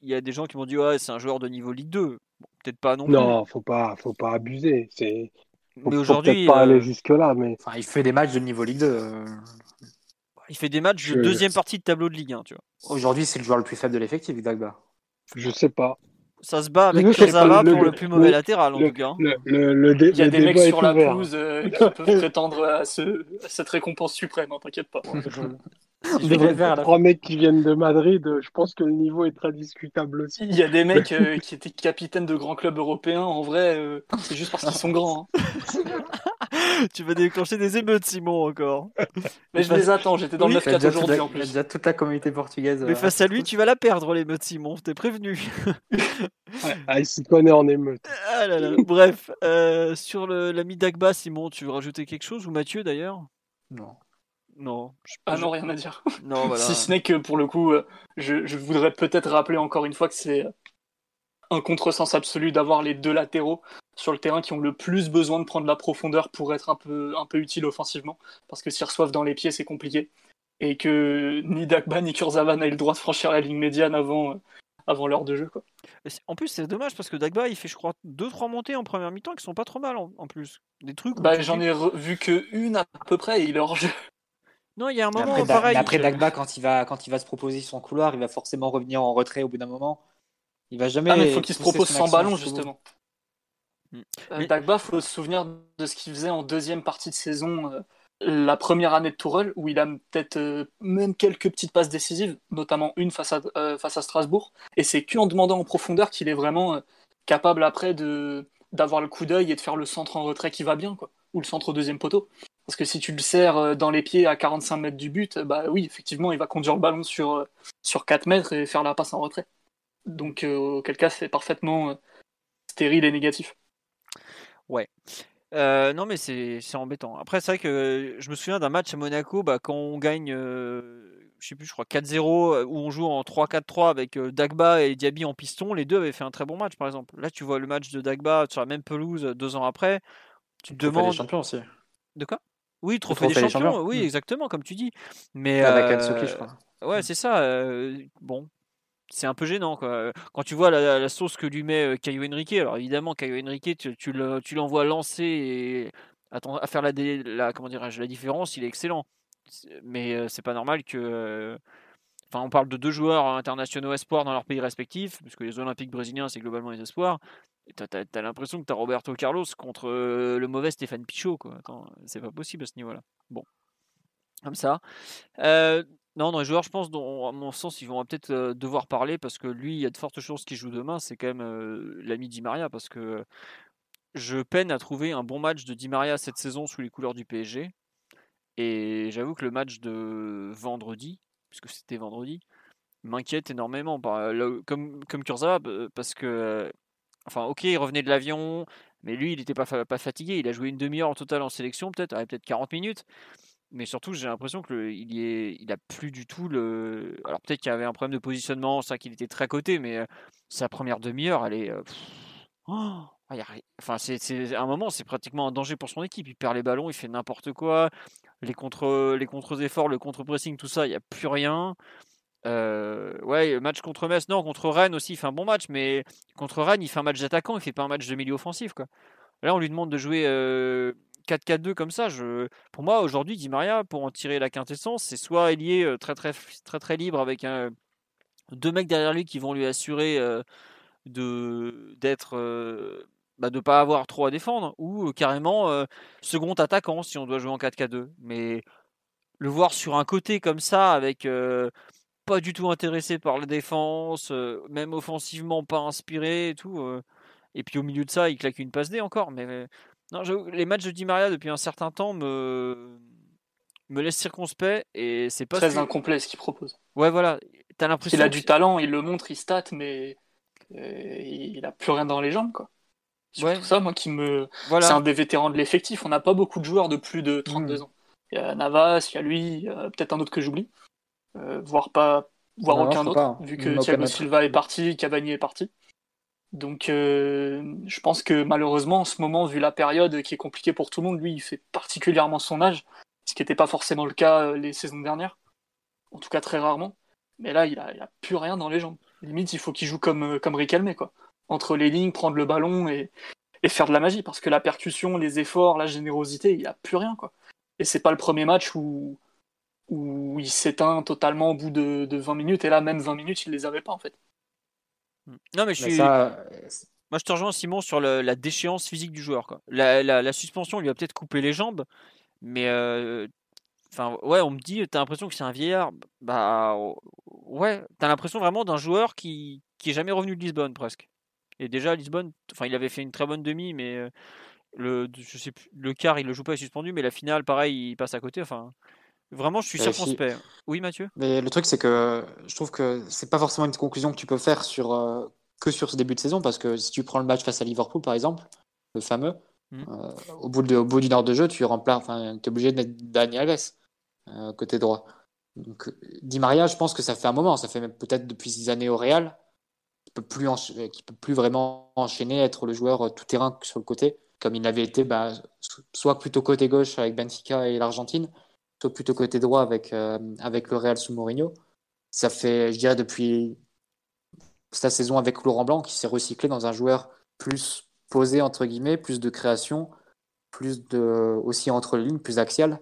il y a des gens qui m'ont dit, ouais, c'est un joueur de niveau Ligue 2. Bon, peut-être pas non plus. Non, faut pas, faut pas abuser. C'est, faut, mais aujourd'hui, peut-être pas euh, aller jusque-là, mais Enfin, il fait des matchs de niveau Ligue 2. euh. il fait des matchs de Je- deuxième partie de tableau de Ligue 1, tu vois. Aujourd'hui, c'est le joueur le plus faible de l'effectif, Dagba. je sais pas. Ça se bat avec le- pour le le- plus mauvais le- latéral, en le- tout cas. Le, dé- Il y a des mecs sur la pelouse euh, qui peuvent prétendre à, ce- à cette récompense suprême, hein, t'inquiète pas. On Il y devrait a le faire trois mecs qui viennent de Madrid, euh, je pense que le niveau est très discutable aussi. Il y a des mecs euh, qui étaient capitaines de grands clubs européens, en vrai, euh, c'est juste parce qu'ils sont grands. hein. tu vas déclencher des émeutes, Simon, encore. Mais je les attends, j'étais dans Oui. le Il y a 9-4 déjà toute aujourd'hui la- en il y a plus. déjà toute la communauté portugaise. Mais euh, face à lui, tu vas la perdre, l'émeute, Simon. T'es prévenu. Ah, il s'y connaît en émeute. Ah là là. Bref, euh, sur le- l'ami Dagba, Simon, tu veux rajouter quelque chose Ou Mathieu, d'ailleurs? Non. Non. je- Ah non, rien à dire. Non, voilà. Si ce n'est que pour le coup, euh, je, je voudrais peut-être rappeler encore une fois que c'est un contresens absolu d'avoir les deux latéraux sur le terrain qui ont le plus besoin de prendre la profondeur pour être un peu, un peu utile offensivement. Parce que s'ils reçoivent dans les pieds, c'est compliqué. Et que ni Dagba ni Kurzawa n'aient le droit de franchir la ligne médiane avant, euh, avant l'heure de jeu. Quoi. En plus, c'est dommage parce que Dagba, il fait, je crois, 2-3 montées en première mi-temps qui sont pas trop mal en, en plus. Des trucs. Bah, J'en ai vu que une à peu près et il est hors jeu. Non, il y a un Mais moment après, pareil. mais après, Dagba, quand il, va, quand il va se proposer son couloir, il va forcément revenir en retrait au bout d'un moment. Il va jamais. Ah, mais il faut qu'il se propose sans ballon, justement. Mm. Euh, Mais- Dagba, faut se souvenir de ce qu'il faisait en deuxième partie de saison, euh, la première année de Tourelle, où il a peut-être euh, même quelques petites passes décisives, notamment une face à, euh, face à Strasbourg. Et c'est qu'en demandant en profondeur qu'il est vraiment euh, capable après de d'avoir le coup d'œil et de faire le centre en retrait qui va bien, quoi. Ou le centre au deuxième poteau. Parce que si tu le serres euh, dans les pieds à 45 mètres du but, bah oui, effectivement, il va conduire le ballon sur, euh, sur 4 mètres et faire la passe en retrait. Donc, euh, auquel cas, c'est parfaitement euh, stérile et négatif. Euh, non, mais c'est c'est embêtant. Après, c'est vrai que je me souviens d'un match à Monaco, bah, quand on gagne, euh, je sais plus, je crois 4-0, euh, où on joue en 3-4-3 avec euh, Dagba et Diaby en piston. Les deux avaient fait un très bon match, par exemple. Là, tu vois le match de Dagba sur la même pelouse deux ans après. Tu te demandes. champions aussi. De quoi? Oui, trophée, trophée des, des champions. Oui, Mm. exactement, comme tu dis. Mais Avec euh, Atsuki, je crois. ouais, c'est ça. euh, bon, c'est un peu gênant, quoi. Quand tu vois la, la sauce que lui met euh, Caio Henrique, alors évidemment, Caio Henrique, tu, tu le- tu l'envoies lancer et à, ton- à faire la, la, comment dirais-je, la différence, il est excellent. Mais c'est pas normal que. euh, Enfin, on parle de deux joueurs internationaux espoirs dans leur pays respectifs, parce que les Olympiques brésiliens, c'est globalement les espoirs. T'as, t'as l'impression que t'as Roberto Carlos contre le mauvais Stéphane Pichot, quoi. Attends, c'est pas possible à ce niveau-là. Bon, comme ça. Euh, non, dans les joueurs, je pense, dont, à mon sens, ils vont peut-être devoir parler, parce que lui, il y a de fortes chances qu'il joue demain, c'est quand même l'ami Di Maria, parce que je peine à trouver un bon match de Di Maria cette saison sous les couleurs du PSG. Et j'avoue que le match de vendredi, puisque c'était vendredi, m'inquiète énormément. comme, comme Kurzawa, parce que, enfin, ok, il revenait de l'avion, mais lui, il n'était pas, fa- pas fatigué. Il a joué une demi-heure en total en sélection, peut-être, ouais, peut-être 40 minutes. Mais surtout, j'ai l'impression que le- il, y est, il a plus du tout le. Alors peut-être qu'il y avait un problème de positionnement, vrai qu'il était très coté, mais euh, sa première demi-heure, elle est. euh, oh, Enfin, c'est, un moment, c'est pratiquement un danger pour son équipe. Il perd les ballons, il fait n'importe quoi. Les contre, les contre-efforts, le contre-pressing, tout ça, il n'y a plus rien. Ouais, match contre Metz, non, contre Rennes aussi, il fait un bon match, mais contre Rennes, il fait un match d'attaquant, il fait pas un match de milieu offensif, quoi. Là, on lui demande de jouer euh, 4-4-2 comme ça. Je... Pour moi, aujourd'hui, Di Maria, pour en tirer la quintessence, c'est soit euh, très, très, très, très libre avec deux mecs derrière lui qui vont lui assurer de d'être bah, de pas avoir trop à défendre ou carrément second attaquant si on doit jouer en 4-4-2 mais le voir sur un côté comme ça avec pas du tout intéressé par la défense euh, même offensivement pas inspiré et tout euh, et puis au milieu de ça il claque une passe D encore mais euh, non les matchs de Di Maria depuis un certain temps me me laissent circonspect et c'est pas Très incomplet ce qu'il propose. ouais voilà t'as l'impression Il a que- du talent, il le montre, il stat, mais il a plus rien dans les jambes, quoi. Surtout Ouais. ça, moi, qui me. voilà C'est un des vétérans de l'effectif. On n'a pas beaucoup de joueurs de plus de 32 Mm. ans. Il y a Navas, il y a lui, peut-être un autre que j'oublie, voire pas, voire Non, aucun autre, pas, vu que Thiago. Silva est parti, Cavani est parti. Donc, euh, je pense que malheureusement, en ce moment, vu la période qui est compliquée pour tout le monde, lui, il fait particulièrement son âge, ce qui n'était pas forcément le cas euh, les saisons dernières, en tout cas très rarement. Mais là, il a, il a plus rien dans les jambes. Limite, il faut qu'il joue comme, euh, comme Riquelme, quoi. Entre les lignes, prendre le ballon et, et faire de la magie, parce que la percussion, les efforts, la générosité, il a plus rien, quoi. Et c'est pas le premier match où, où il s'éteint totalement au bout de, de 20 minutes, et là, même 20 minutes, il les avait pas, en fait. non mais je Mais suis ça, Moi, je te rejoins, Simon, sur le- la déchéance physique du joueur. Quoi. La, la- la suspension lui a peut-être coupé les jambes, mais euh, enfin, ouais, on me dit, t'as l'impression que c'est un vieillard. Bah, ouais, t'as l'impression vraiment d'un joueur qui, qui est jamais revenu de Lisbonne presque. Et déjà, Lisbonne, enfin, il avait fait une très bonne demi, mais euh, le, je sais plus, le quart, il le joue pas, il est suspendu, mais la finale, pareil, il passe à côté. Enfin, vraiment, je suis circonspect. Oui, Mathieu? Mais le truc, c'est que je trouve que c'est pas forcément une conclusion que tu peux faire sur, euh, que sur ce début de saison, parce que si tu prends le match face à Liverpool, par exemple, le fameux, Mhm. euh, au bout de, au bout d'une heure de jeu, tu remplaces, enfin, es obligé de mettre Dani Alves euh, côté droit. Donc, euh, Di Maria, je pense que ça fait un moment, ça fait peut-être depuis six années au Real, qui peut plus, encha- qui peut plus vraiment enchaîner, être le joueur euh, tout terrain sur le côté, comme il l'avait été, bah, so- soit plutôt côté gauche avec Benfica et l'Argentine, plutôt côté droit avec, euh, avec le Real sous Mourinho. Ça fait, je dirais, depuis sa saison avec Laurent Blanc, qui s'est recyclé dans un joueur plus posé, entre guillemets, plus de création, plus de, aussi entre les lignes, plus axial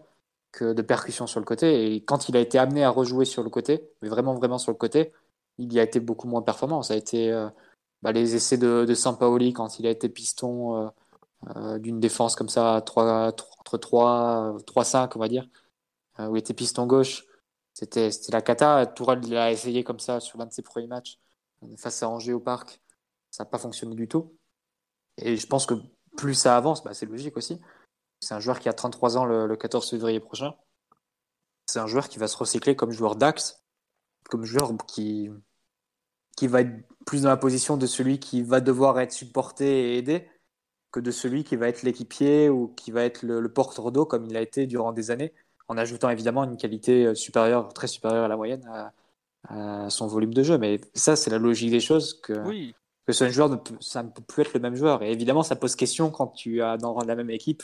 que de percussion sur le côté. Et quand il a été amené à rejouer sur le côté, mais vraiment, vraiment sur le côté, il y a été beaucoup moins performant. Ça a été euh, bah, les essais de, de Sampaoli quand il a été piston euh, d'une défense comme ça, à 3, entre 3, 3-5, on va dire, où il était piston gauche. C'était la cata. Tourelle il a essayé comme ça sur l'un de ses premiers matchs euh, face à Angers au parc. Ça n'a pas fonctionné du tout. Et je pense que plus ça avance, bah, c'est logique aussi. C'est un joueur qui a 33 ans le, le 14 février prochain. C'est un joueur qui va se recycler comme joueur d'axe, comme joueur qui, qui va être plus dans la position de celui qui va devoir être supporté et aidé, que de celui qui va être l'équipier ou qui va être le, le porteur d'eau comme il a été durant des années, en ajoutant évidemment une qualité supérieure, très supérieure à la moyenne à, à son volume de jeu. Mais ça, c'est la logique des choses que, Oui. que ce joueur, ne peut, ça ne peut plus être le même joueur. Et évidemment, ça pose question quand tu as dans la même équipe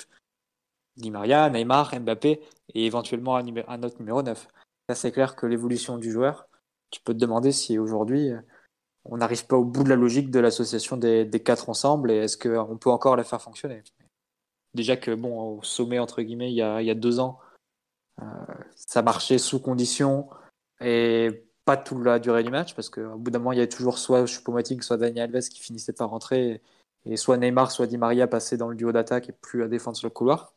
Di Maria, Neymar, Mbappé et éventuellement un, autre numéro 9. Là, c'est clair que l'évolution du joueur, tu peux te demander si aujourd'hui euh, on n'arrive pas au bout de la logique de l'association des, des quatre ensemble et est-ce qu'on peut encore la faire fonctionner? Déjà que, bon, au sommet, entre guillemets, il y a, il y a deux ans, euh, ça marchait sous condition et pas toute la durée du match parce qu'au bout d'un moment, il y avait toujours soit Choupo-Moting, soit Daniel Alves qui finissait par rentrer et soit Neymar, soit Di Maria passaient dans le duo d'attaque et plus à défendre sur le couloir.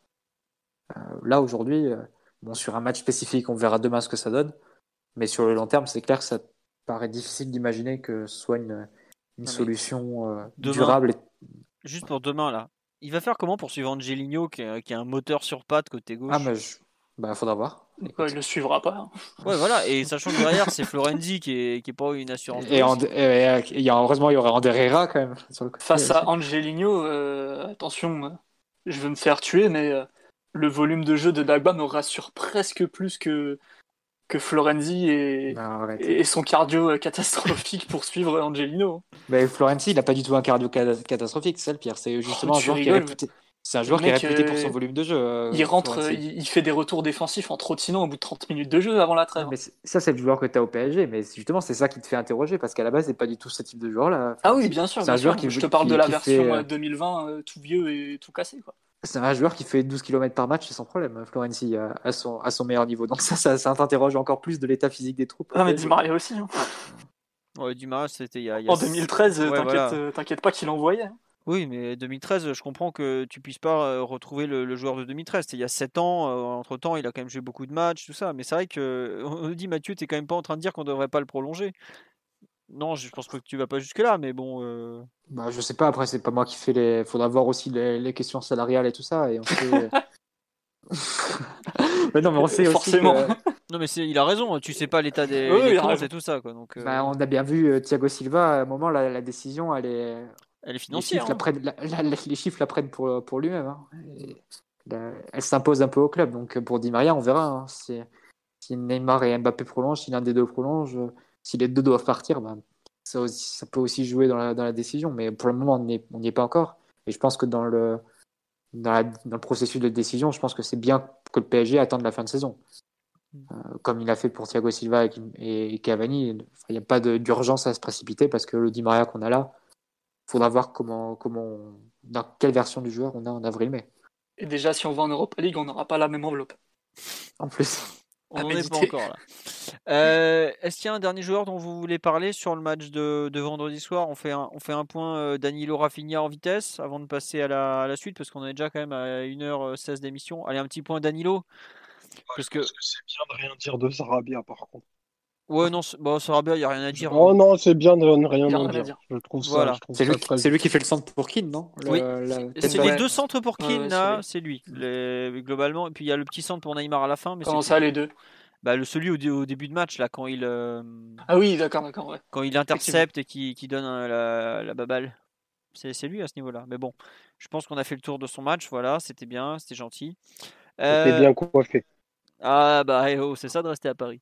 Euh, là, aujourd'hui, euh, bon, sur un match spécifique, on verra demain ce que ça donne. Mais sur le long terme, c'est clair que ça paraît difficile d'imaginer que ce soit une, solution euh, demain- durable. Et... Juste pour demain, là. Il va faire comment pour suivre Angelino, qui a un moteur sur patte côté gauche? Ah, mais je... bah, faudra voir. Il le suivra pas. hein. Ouais, voilà. Et sachant que derrière, c'est Florenzi qui est, qui est pas une assurance. de Et, et- et il y a, heureusement, il y aura Ander Herrera quand même. Sur le côté. Face à Angelino, euh, attention, euh, je veux me faire tuer, mais euh, le volume de jeu de Dagba me rassure presque plus que, que Florenzi et, Non, et son cardio catastrophique pour suivre Angelino. Mais Florenzi, il n'a pas du tout un cardio ca- catastrophique, c'est ça le pire. C'est justement Oh, un tu joueur qui est réputé. C'est un joueur qui est réputé euh, pour son volume de jeu. euh, Il rentre, il, fait des retours défensifs en trottinant au bout de 30 minutes de jeu avant la trêve. Mais c'est- ça, c'est le joueur que tu as au PSG, mais justement, c'est ça qui te fait interroger parce qu'à la base, c'est pas du tout ce type de joueur-là. Ah oui, bien sûr. C'est un joueur qui- je te parle qui- de la version fait, euh, euh, 2020 euh, tout vieux et tout cassé. Quoi. C'est un joueur qui fait 12 km par match, c'est sans problème, Florenzi, à, à son, à son meilleur niveau. Donc ça, ça, ça t'interroge encore plus de l'état physique des troupes. Ah, mais Di Maria aussi. hein. Ouais, Dumas, c'était il y a. il y a En 2013, euh, Ouais, t'inquiète voilà. euh, pas qu'il envoyait. Hein. Oui, mais 2013, je comprends que tu puisses pas retrouver le, le joueur de 2013. C'était il y a 7 ans, euh, entre-temps, il a quand même joué beaucoup de matchs, tout ça. Mais c'est vrai que, on nous dit, Mathieu, t'es quand même pas en train de dire qu'on devrait pas le prolonger. Non, je pense pas que tu vas pas jusque-là, mais bon. euh, Bah, je sais pas, après, c'est pas moi qui fais les. Faudra voir aussi les, les questions salariales et tout ça. Et on sait... mais non, mais on sait aussi. Forcément. que- Non, mais il a raison, tu sais pas l'état des, Oui, des il a et tout ça, quoi. Donc, euh, Bah, on a bien vu Thiago Silva, à un moment, la, la décision, elle est. elle est Les financière. la hein. prennent, la- la- la- les chiffres la prennent pour, pour lui-même. hein. Elle s'impose un peu au club. Donc pour Di Maria, on verra. hein. Si, si Neymar et Mbappé prolongent, si l'un des deux prolonge, euh, si les deux doivent partir, ben, ça, aussi- ça peut aussi jouer dans la, dans la décision. Mais pour le moment, on n'y est, pas encore. Et je pense que dans le, dans, la- dans le processus de décision, je pense que c'est bien que le PSG attende la fin de saison. Euh, comme il a fait pour Thiago Silva et, et Cavani, il n'y a pas d'urgence à se précipiter parce que le Di Maria qu'on a là, faudra voir comment, comment, dans quelle version du joueur on a en avril-mai. Et déjà, si on va en Europa League, on n'aura pas la même enveloppe. En plus, On n'en est pas encore là. Euh, Est-ce qu'il y a un dernier joueur dont vous voulez parler sur le match de, de vendredi soir? On fait, un, on fait un point euh, Danilo Rafinha en vitesse avant de passer à la, à la suite parce qu'on est déjà quand même à 1h16 d'émission. Allez, un petit point Danilo. Parce que, Je pense que c'est bien de rien dire de Sarabia, par contre. Ouais, non, c'est- bon, Sarabia, il n'y a rien à dire. Oh non, c'est bien de ne rien en rien à dire. dire. Je trouve ça, Voilà. c'est ça lui, très c'est lui qui fait le centre pour Keane, non? Le- Oui. la- C'est les deux centres pour Ouais, Keane ouais, là, c'est lui. Les- globalement, et puis il y a le petit centre pour Neymar à la fin. Mais Comment c'est ça, les deux? Bah, le Celui au, au début de match, là, quand il, euh, Ah oui, d'accord, d'accord. Ouais. quand il intercepte et qui, donne euh, la, la baballe. C'est c'est lui à ce niveau-là. Mais bon, je pense qu'on a fait le tour de son match. Voilà, c'était bien, c'était gentil. C'était Euh, bien coiffé. Ah bah eh oh, c'est ça de rester à Paris.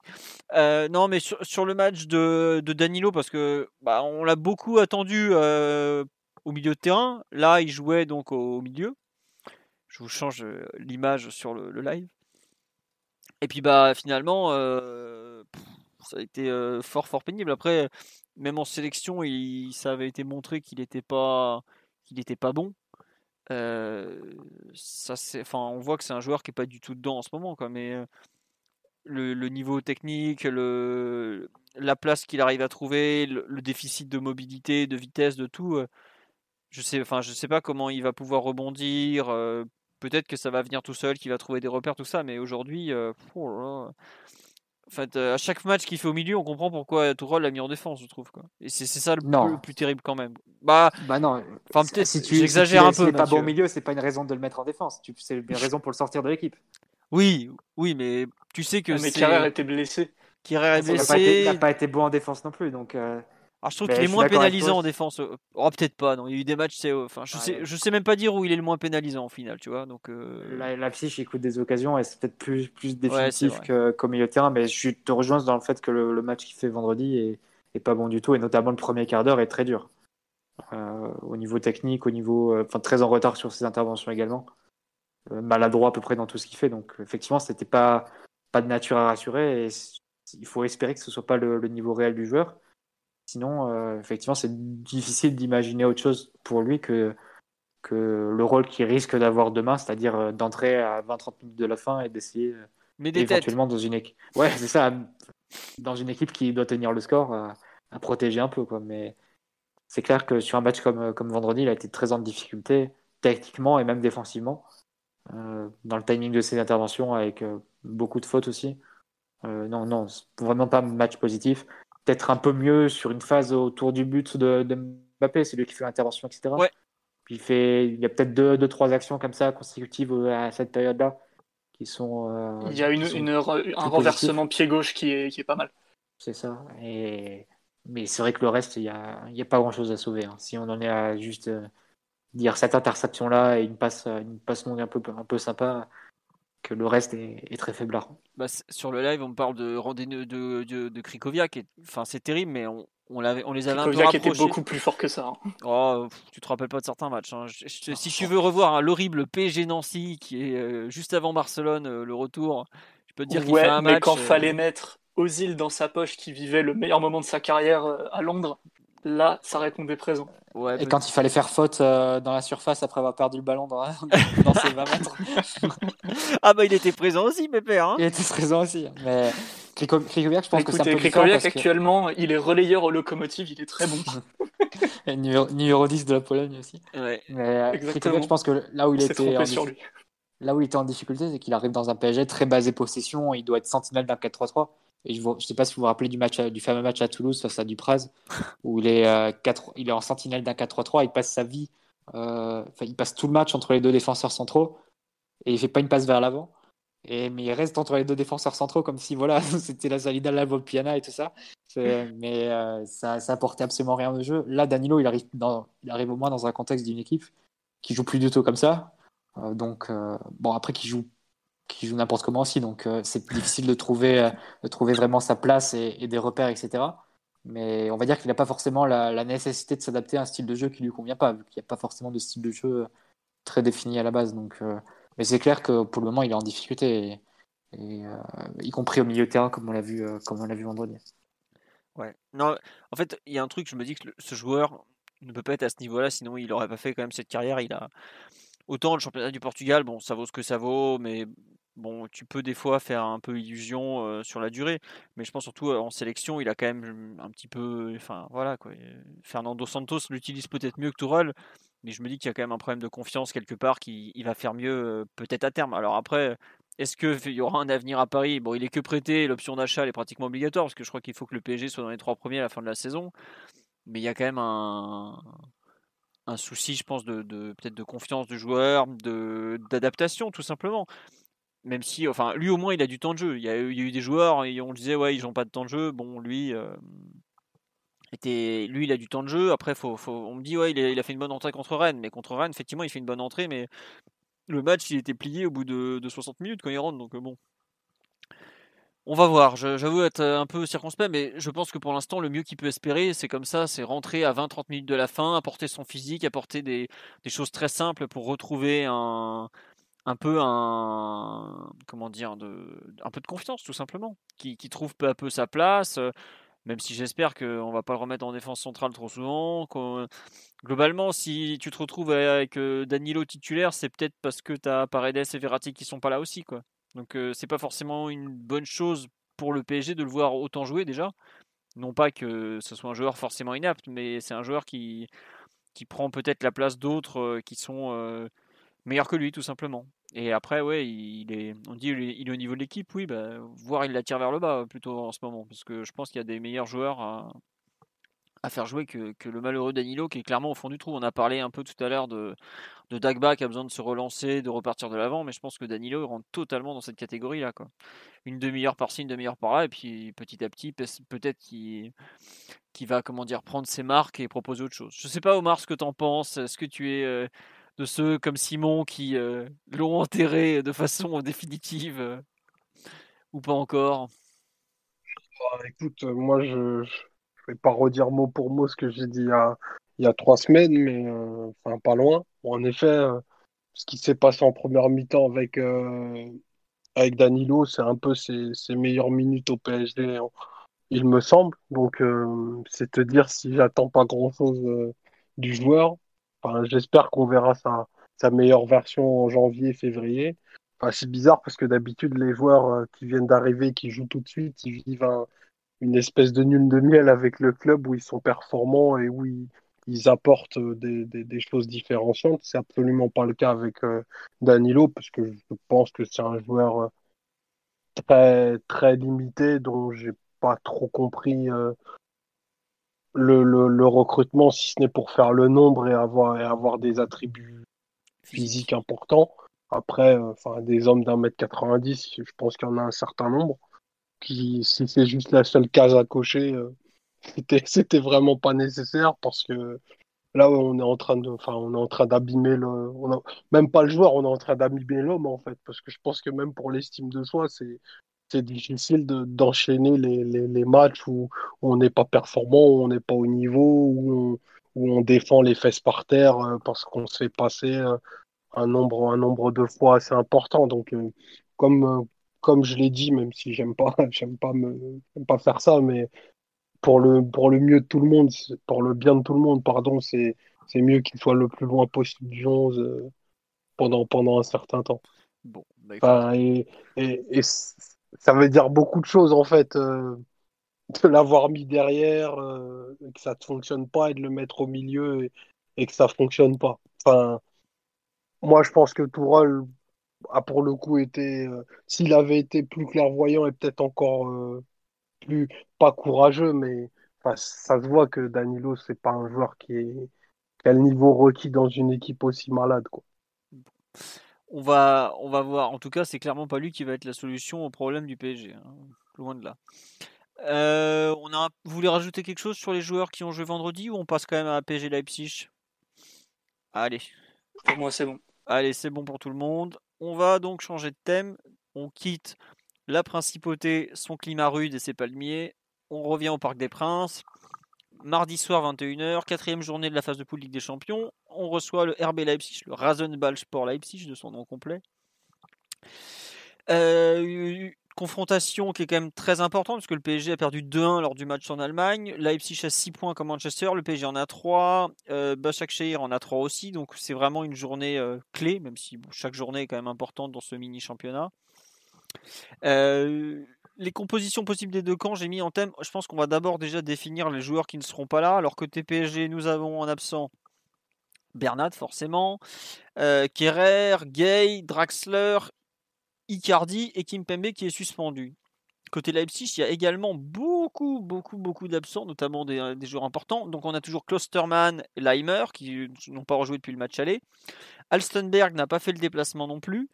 Euh, non mais sur, le match de, Danilo parce que bah, on l'a beaucoup attendu euh, au milieu de terrain. Là il jouait donc au, milieu. Je vous change euh, l'image sur le, live. Et puis bah finalement ça a été fort fort pénible. Après même en sélection il, ça avait été montré qu'il n'était pas qu'il était pas bon. Ça c'est, enfin, on voit que c'est un joueur qui est pas du tout dedans en ce moment, quoi. Mais le, niveau technique, le, la place qu'il arrive à trouver, le, déficit de mobilité, de vitesse, de tout, je sais, enfin, je sais pas comment il va pouvoir rebondir. peut-être que ça va venir tout seul, qu'il va trouver des repères, tout ça. Mais aujourd'hui, euh. En fait, euh, à chaque match qu'il fait au milieu, on comprend pourquoi Tourelle l'a mis en défense, je trouve. Quoi. Et c'est c'est ça le, Non. plus, le plus terrible quand même. Bah, Bah non. Enfin, si- peut-être, si tu j'exagère si tu- un peu, n'est pas bon au milieu, c'est pas une raison de le mettre en défense. Tu- C'est une raison pour le sortir de l'équipe. oui, oui, mais tu sais que Ah, mais Carrère était blessé. Kierer est Il n'a blessé. pas été bon en défense non plus. Donc, euh, Alors je trouve qu'il est moins pénalisant en défense. euh, Oh peut-être pas. Non, il y a eu des matchs. C'est, enfin, je Ah, sais, ouais. je sais même pas dire où il est le moins pénalisant au final, tu vois. Donc. euh, La, Leipzig il coûte des occasions et c'est peut-être plus, plus définitif que, qu'au milieu de terrain, mais je te rejoins dans le fait que le, le match qu'il fait vendredi est, est pas bon du tout, et notamment le premier quart d'heure est très dur. Euh, au niveau technique, au niveau, euh, enfin très en retard sur ses interventions également, Euh, maladroit à peu près dans tout ce qu'il fait. Donc effectivement, c'était pas pas de nature à rassurer, et il faut espérer que ce soit pas le, le niveau réel du joueur. Sinon, euh, effectivement, c'est difficile d'imaginer autre chose pour lui que que le rôle qu'il risque d'avoir demain, c'est-à-dire euh, d'entrer à 20-30 minutes de la fin et d'essayer euh, têtes. éventuellement dans une équipe. Ouais, c'est ça, dans une équipe qui doit tenir le score, à, à protéger un peu, quoi. Mais c'est clair que sur un match comme, comme vendredi, il a été très en difficulté, techniquement et même défensivement, euh, dans le timing de ses interventions, avec euh, beaucoup de fautes aussi. Euh, non, non, vraiment pas un match positif. Peut-être un peu mieux sur une phase autour du but de, de Mbappé, c'est lui qui fait l'intervention, etc. Ouais. Puis il, fait, il y a peut-être deux, deux, trois actions comme ça consécutives à cette période-là qui sont. euh, Il y a une, une- un renversement pied gauche qui est, qui est pas mal. C'est ça. Et... Mais c'est vrai que le reste, il n'y a, y a pas grand-chose à sauver. hein. Si on en est à juste euh, dire cette interception-là et une passe, une passe longue un peu, un peu sympa, que le reste est, est très faiblard. Bah, sur le live, on me parle de rendez-vous de, de, de Krikoviak. et- Enfin, c'est terrible, mais on, on, l'avait, on les avait un peu Krikoviak était beaucoup plus fort que ça. hein. Oh, pff, tu te rappelles pas de certains matchs. hein. Je- je- si tu veux revoir hein, l'horrible PSG Nancy qui est euh, juste avant Barcelone, euh, le retour, je peux te dire qu'il ouais, fait un mais match. quand euh, fallait mettre Ozil dans sa poche qui vivait le meilleur moment de sa carrière euh, à Londres, là, ça répondait présent. ouais, Et quand il fallait faire faute euh, dans la surface après avoir perdu le ballon dans, dans ses 20 mètres, Ah bah il était présent aussi, Pépère. Hein il était présent aussi. Mais Kriko- Krikoviak, je pense que c'est un Écoutez, peu Krikoviak parce que... actuellement, il est relayeur au locomotive, il est très bon. Et numéro, numéro 10 de la Pologne aussi. ouais. Mais euh. Krikoviak, je pense que là où il était en sur lui. Là où il était en difficulté, c'est qu'il arrive dans un PSG très basé possession. Il doit être sentinelle d'un 4-3-3. Et je ne sais pas si vous vous rappelez du, match, du fameux match à Toulouse face à Dupraz, où il est, euh, quatre- il est en sentinelle d'un 4-3-3. Il passe sa vie, euh, il passe tout le match entre les deux défenseurs centraux et il fait pas une passe vers l'avant. Et, mais il reste entre les deux défenseurs centraux comme si voilà, c'était la Salida, la Volpiana et tout ça. Mais euh, ça, ça apportait absolument rien au jeu. Là, Danilo, il arrive, dans, il arrive au moins dans un contexte d'une équipe qui joue plus du tout comme ça. Euh, donc, euh, bon, après, qui joue, qui joue n'importe comment aussi. Donc, euh, c'est difficile de trouver, euh, de trouver vraiment sa place et, des repères, etc. Mais on va dire qu'il n'a pas forcément la, nécessité de s'adapter à un style de jeu qui lui convient pas, vu qu'il n'y a pas forcément de style de jeu très défini à la base. Donc, euh, mais c'est clair que pour le moment, il est en difficulté, et, euh, y compris au milieu de terrain, comme on l'a vu, euh, vu vendredi. Ouais. Non, en fait, il y a un truc, je me dis que ce joueur ne peut pas être à ce niveau-là, sinon il n'aurait pas fait quand même cette carrière. Il a autant le championnat du Portugal, bon, ça vaut ce que ça vaut, mais bon, tu peux des fois faire un peu illusion sur la durée. Mais je pense surtout en sélection, il a quand même un petit peu, enfin voilà quoi. Fernando Santos l'utilise peut-être mieux que Tourelle, mais je me dis qu'il y a quand même un problème de confiance quelque part, qu'il il va faire mieux peut-être à terme. Alors après. Est-ce qu'il y aura un avenir à Paris? Bon, il est que prêté, l'option d'achat elle est pratiquement obligatoire parce que je crois qu'il faut que le PSG soit dans les trois premiers à la fin de la saison. Mais il y a quand même un, un souci, je pense, de, peut-être de confiance du joueur, d'adaptation tout simplement. Même si, enfin, lui au moins il a du temps de jeu. Il y a, eu- des joueurs et on disait ouais ils n'ont pas de temps de jeu. Bon, lui. euh, était, lui, il a du temps de jeu. Après, faut, faut, on me dit, ouais, il a, il a fait une bonne entrée contre Rennes. Mais contre Rennes, effectivement, il fait une bonne entrée. Mais le match, il était plié au bout de, de 60 minutes quand il rentre. Donc, euh, bon. On va voir. J'avoue être euh, un peu circonspect, mais je pense que pour l'instant, le mieux qu'il peut espérer, c'est comme ça c'est rentrer à 20-30 minutes de la fin, apporter son physique, apporter des, choses très simples pour retrouver un, peu un. Comment dire de, Un peu de confiance, tout simplement. Qui, trouve peu à peu sa place. euh, Même si j'espère qu'on va pas le remettre en défense centrale trop souvent. Globalement, si tu te retrouves avec euh, Danilo titulaire, c'est peut-être parce que tu as Paredes et Verratti qui sont pas là aussi. quoi. Donc euh, c'est pas forcément une bonne chose pour le PSG de le voir autant jouer déjà. Non pas que ce soit un joueur forcément inapte, mais c'est un joueur qui, qui prend peut-être la place d'autres qui sont meilleurs que lui, tout simplement. Et après, ouais, il est, on dit il est, il est au niveau de l'équipe, oui, bah, voire il la tire vers le bas plutôt en ce moment, parce que je pense qu'il y a des meilleurs joueurs à, à faire jouer que, le malheureux Danilo qui est clairement au fond du trou. On a parlé un peu tout à l'heure de, Dagba qui a besoin de se relancer, de repartir de l'avant, mais je pense que Danilo il rentre totalement dans cette catégorie-là. Quoi. Une demi-heure par-ci, une demi-heure par-là, et puis petit à petit, peut-être qu'il qui va comment dire, prendre ses marques et proposer autre chose. Je sais pas Omar ce que tu en penses, est-ce que tu es euh, de ceux comme Simon qui euh, l'ont enterré de façon définitive euh, ou pas encore? Bah, Écoute, moi je je vais pas redire mot pour mot ce que j'ai dit il y a, trois semaines, mais euh, enfin pas loin. en effet, euh, ce qui s'est passé en première mi-temps avec, euh, avec Danilo, c'est un peu ses, meilleures minutes au PSG, il me semble. Donc c'est te dire si j'attends pas grand-chose du joueur. Enfin, j'espère qu'on verra sa, sa meilleure version en janvier, février. Enfin, c'est bizarre parce que d'habitude, les joueurs qui viennent d'arriver, qui jouent tout de suite, ils vivent un, une espèce de nul de miel avec le club où ils sont performants et où ils, ils apportent des, des, des, choses différenciantes. C'est absolument pas le cas avec euh, Danilo parce que je pense que c'est un joueur euh, très très limité dont j'ai pas trop compris euh, le, le, le, recrutement si ce n'est pour faire le nombre et avoir et avoir des attributs physiques importants. Après, enfin des hommes d'un mètre 90, je pense qu'il y en a un certain nombre si c'est juste la seule case à cocher, euh, c'était, vraiment pas nécessaire parce que là, on est en train de, enfin, on est en train d'abîmer le, même pas le joueur, on est en train d'abîmer l'homme en fait, parce que je pense que même pour l'estime de soi, c'est, difficile de, d'enchaîner les, matchs où, on n'est pas performant, où on n'est pas au niveau, où on, défend les fesses par terre euh, parce qu'on se fait passer euh, un nombre, un nombre de fois assez important. Donc, comme, comme je l'ai dit, même si j'aime pas, j'aime pas me, pas faire ça, mais pour le, pour le mieux de tout le monde, pour le bien de tout le monde, pardon, c'est, c'est mieux qu'il soit le plus loin possible du 11 euh, pendant, pendant un certain temps. Bon, bah, enfin, et, et, et, ça veut dire beaucoup de choses en fait, euh, de l'avoir mis derrière, euh, que ça ne fonctionne pas, et de le mettre au milieu et, et que ça fonctionne pas. Enfin, moi je pense que Tourelle a pour le coup été, euh, s'il avait été plus clairvoyant et peut-être encore euh, plus, pas courageux, mais ça se voit que Danilo, c'est pas un joueur qui, est, qui a le niveau requis dans une équipe aussi malade. Quoi. On va, on va voir. En tout cas, c'est clairement pas lui qui va être la solution au problème du PSG. Hein. Loin de là. Euh, on a, vous voulez rajouter quelque chose sur les joueurs qui ont joué vendredi ou on passe quand même à PSG Leipzig? Allez. Pour moi, c'est bon. Allez, c'est bon pour tout le monde. On va donc changer de thème. On quitte la principauté, son climat rude et ses palmiers. On revient au Parc des Princes. Mardi soir, 21h, quatrième journée de la phase de poule Ligue des Champions. On reçoit le RB Leipzig, le Rasenball Sport Leipzig de son nom complet. Euh, confrontation qui est quand même très importante parce que le PSG a perdu 2-1 lors du match en Allemagne. Leipzig a 6 points comme Manchester, le PSG en a 3, euh, Başakşehir en a 3 aussi. Donc c'est vraiment une journée euh, clé, même si chaque journée est quand même importante dans ce mini championnat. Euh, les compositions possibles des deux camps, j'ai mis en thème. Je pense qu'on va d'abord déjà définir les joueurs qui ne seront pas là. Alors côté PSG, nous avons en absent Bernat forcément, euh, Kerrer, Gay, Draxler Icardi et Kimpembe qui est suspendu. Côté Leipzig, il y a également beaucoup, beaucoup, beaucoup d'absents, notamment des, des, joueurs importants. Donc on a toujours Klosterman et Leimer qui n'ont pas rejoué depuis le match aller. Alstenberg n'a pas fait le déplacement non plus.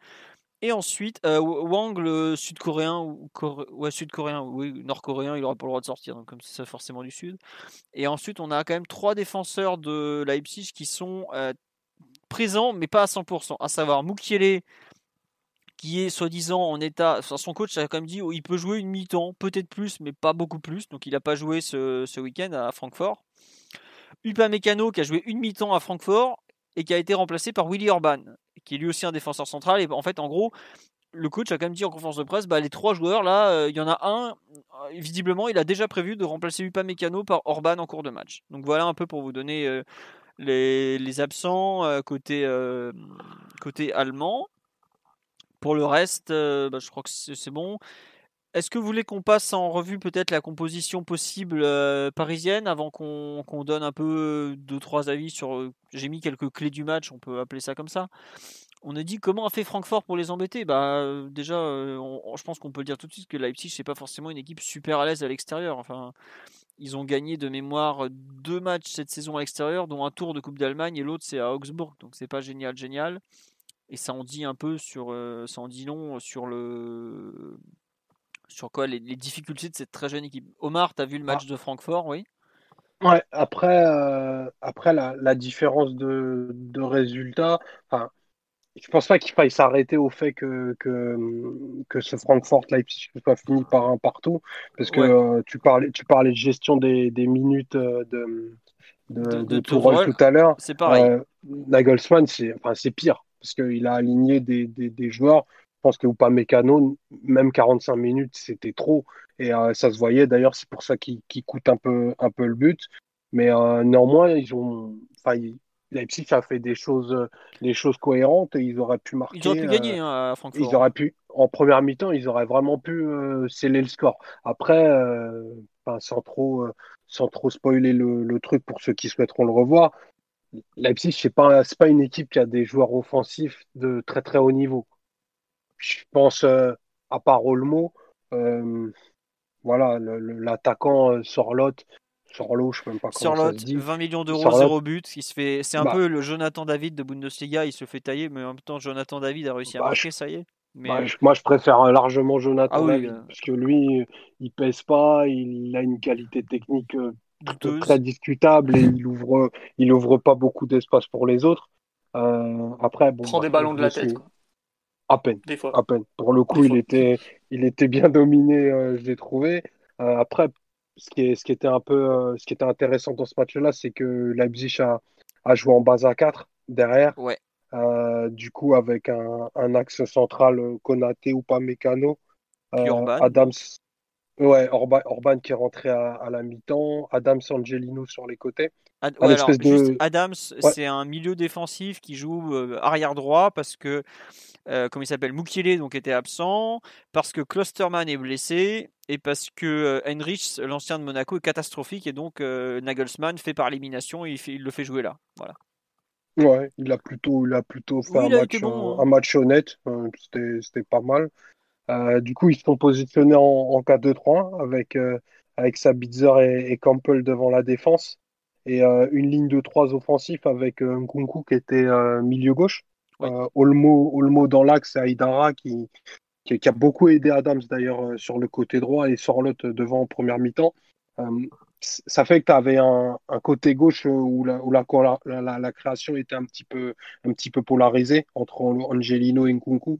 Et ensuite, euh, Wang, le sud-coréen, ou sud-coréen, oui, nord-coréen, il n'aura pas le droit de sortir, donc comme c'est forcément du sud. Et ensuite, on a quand même trois défenseurs de Leipzig qui sont euh, présents, mais pas à 100%, à savoir Mukiele, qui est soi-disant en état. son coach a quand même dit oh, peut jouer une mi-temps, peut-être plus, mais pas beaucoup plus. Donc il n'a pas joué ce, week-end à Francfort. Upamecano qui a joué une mi-temps à Francfort et qui a été remplacé par Willy Orban, qui est lui aussi un défenseur central. Et en fait, en gros, le coach a quand même dit en conférence de presse, bah, les trois joueurs là, euh, il y en a un, euh, visiblement, il a déjà prévu de remplacer Upamecano par Orban en cours de match. Donc voilà un peu pour vous donner euh, les, les, absents côté, côté allemand. Pour le reste, euh, bah, je crois que c'est bon. Est-ce que vous voulez qu'on passe en revue peut-être la composition possible euh, parisienne avant qu'on donne un peu deux trois avis sur. Euh, j'ai mis quelques clés du match, on peut appeler ça comme ça. On a dit comment a fait Francfort pour les embêter? Bah déjà, je pense qu'on peut le dire tout de suite que Leipzig c'est pas forcément une équipe super à l'aise à l'extérieur. Enfin, ils ont gagné de mémoire deux matchs cette saison à l'extérieur, dont un tour de Coupe d'Allemagne et l'autre c'est à Augsbourg. Donc c'est pas génial, génial. Et ça en dit un peu sur, euh, ça en dit long sur le, sur quoi les, difficultés de cette très jeune équipe. Omar, tu as vu le match ah. de Francfort, oui? Ouais, après, euh, après la, différence de, de résultats, enfin, je pense pas qu'il faille s'arrêter au fait que, que, que ce Francfort-Leipzig soit fini par un partout, parce que euh, tu, parlais, tu parlais de gestion des, des minutes euh, de, de, de, tout à l'heure. C'est pareil. Euh, Nagelsmann, c'est enfin, pire, parce qu'il a aligné des, des, des, joueurs. Je pense que Upamecano, même 45 minutes, c'était trop. Et ça se voyait, d'ailleurs, c'est pour ça qu'il coûte un peu, un peu le but. Mais néanmoins, ils ont, enfin, Leipzig a fait des choses, euh, des choses cohérentes et ils auraient pu marquer. Ils auraient pu gagner euh, hein, à Francfort. Ils auraient pu, en première mi-temps, ils auraient vraiment pu euh, sceller le score. Après, sans trop, sans trop spoiler le, truc pour ceux qui souhaiteront le revoir, Leipzig, c'est pas, pas une équipe qui a des joueurs offensifs de très très haut niveau. Je pense, à part Olmo, voilà, l'attaquant Sorlotte, Sorlo, je sais même pas comment ça se dit. 20 millions d'euros, zéro but. se fait... C'est un bah. peu le Jonathan David de Bundesliga. Il se fait tailler, mais en même temps, Jonathan David a réussi à bah, marquer, ça y est. Mais... Bah, moi, je préfère largement Jonathan ah David, euh. parce que lui, il pèse pas, il a une qualité technique euh, très discutable et il ouvre, il ouvre pas beaucoup d'espace pour les autres. Euh, après, bon, prend des ballons de la tête. À peine. Des fois. À peine. Pour le coup, il était, il était bien dominé, je l'ai trouvé. après, ce qui, est, ce qui était un peu euh, ce qui était intéressant dans ce match-là, c'est que Leipzig a, a, joué en base à 4 derrière. Ouais. Euh, du coup, avec un, un, axe central euh, Konaté ou pas Mécano. Euh, Adams, ouais, Orban, Orban, qui est rentré à, à la mi-temps. Adams Angelino sur les côtés. Ad, ouais, alors, de... Adams, c'est un milieu défensif qui joue arrière droit parce que euh, comment il s'appelle, Mukiele donc était absent, parce que Klosterman est blessé et parce que euh, Heinrich, l'ancien de Monaco, est catastrophique et donc euh, Nagelsmann fait par élimination et il, le fait jouer là. Voilà. Ouais, il a plutôt, il a plutôt fait un, match, hein. un, match, honnête, c'était pas mal. Du coup, ils se sont positionnés en, en 4-2-3 avec, avec Sabitzer et, et, Campbell devant la défense et une ligne de trois offensifs avec Nkunku qui était milieu gauche. Euh, Olmo, Olmo dans l'axe et Aïdara qui, qui, a beaucoup aidé Adams d'ailleurs euh, sur le côté droit et Sorlotte devant en première mi-temps. Euh, ça fait que tu avais un, côté gauche où, la, où la, la, création était un petit peu, un petit peu polarisée entre Angelino et Nkunku,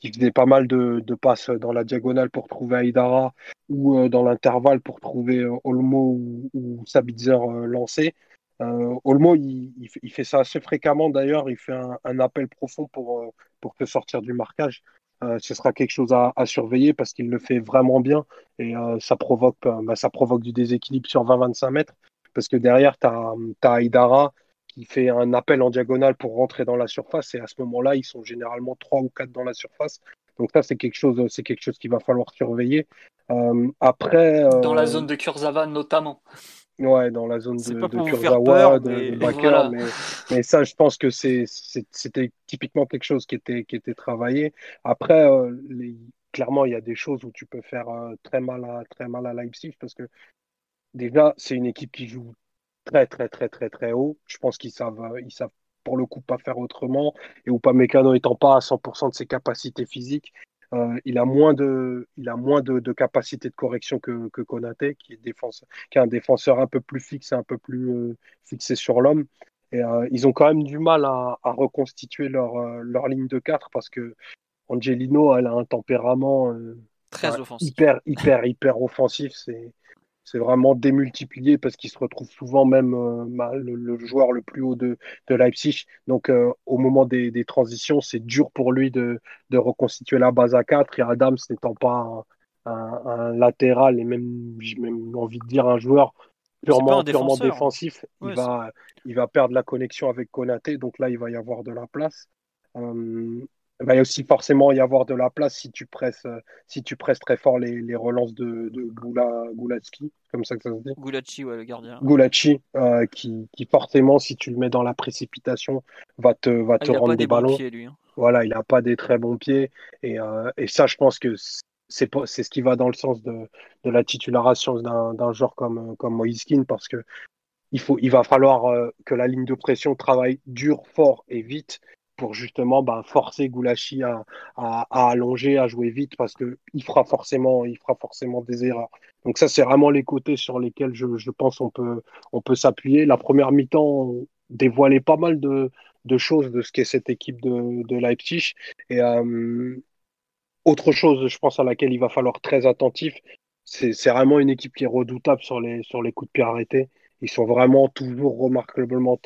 qui faisait pas mal de, passes dans la diagonale pour trouver Aïdara ou dans l'intervalle pour trouver Olmo ou, ou Sabitzer lancé. Euh, Olmo, il, fait ça assez fréquemment d'ailleurs. Il fait un, appel profond pour, euh, pour te sortir du marquage. Euh, ce sera quelque chose à, surveiller parce qu'il le fait vraiment bien et euh, ça, provoque, euh, bah, ça provoque du déséquilibre sur 20-25 mètres parce que derrière, tu as, as Aydara qui fait un appel en diagonale pour rentrer dans la surface et à ce moment-là, ils sont généralement 3 ou 4 dans la surface. Donc ça, c'est quelque chose, c'est quelque chose qu'il va falloir surveiller. Euh, après, dans la zone de Kurzawa notamment. Ouais, dans la zone de, de Kurzawa, de, mais... Baker, mais, mais, ça, je pense que c'était typiquement quelque chose qui était, qui était travaillé. Après, euh, les, clairement, il y a des choses où tu peux faire euh, très, mal à, très mal à Leipzig parce que déjà, c'est une équipe qui joue très, très, très, très, très haut. Je pense qu'ils savent, ils savent pour le coup pas faire autrement. Et Upamecano étant pas à 100% de ses capacités physiques, euh, il a moins de, il a moins de, de capacité de correction que, que Konaté, qui est, défense, qui est un défenseur un peu plus fixe et un peu plus euh, fixé sur l'homme. Et euh, ils ont quand même du mal à, à reconstituer leur, leur ligne de 4 parce que Angelino, elle a un tempérament très offensif. hyper, hyper, hyper offensif. C'est, c'est vraiment démultiplié parce qu'il se retrouve souvent même euh, le, joueur le plus haut de, de Leipzig. Donc euh, au moment des, des transitions, c'est dur pour lui de, de, reconstituer la base à 4 et Adams n'étant pas un, un, un, latéral et même j'ai même envie de dire un joueur purement, purement défensif, il, va, il va perdre la connexion avec Konaté. Donc là, il va y avoir de la place. Euh, il va aussi forcément y avoir de la place si tu presses, euh, si tu presses très fort les, les relances de, de Goula, Goulatski, comme ça que ça se dit. Goulachi, ouais, le gardien. Goulachi, euh, qui, qui, forcément, si tu le mets dans la précipitation, va te, va ah, te rendre des, des ballons. Pieds, lui, hein. Voilà, il n'a pas des très bons pieds. Et, euh, et ça, je pense que c'est c'est ce qui va dans le sens de, de la titularisation d'un joueur comme, comme Moiskin parce que il, faut, il va falloir euh, que la ligne de pression travaille dur, fort et vite pour justement bah, forcer Goulashi à, à, à, allonger, à jouer vite parce que il fera forcément, il fera forcément des erreurs. Donc ça, c'est vraiment les côtés sur lesquels je, je pense on peut, on peut s'appuyer. La première mi-temps dévoilait pas mal de, de choses de ce qu'est cette équipe de, de Leipzig. Et euh, autre chose, je pense à laquelle il va falloir très attentif, c'est vraiment une équipe qui est redoutable sur les, sur les coups de pied arrêtés. Ils sont vraiment toujours remarquablement,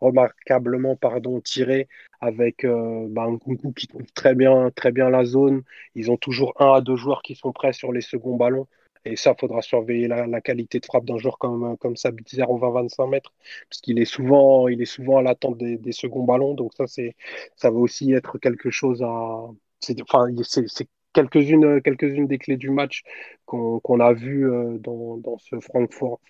remarquablement pardon, tirés avec euh, bah, un Kunku qui trouve très bien, très bien la zone. Ils ont toujours un à deux joueurs qui sont prêts sur les seconds ballons. Et ça, faudra surveiller la, qualité de frappe d'un joueur comme, comme Sabitzer au 20-25 mètres, parce qu'il est souvent, il est souvent à l'attente des, des, seconds ballons. Donc ça, c'est, ça va aussi être quelque chose à, c'est, enfin, c'est, quelques-unes quelques-unes des clés du match qu'on a vu euh, dans, dans, ce Frankfurt,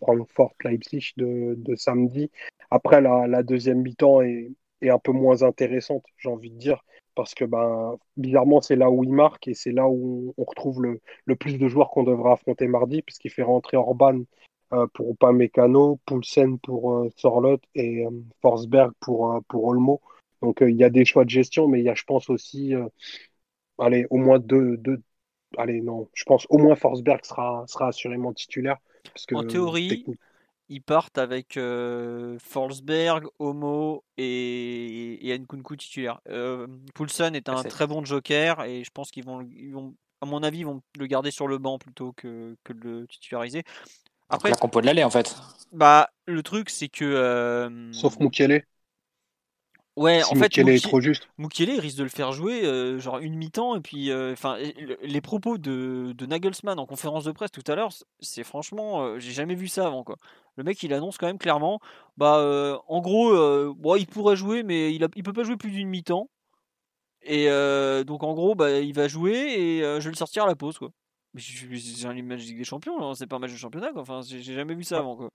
Leipzig de, de samedi. Après, la, deuxième mi-temps est, est, un peu moins intéressante, j'ai envie de dire, parce que ben, bizarrement, c'est là où il marque et c'est là où on retrouve le, le plus de joueurs qu'on devra affronter mardi, puisqu'il fait rentrer Orban euh, pour Upamecano, Poulsen pour euh, Sorlot et euh, Forsberg pour, euh, pour Olmo. Donc il y a des choix de gestion, mais il y a, je pense aussi allez, au moins deux, deux, allez, non, je pense au moins Forsberg sera, sera assurément titulaire. Parce que, en théorie, ils partent avec euh, Forsberg, Homo et, et Nkunku titulaire. Euh, Poulsen est un très bon joker et je pense qu'ils vont, ils vont, à mon avis, ils vont le garder sur le banc plutôt que, que de le titulariser. Après, la compo de l'aller en fait. Bah, le truc c'est que. Euh, Sauf Mukiele. Ouais, en fait, Mukiele est trop juste. Risque de le faire jouer euh, genre une mi-temps et puis euh, enfin les propos de, de, Nagelsmann en conférence de presse tout à l'heure, c'est franchement euh, j'ai jamais vu ça avant quoi. Le mec il annonce quand même clairement bah en gros bon, il pourrait jouer mais il a, il peut pas jouer plus d'une mi-temps. Et donc en gros bah il va jouer et je vais le sortir à la pause quoi. J'ai un match des Champions, c'est pas un match de championnat quoi. Enfin, j'ai jamais vu ça avant quoi.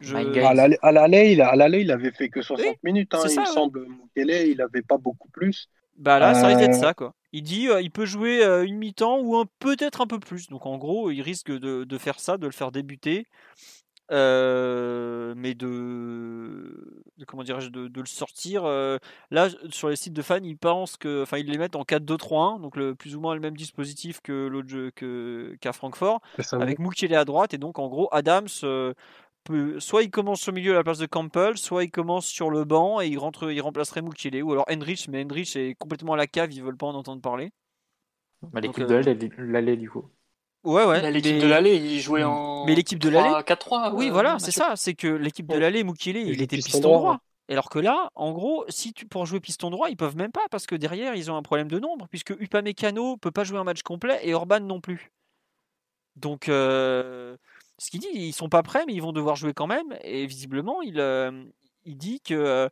Je... À l'aller, il, il avait fait que 60 minutes. Hein, il me semble, Mukele, il avait pas beaucoup plus. Bah là, ça risque d'être euh, ça, quoi. Il dit, euh, il peut jouer euh, une mi-temps ou un, peut-être un peu plus. Donc en gros, il risque de, de faire ça, de le faire débuter, mais de, de comment dirais-je, de, de, le sortir. là, sur les sites de fans, ils pensent que, enfin, ils les mettent en 4-2-3-1, donc le plus ou moins le même dispositif que l'autre jeu qu'à Francfort, avec Mukele à droite et donc en gros Adams soit il commence au milieu à la place de Campbell, soit il commence sur le banc et il, rentre, il remplacerait Mukele, ou alors Henrich, mais Henrich est complètement à la cave, ils veulent pas en entendre parler. Bah, l'équipe de l'allée, du coup. Ouais, ouais. L'équipe de l'allée, il jouait en. Mais l'équipe de l'allée. 4-3. Oui, voilà, c'est ça. C'est que l'équipe de l'allée, Mukele, il était piston, droit. Alors que là, en gros, si tu, pour jouer piston droit, ils peuvent même pas parce que derrière, ils ont un problème de nombre, puisque Upamecano peut pas jouer un match complet et Orban non plus. Donc, euh, ce qu'il dit, ils sont pas prêts, mais ils vont devoir jouer quand même. Et visiblement, il, euh, il dit que euh,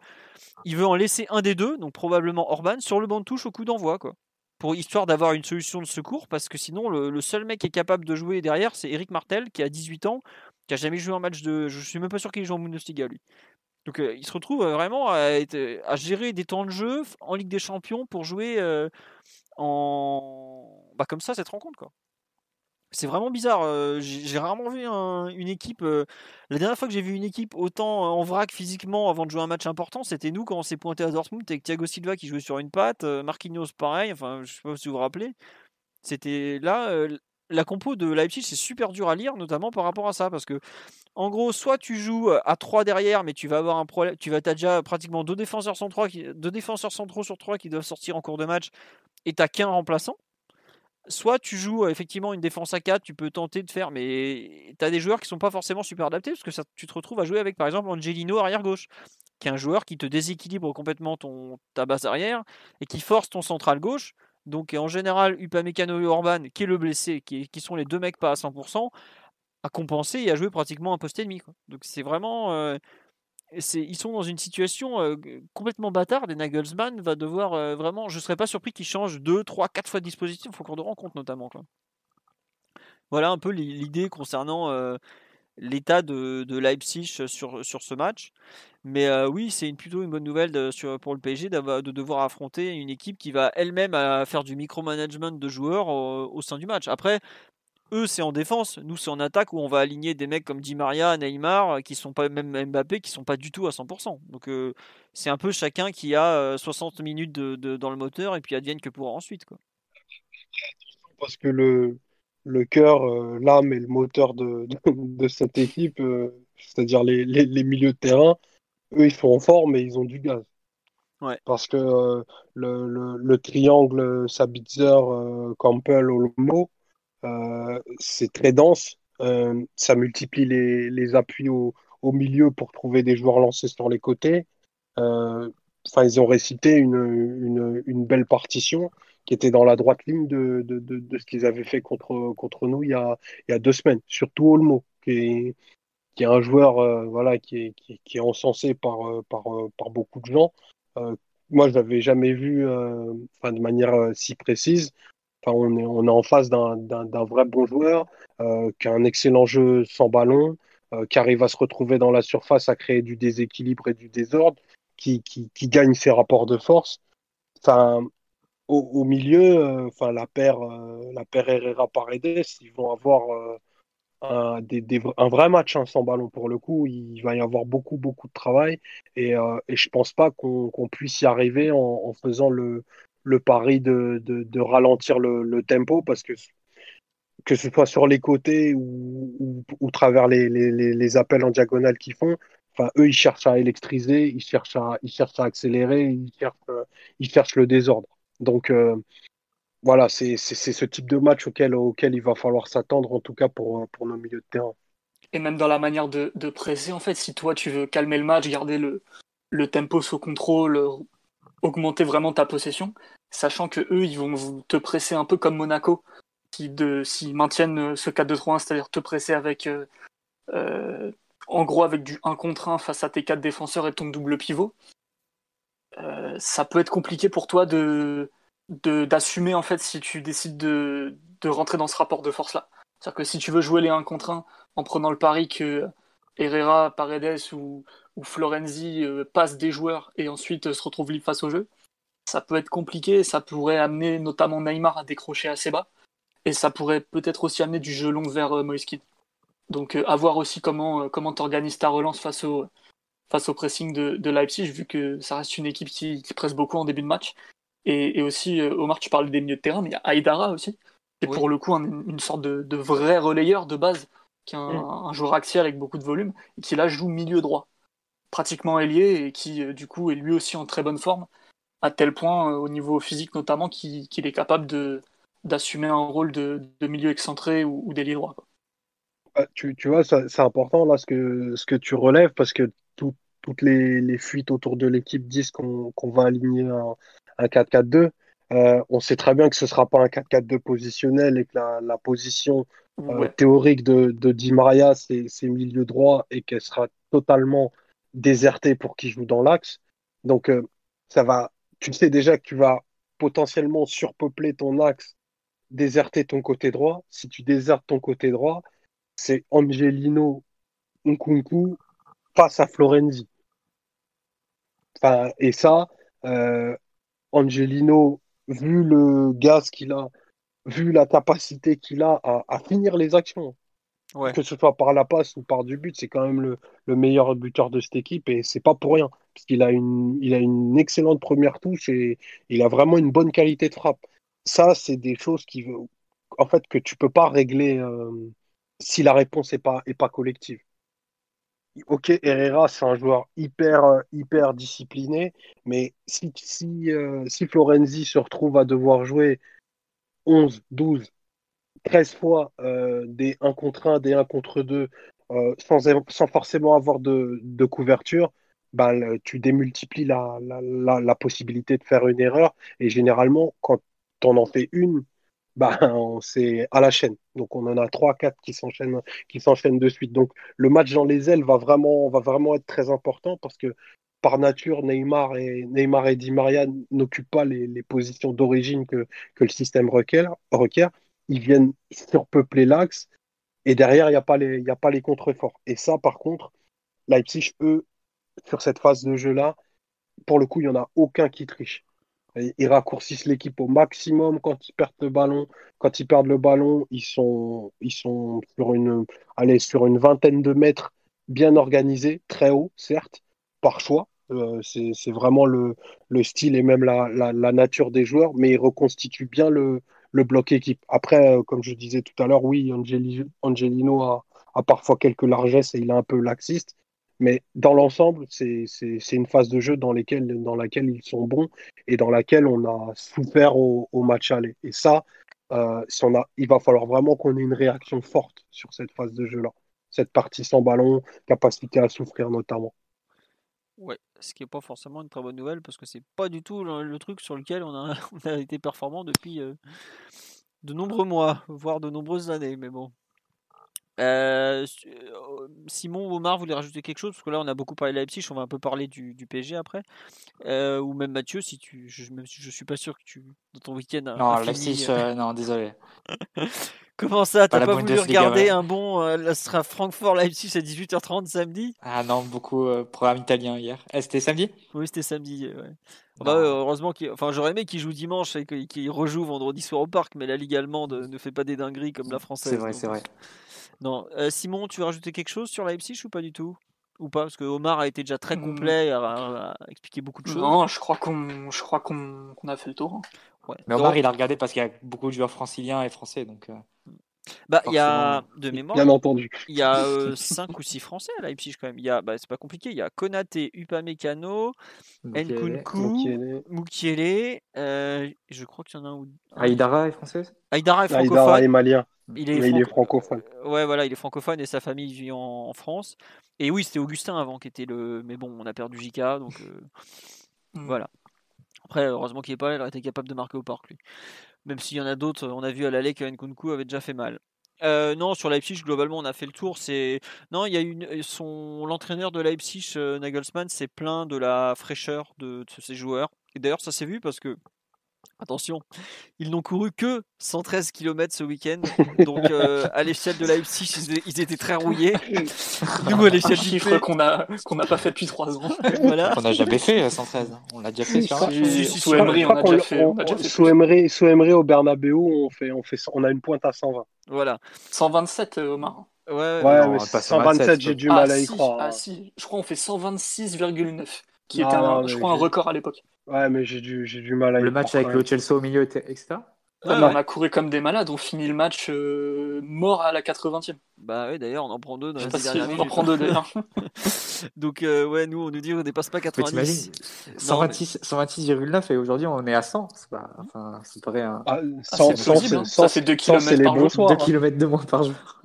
il veut en laisser un des deux, donc probablement Orban, sur le banc de touche au coup d'envoi, quoi. Pour histoire d'avoir une solution de secours, parce que sinon, le, seul mec qui est capable de jouer derrière, c'est Eric Martel, qui a 18 ans, qui a jamais joué un match de. Je suis même pas sûr qu'il joue en Bundesliga, lui. Donc euh, il se retrouve vraiment à, à, gérer des temps de jeu en Ligue des Champions pour jouer en. Bah, comme ça, cette rencontre, quoi. C'est vraiment bizarre. J'ai rarement vu une équipe. La dernière fois que j'ai vu une équipe autant en vrac physiquement avant de jouer un match important, c'était nous quand on s'est pointé à Dortmund avec Thiago Silva qui jouait sur une patte, Marquinhos pareil. Enfin, je sais pas si vous vous rappelez. C'était là. la compo de Leipzig, c'est super dur à lire, notamment par rapport à ça, parce que en gros, soit tu joues à 3 derrière, mais tu vas avoir un problème. Tu vas as déjà pratiquement deux défenseurs centraux, deux défenseurs centraux sur 3 qui doivent sortir en cours de match, et t'as qu'un remplaçant soit tu joues effectivement une défense à 4, tu peux tenter de faire, mais tu as des joueurs qui sont pas forcément super adaptés parce que tu te retrouves à jouer avec par exemple Angelino arrière gauche, qui est un joueur qui te déséquilibre complètement ton, ta base arrière et qui force ton central gauche. Donc en général, Upamecano et Orban, qui est le blessé, qui, sont les deux mecs pas à 100%, à compenser et à jouer pratiquement un poste ennemi. Donc c'est vraiment ils sont dans une situation complètement bâtarde et Nagelsmann va devoir vraiment. Je ne serais pas surpris qu'il change 2, 3, 4 fois de dispositif au cours de rencontre notamment. Voilà un peu l'idée concernant l'état de, Leipzig sur, ce match. Mais oui, c'est plutôt une bonne nouvelle pour le PSG de devoir affronter une équipe qui va elle-même faire du micromanagement de joueurs au, sein du match. Après, eux, c'est en défense. Nous, c'est en attaque où on va aligner des mecs comme Di Maria, Neymar, qui sont pas même Mbappé, qui sont pas du tout à 100%. Donc, euh, c'est un peu chacun qui a 60 euh, minutes de, dans le moteur et puis advienne que pour ensuite. Quoi. Parce que le, le cœur, euh, l'âme et le moteur de, de, cette équipe, c'est-à-dire les, les, milieux de terrain, eux, ils sont en forme et ils ont du gaz. Ouais. Parce que le, le, le, triangle Sabitzer, Campbell, Olmo, euh, c'est très dense. Euh, ça multiplie les, les appuis au, au, milieu pour trouver des joueurs lancés sur les côtés. Euh, enfin, ils ont récité une, une, belle partition qui était dans la droite ligne de, de, de, ce qu'ils avaient fait contre, contre nous il y, a, il y a deux semaines. Surtout Olmo, qui est, qui est un joueur euh, voilà, qui, est, qui, est encensé par, par, par beaucoup de gens. Euh, moi, je l'avais jamais vu enfin, de manière si précise on, est, en face d'un vrai bon joueur euh, qui a un excellent jeu sans ballon, euh, qui arrive à se retrouver dans la surface, à créer du déséquilibre et du désordre, qui, gagne ses rapports de force. Au, milieu, euh, la paire, la paire Herrera Paredes, ils vont avoir un, vrai match hein, sans ballon pour le coup. Il va y avoir beaucoup, beaucoup de travail et, euh, et je pense pas qu'on qu puisse y arriver en faisant le, le pari de, de, ralentir le, tempo parce que que ce soit sur les côtés ou, ou, travers les, les, appels en diagonale qu'ils font, enfin eux ils cherchent à électriser, ils cherchent à ils cherchent à accélérer, ils cherchent ils cherchent le désordre. Donc euh, voilà, c'est ce type de match auquel auquel il va falloir s'attendre en tout cas pour pour nos milieux de terrain. Et même dans la manière de, de presser en fait, si toi tu veux calmer le match, garder le le tempo sous contrôle, augmenter vraiment ta possession, sachant que eux, ils vont te presser un peu comme Monaco, s'ils si maintiennent euh, ce 4-2-3-1, c'est-à-dire te presser avec, euh, euh, en gros, avec du 1 contre 1 face à tes quatre défenseurs et ton double pivot. Euh, ça peut être compliqué pour toi d'assumer en fait si tu décides de, de rentrer dans ce rapport de force là. C'est-à-dire que si tu veux jouer les 1 contre 1 en prenant le pari que Herrera, Paredes ou, Florenzi euh, passe des joueurs et ensuite euh, se retrouve libre face au jeu. Ça peut être compliqué, ça pourrait amener notamment Neymar à décrocher assez bas, et ça pourrait peut-être aussi amener du jeu long vers euh, Moiskin. Donc à voir aussi comment comment t'organises ta relance face au face au pressing de, de, Leipzig, vu que ça reste une équipe qui, qui presse beaucoup en début de match. Et, et aussi, Omar, tu parles des milieux de terrain, mais il y a Aïdara aussi, qui est pour le coup une sorte de, de, vrai relayeur de base, qui est un, mm. un joueur axial avec beaucoup de volume, et qui là joue milieu droit pratiquement ailier et qui euh, du coup est lui aussi en très bonne forme, à tel point euh, au niveau physique notamment qu'il est capable de d'assumer un rôle de, de, milieu excentré ou, ou d'ailier droit. Bah, tu, tu, vois, c'est important là ce que, ce que tu relèves parce que tout, toutes les, les, fuites autour de l'équipe disent qu'on qu va aligner un, un 4-4-2. Euh, on sait très bien que ce ne sera pas un 4-4-2 positionnel et que la, la position euh, ouais. théorique de, Di Maria, c'est milieu droit et qu'elle sera totalement déserté pour qui joue dans l'axe. Donc, euh, ça va. Tu sais déjà que tu vas potentiellement surpeupler ton axe, déserter ton côté droit. Si tu désertes ton côté droit, c'est Angelino Nkunku face à Florenzi. Enfin, et ça, euh, Angelino, vu le gaz qu'il a, vu la capacité qu'il a à, à finir les actions, Ouais. Que ce soit par la passe ou par du but, c'est quand même le, le, meilleur buteur de cette équipe et c'est pas pour rien. Parce qu'il a une, il a une excellente première touche et il a vraiment une bonne qualité de frappe. Ça, c'est des choses qui, en fait, que tu peux pas régler euh, si la réponse est pas, est pas collective. Ok, Herrera, c'est un joueur hyper, hyper discipliné, mais si, si, euh, si Florenzi se retrouve à devoir jouer 11, 12, 13 fois euh, des 1 contre 1, des 1 contre 2, euh, sans, forcément avoir de, couverture, bah, tu démultiplies la, la, la, la, possibilité de faire une erreur. Et généralement, quand on en fait une, bah, c'est à la chaîne. Donc on en a 3, 4 qui s'enchaînent, qui s'enchaînent de suite. Donc le match dans les ailes va vraiment être très important parce que par nature, Neymar et, Neymar et Di Maria n'occupent pas les, positions d'origine que, le système requiert. ils viennent surpeupler l'axe Et derrière, il n'y a pas les, a pas contreforts. Et ça, par contre, Leipzig, eux, sur cette phase de jeu-là, pour le coup, il n'y en a aucun qui triche. Ils raccourcissent l'équipe au maximum quand ils perdent le ballon. Quand ils perdent le ballon, ils sont, sur, une, sur une vingtaine de mètres bien organisés, très haut, certes, par choix. Euh, c'est vraiment le, le, style et même la, nature des joueurs, mais ils reconstituent bien le, bloc équipe. Après, euh, comme je disais tout à l'heure, oui, Angelino a, parfois quelques largesses et il est un peu laxiste, mais dans l'ensemble, c'est une phase de jeu dans, laquelle ils sont bons et dans laquelle on a souffert au, match aller. Et ça, euh, il va falloir vraiment qu'on ait une réaction forte sur cette phase de jeu-là. Cette partie sans ballon, capacité à souffrir notamment. Ouais, ce qui n'est pas forcément une très bonne nouvelle parce que c'est pas du tout le, truc sur lequel on a, on a été performant depuis euh, de nombreux mois, voire de nombreuses années. Mais bon, euh, euh, Simon ou Omar, vous voulez rajouter quelque chose? Parce que là, on a beaucoup parlé de Leipzig, on va un peu parler du, du PSG après. Euh, ou même Mathieu, si tu, je, même si je suis pas sûr que tu, dans ton week-end. Non, Leipzig, non, désolé. Comment ça, t'as pas, pas voulu regarder un bon euh, sera Francfort Leipzig à 18h30 samedi? Ah non, beaucoup programme italien hier. Eh, c'était samedi? Oui, c'était samedi. Ouais. Bah, heureusement qu'il, enfin, j'aurais aimé qu'il joue dimanche et qu'il rejoue vendredi soir au parc, mais la ligue allemande ne fait pas des dingueries comme la française. C'est vrai, c'est vrai. Non, euh, Simon, tu veux rajouter quelque chose sur Leipzig ou pas du tout? Ou pas? Parce que Omar a été déjà très mmh. complet, a, a, expliqué beaucoup de choses. Non, je crois qu'on, je crois qu'on, a fait le tour. Hein. Ouais. Mais Omar, il a regardé parce qu'il y a beaucoup de joueurs franciliens et français, donc. Euh, bah, il y a de mémoire. Bien entendu. Il y a 5 euh, ou 6 Français à Leipzig quand même. Il y a, bah, c'est pas compliqué. Il y a Konaté, Upamecano, Nkunku, Mukiele. Euh, je crois qu'il y en a un. Aïdara est française? Aïdara est francophone. Aïdara est malien. Il est, francophone. Ouais, voilà, il est francophone et sa famille vit en, France. Et oui, c'était Augustin avant qui était le. Mais bon, on a perdu JK, donc euh, mm. voilà. Après, heureusement qu'il est pas il aurait été capable de marquer au parc lui. Même s'il y en a d'autres, on a vu à l'aller que Nkunku avait déjà fait mal. Euh, non, sur Leipzig, globalement, on a fait le tour. C'est non, il y a son l'entraîneur de Leipzig, euh, Nagelsmann, s'est plaint de la fraîcheur de, de ses joueurs. Et d'ailleurs, ça s'est vu parce que Attention, ils n'ont couru que 113 km ce week-end. Donc, euh, à l'échelle de Leipzig, ils étaient très rouillés. Nous, à l'échelle du chiffre qu'on n'a qu'on n'a pas fait depuis 3 ans. Voilà. On n'a jamais fait 113. Euh, on l'a déjà fait sur Sous Emery, on a déjà fait. Sous Emery, sous Emery au Bernabeu, on fait, on fait, on a une pointe à 120. Voilà. 127, euh, Omar. Ouais, ouais mais 127, j'ai du mal à y croire. Ah si, je crois qu'on fait 126,9, qui était, un, je crois, un record à l'époque. Ouais, mais j'ai du, j'ai du mal à Le match avec le Chelsea au milieu, etc. on a couru comme des malades, on finit le match euh, mort à la 80e. Bah oui, d'ailleurs, on en prend deux dans la si On en prend deux d'ailleurs. Donc, euh, ouais, nous, on nous dit on dépasse pas 90. 126,9 126, et aujourd'hui, on est à 100. Pas... Enfin, c'est pareil. Un... Ah, 100, ah, 100, 100, ça fait 2 km par jour. 2 km de moins par jour.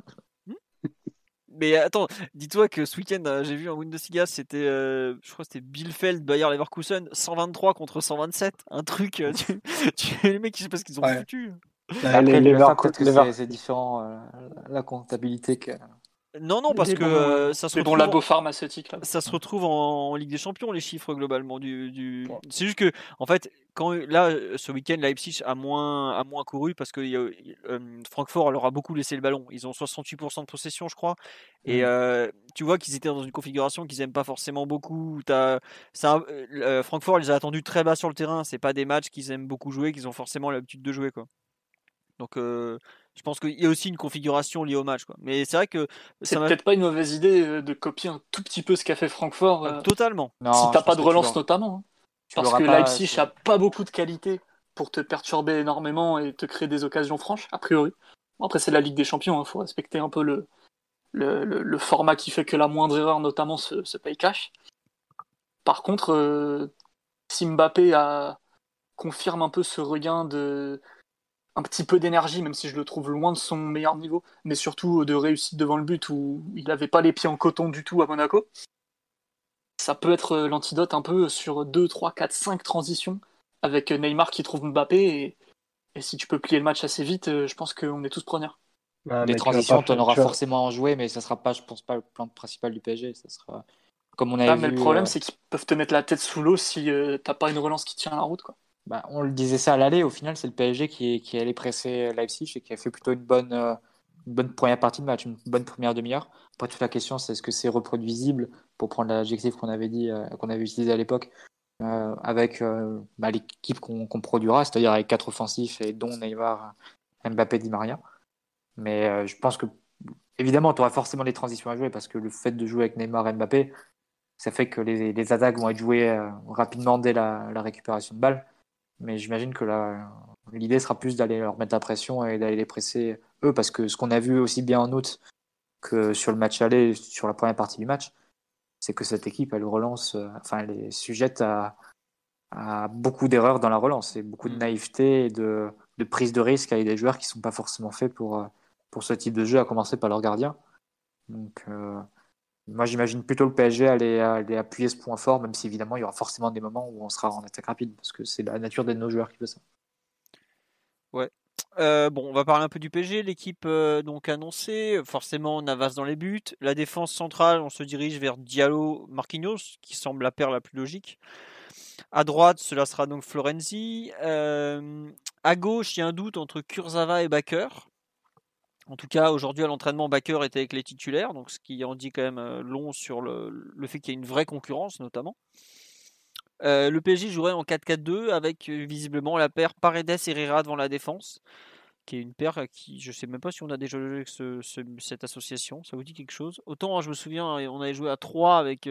Mais attends, dis-toi que ce week-end, euh, j'ai vu en Bundesliga, c'était, euh, je crois que c'était Bielefeld, Bayer Leverkusen, 123 contre 127. Un truc, euh, tu, tu, les mecs, je sais pas ce qu'ils ont ouais. foutu. Après, les, les, les c'est différent, la comptabilité que. Non, non, parce que euh, ça se retrouve. bon labo pharmaceutique. Là. Ça se retrouve en, Ligue des Champions, les chiffres globalement. Du, du... C'est juste que, en fait, quand, là, ce week-end, Leipzig a moins, a moins couru parce que euh, Francfort leur a beaucoup laissé le ballon. Ils ont 68% de possession, je crois. Et mm. euh, tu vois qu'ils étaient dans une configuration qu'ils n'aiment pas forcément beaucoup. As, ça, euh, Francfort les a attendus très bas sur le terrain. C'est pas des matchs qu'ils aiment beaucoup jouer, qu'ils ont forcément l'habitude de jouer. Quoi. Donc, je pense qu'il y a aussi une configuration liée au match. Quoi. Mais c'est vrai que. C'est peut-être pas une mauvaise idée euh, de copier un tout petit peu ce qu'a fait Francfort. Euh, Totalement. Non, si t'as pas de relance, notamment. Hein. Parce que Leipzig a pas beaucoup de qualité pour te perturber énormément et te créer des occasions franches, a priori. après, c'est la Ligue des Champions, il hein. faut respecter un peu le, le, le, format qui fait que la moindre erreur, notamment, se, se paye cash. Par contre, euh, si Mbappé a, confirme un peu ce regain de, un petit peu d'énergie, même si je le trouve loin de son meilleur niveau, mais surtout de réussite devant le but où il n'avait pas les pieds en coton du tout à Monaco. Ça peut être l'antidote un peu sur 2, 3, 4, 5 transitions avec Neymar qui trouve Mbappé et, si tu peux plier le match assez vite, je pense qu'on est tous preneurs. Ah, les transitions, tu en auras forcément en jouer, mais ça sera pas, je pense pas, le plan principal du PSG. Ça sera comme on a ah, mais le problème, euh, c'est qu'ils peuvent te mettre la tête sous l'eau si tu euh, t'as pas une relance qui tient la route, quoi. Bah, on le disait ça à l'aller, au final, c'est le PSG qui qui allé presser Leipzig et qui a fait plutôt une bonne, euh, bonne première partie de match, une bonne première demi-heure. Après, toute la question, c'est est-ce que c'est reproduisible, pour prendre l'adjectif qu'on avait dit, euh, qu'on avait utilisé à l'époque, euh, avec bah, l'équipe qu'on produira, c'est-à-dire avec quatre offensifs et dont Neymar, Mbappé, Di Maria. Mais je pense que, évidemment, tu auras forcément des transitions à jouer parce que le fait de jouer avec Neymar et Mbappé, ça fait que les, les attaques vont être jouées rapidement dès la, la, récupération de balles. Mais j'imagine que l'idée sera plus d'aller leur mettre la pression et d'aller les presser eux, parce que ce qu'on a vu aussi bien en août que sur le match aller, sur la première partie du match, c'est que cette équipe, elle relance, euh, enfin, elle est sujette à, beaucoup d'erreurs dans la relance et beaucoup de mm. naïveté et de, prise de risque avec des joueurs qui ne sont pas forcément faits pour, euh, pour ce type de jeu, à commencer par leur gardien. Donc, euh, moi, j'imagine plutôt le PSG aller, aller, appuyer ce point fort, même si évidemment, il y aura forcément des moments où on sera en attaque rapide, parce que c'est la nature de nos joueurs qui veut ça. Ouais, euh, bon, on va parler un peu du PG. L'équipe euh, donc annoncée, forcément Navas dans les buts. La défense centrale, on se dirige vers Diallo, Marquinhos, qui semble la paire la plus logique. À droite, cela sera donc Florenzi. Euh, à gauche, il y a un doute entre Kurzawa et Baker. En tout cas, aujourd'hui à l'entraînement, Baker était avec les titulaires, donc ce qui en dit quand même long sur le, fait qu'il y a une vraie concurrence, notamment. le PSG jouerait en 4-4-2 avec visiblement la paire Paredes-Herrera devant la défense qui est une paire qui, je sais même pas si on a déjà joué avec cette association, ça vous dit quelque chose? Autant je me souviens, on avait joué à 3 avec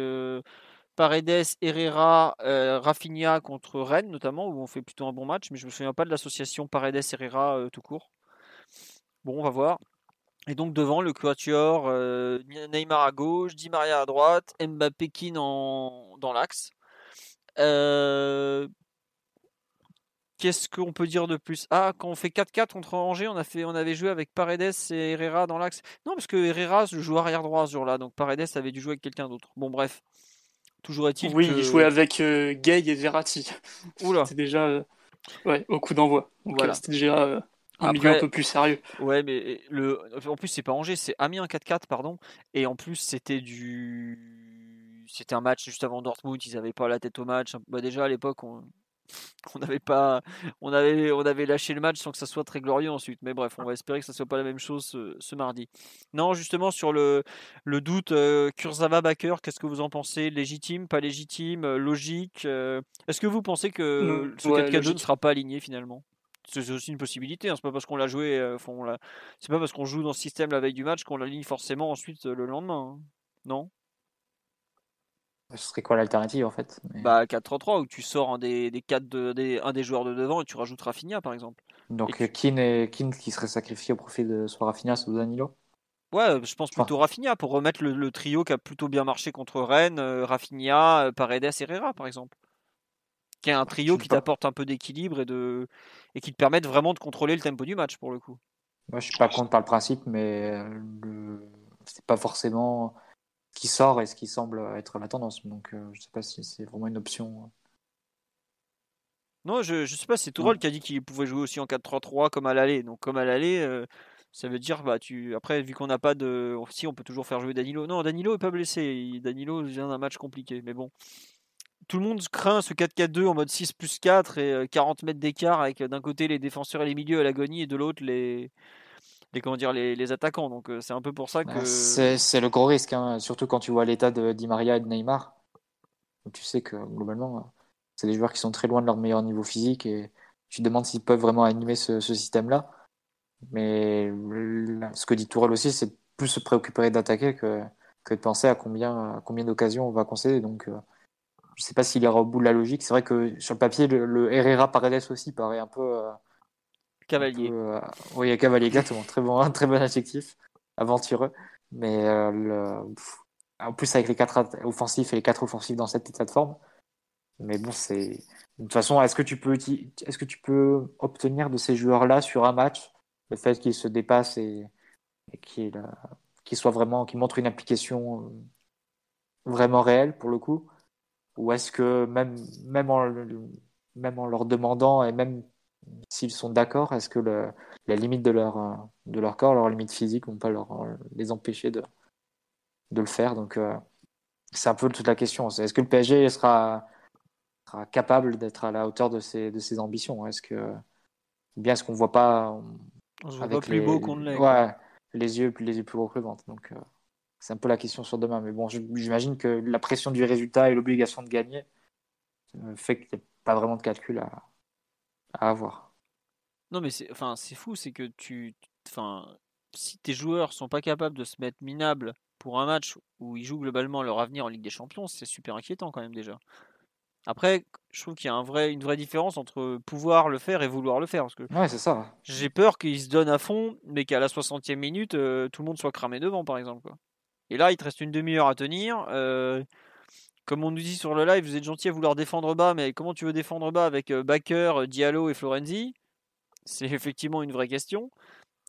Paredes, Herrera, Rafinha contre Rennes notamment, où on fait plutôt un bon match, mais je me souviens pas de l'association Paredes-Herrera tout court. Bon, on va voir. Et donc devant le quatuor, Neymar à gauche, Di Maria à droite, Mbappé Kin dans l'axe. Euh, Qu'est-ce qu'on peut dire de plus? Ah, quand on fait 4-4 contre Angers, on, a fait, on avait joué avec Paredes et Herrera dans l'axe. Non, parce que Herrera joue arrière droit ce jour-là, donc Paredes avait dû jouer avec quelqu'un d'autre. Bon, bref. Toujours est-il Oui, il jouait avec euh, Gay et Verratti. Oula. C'était déjà euh, ouais, au coup d'envoi. voilà. C'était déjà euh, un milieu un peu plus sérieux. Ouais, mais le... en plus, c'est pas Angers, c'est Amiens 4-4, pardon. Et en plus, c'était du. C'était un match juste avant Dortmund, ils n'avaient pas la tête au match. Bah, déjà à l'époque, on on n'avait pas, on avait, on avait lâché le match sans que ça soit très glorieux ensuite. Mais bref, on va espérer que ça soit pas la même chose ce, mardi. Non, justement sur le, le doute euh, Kurzawa Baker, qu'est-ce que vous en pensez? Légitime, pas légitime, euh, logique euh, Est-ce que vous pensez que ce 4 ne sera pas aligné finalement? C'est aussi une possibilité. Hein. C'est pas parce qu'on l'a joué, c'est pas parce qu'on joue dans ce système la veille du match qu'on l'aligne forcément ensuite le lendemain. Hein. Non? Ce serait quoi l'alternative en fait? Bah 4-3-3 où tu sors un des, des, quatre de, des, un des joueurs de devant et tu rajoutes Rafinha par exemple. Donc et Kin, et, qui serait sacrifié au profit de soit Rafinha soit Danilo? Ouais, je pense plutôt Rafinha pour remettre le, trio qui a plutôt bien marché contre Rennes, euh, Rafinha, euh, Paredes, Herrera par exemple. Qui est un trio qui t'apporte un peu d'équilibre et, de... et qui te permettent vraiment de contrôler le tempo du match pour le coup. Moi je suis pas contre par le principe, mais le... c'est pas forcément qui sort et ce qui semble être la tendance. Donc euh, je sais pas si c'est vraiment une option. Euh. Non, je, ne sais pas, c'est Tourol qui a dit qu'il pouvait jouer aussi en 4-3-3 comme à l'aller. Donc comme à l'aller, euh, ça veut dire bah tu après vu qu'on n'a pas de si on peut toujours faire jouer Danilo. Non, Danilo est pas blessé. Danilo vient d'un match compliqué, mais bon. Tout le monde craint ce 4-4-2 en mode 6 plus 4 et 40 mètres d'écart avec d'un côté les défenseurs et les milieux à l'agonie et de l'autre les, les, comment dire, les, attaquants. Donc c'est un peu pour ça bah, que. C'est le gros risque, hein, surtout quand tu vois l'état de Di Maria et de Neymar. tu sais que globalement, c'est des joueurs qui sont très loin de leur meilleur niveau physique et tu te demandes s'ils peuvent vraiment animer ce, système-là. Mais ce que dit Tourelle aussi, c'est plus se préoccuper d'attaquer que, que de penser à combien, combien d'occasions on va concéder. Donc, euh, je ne sais pas s'il ira au bout de la logique. C'est vrai que sur le papier, le, Herrera Paredes aussi paraît un peu, euh, Cavalier. Euh, oui, cavalier, exactement. très bon, un très bon adjectif. Aventureux. Mais euh, en plus, avec les quatre offensifs et les quatre offensifs dans cette état de forme. Mais bon, c'est. De toute façon, est-ce que tu peux, est-ce que tu peux obtenir de ces joueurs-là sur un match le fait qu'ils se dépassent et, et qu'ils soient vraiment, qu'ils montrent une application vraiment réelle pour le coup? Ou est-ce que même, même, en, même en leur demandant et même s'ils sont d'accord, est-ce que le, la limite de leur, euh, de leur corps, leur limite physique, vont pas leur, euh, les empêcher de, de le faire? Donc, euh, c'est un peu toute la question. Est-ce que le PSG sera, sera capable d'être à la hauteur de ses, de ses ambitions? Est-ce que, bien ce qu'on voit pas on se voit pas plus beau qu'on l'est. Ouais, les yeux, les yeux plus gros que le ventre? Donc, c'est un peu la question sur demain. Mais bon, j'imagine que la pression du résultat et l'obligation de gagner fait qu'il n'y a pas vraiment de calcul à, à avoir. Non, mais c'est enfin, fou, c'est que tu. Enfin, si tes joueurs sont pas capables de se mettre minables pour un match où ils jouent globalement leur avenir en Ligue des Champions, c'est super inquiétant quand même déjà. Après, je trouve qu'il y a un vrai, une vraie différence entre pouvoir le faire et vouloir le faire. Parce que ouais, c'est ça. J'ai peur qu'ils se donnent à fond, mais qu'à la 60e minute, euh, tout le monde soit cramé devant, par exemple. Quoi. Et là, il te reste une demi-heure à tenir. Euh, comme on nous dit sur le live, vous êtes gentil à vouloir défendre bas, mais comment tu veux défendre bas avec euh, Baker, Diallo et Florenzi? C'est effectivement une vraie question.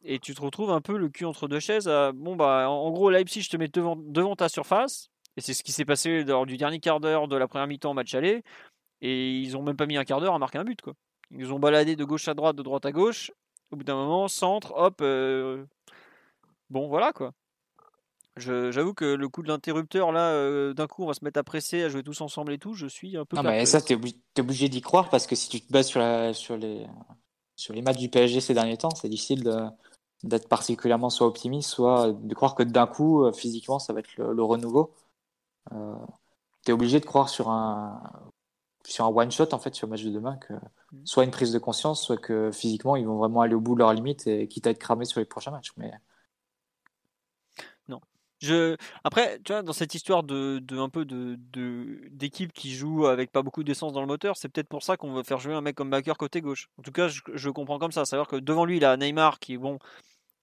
Et tu te retrouves un peu le cul entre deux chaises. bon, bah, en gros, Leipzig, je te mets devant, ta surface. Et c'est ce qui s'est passé lors du dernier quart d'heure de la première mi-temps match aller. Et ils ont même pas mis un quart d'heure à marquer un but. Quoi. Ils ont baladé de gauche à droite, de droite à gauche. Au bout d'un moment, centre, hop. Euh, bon, voilà quoi. J'avoue que le coup de l'interrupteur, là, euh, d'un coup, on va se mettre à presser, à jouer tous ensemble et tout, je suis un peu. Non, mais ça, t'es obligé, obligé d'y croire parce que si tu te bases sur, la, sur, les, sur les matchs du PSG ces derniers temps, c'est difficile d'être particulièrement soit optimiste, soit de croire que d'un coup, euh, physiquement, ça va être le, renouveau. Euh, tu es obligé de croire sur un, sur un one-shot, en fait, sur le match de demain, que mm. soit une prise de conscience, soit que physiquement, ils vont vraiment aller au bout de leurs limites et quitte à être cramés sur les prochains matchs. Mais je... Après, tu vois, dans cette histoire de, de un peu de, d'équipe qui joue avec pas beaucoup d'essence dans le moteur, c'est peut-être pour ça qu'on veut faire jouer un mec comme Baker côté gauche. En tout cas, je, comprends comme ça. Savoir que devant lui, il a Neymar qui, bon,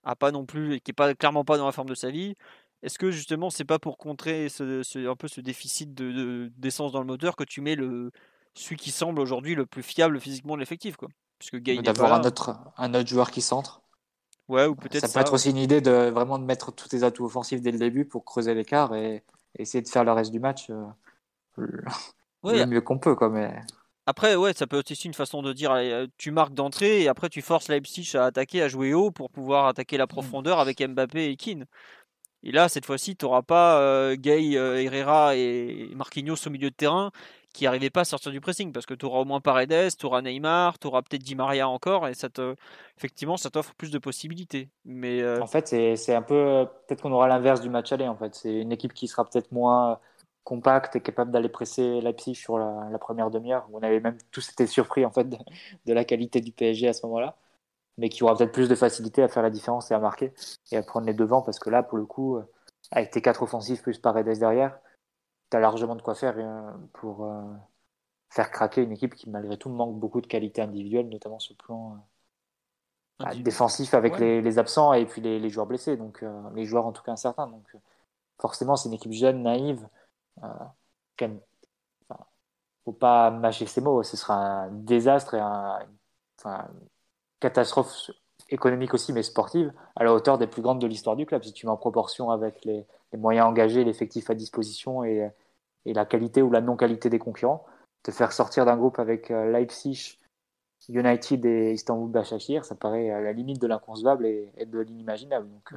a pas non plus, qui est pas clairement pas dans la forme de sa vie. Est-ce que justement, c'est pas pour contrer ce, un peu ce déficit de, d'essence dans le moteur que tu mets le celui qui semble aujourd'hui le plus fiable physiquement de l'effectif, quoi? Puisque D'avoir un autre, un autre joueur qui centre? Ouais, ou peut-être ça, peut être aussi une idée de vraiment de mettre tous tes atouts offensifs dès le début pour creuser l'écart et, essayer de faire le reste du match euh, le, mieux qu'on peut. Quoi, mais... Après, ouais, ça peut être aussi une façon de dire euh, tu marques d'entrée et après tu forces Leipzig à attaquer, à jouer haut pour pouvoir attaquer la mm. profondeur avec Mbappé et Keane. Et là, cette fois-ci, tu n'auras pas euh, Gay, euh, Herrera et Marquinhos au milieu de terrain qui n'arrivaient pas à sortir du pressing parce que tu auras au moins Paredes, tu auras Neymar, tu auras peut-être Di Maria encore et ça te, effectivement, ça t'offre plus de possibilités. Mais euh, En fait, c'est un peu. Peut-être qu'on aura l'inverse du match aller. En fait, c'est une équipe qui sera peut-être moins compacte et capable d'aller presser Leipzig sur la, première demi-heure. On avait même tous été surpris en fait de la qualité du PSG à ce moment-là mais qui aura peut-être plus de facilité à faire la différence et à marquer et à prendre les devants parce que là, pour le coup, euh, avec tes quatre offensifs plus Paredes derrière, tu as largement de quoi faire euh, pour euh, faire craquer une équipe qui, malgré tout, manque beaucoup de qualité individuelle, notamment sur le plan bah, défensif avec les, absents et puis les, joueurs blessés, donc les joueurs en tout cas incertains. Donc forcément, c'est une équipe jeune, naïve. Euh, faut pas mâcher ses mots, ce sera un désastre et un, catastrophe économique aussi, mais sportive, à la hauteur des plus grandes de l'histoire du club. Si tu mets en proportion avec les, moyens engagés, l'effectif à disposition et, la qualité ou la non-qualité des concurrents, te faire sortir d'un groupe avec euh, Leipzig, United et Istanbul Başakşehir, ça paraît à la limite de l'inconcevable et, de l'inimaginable. Donc, euh,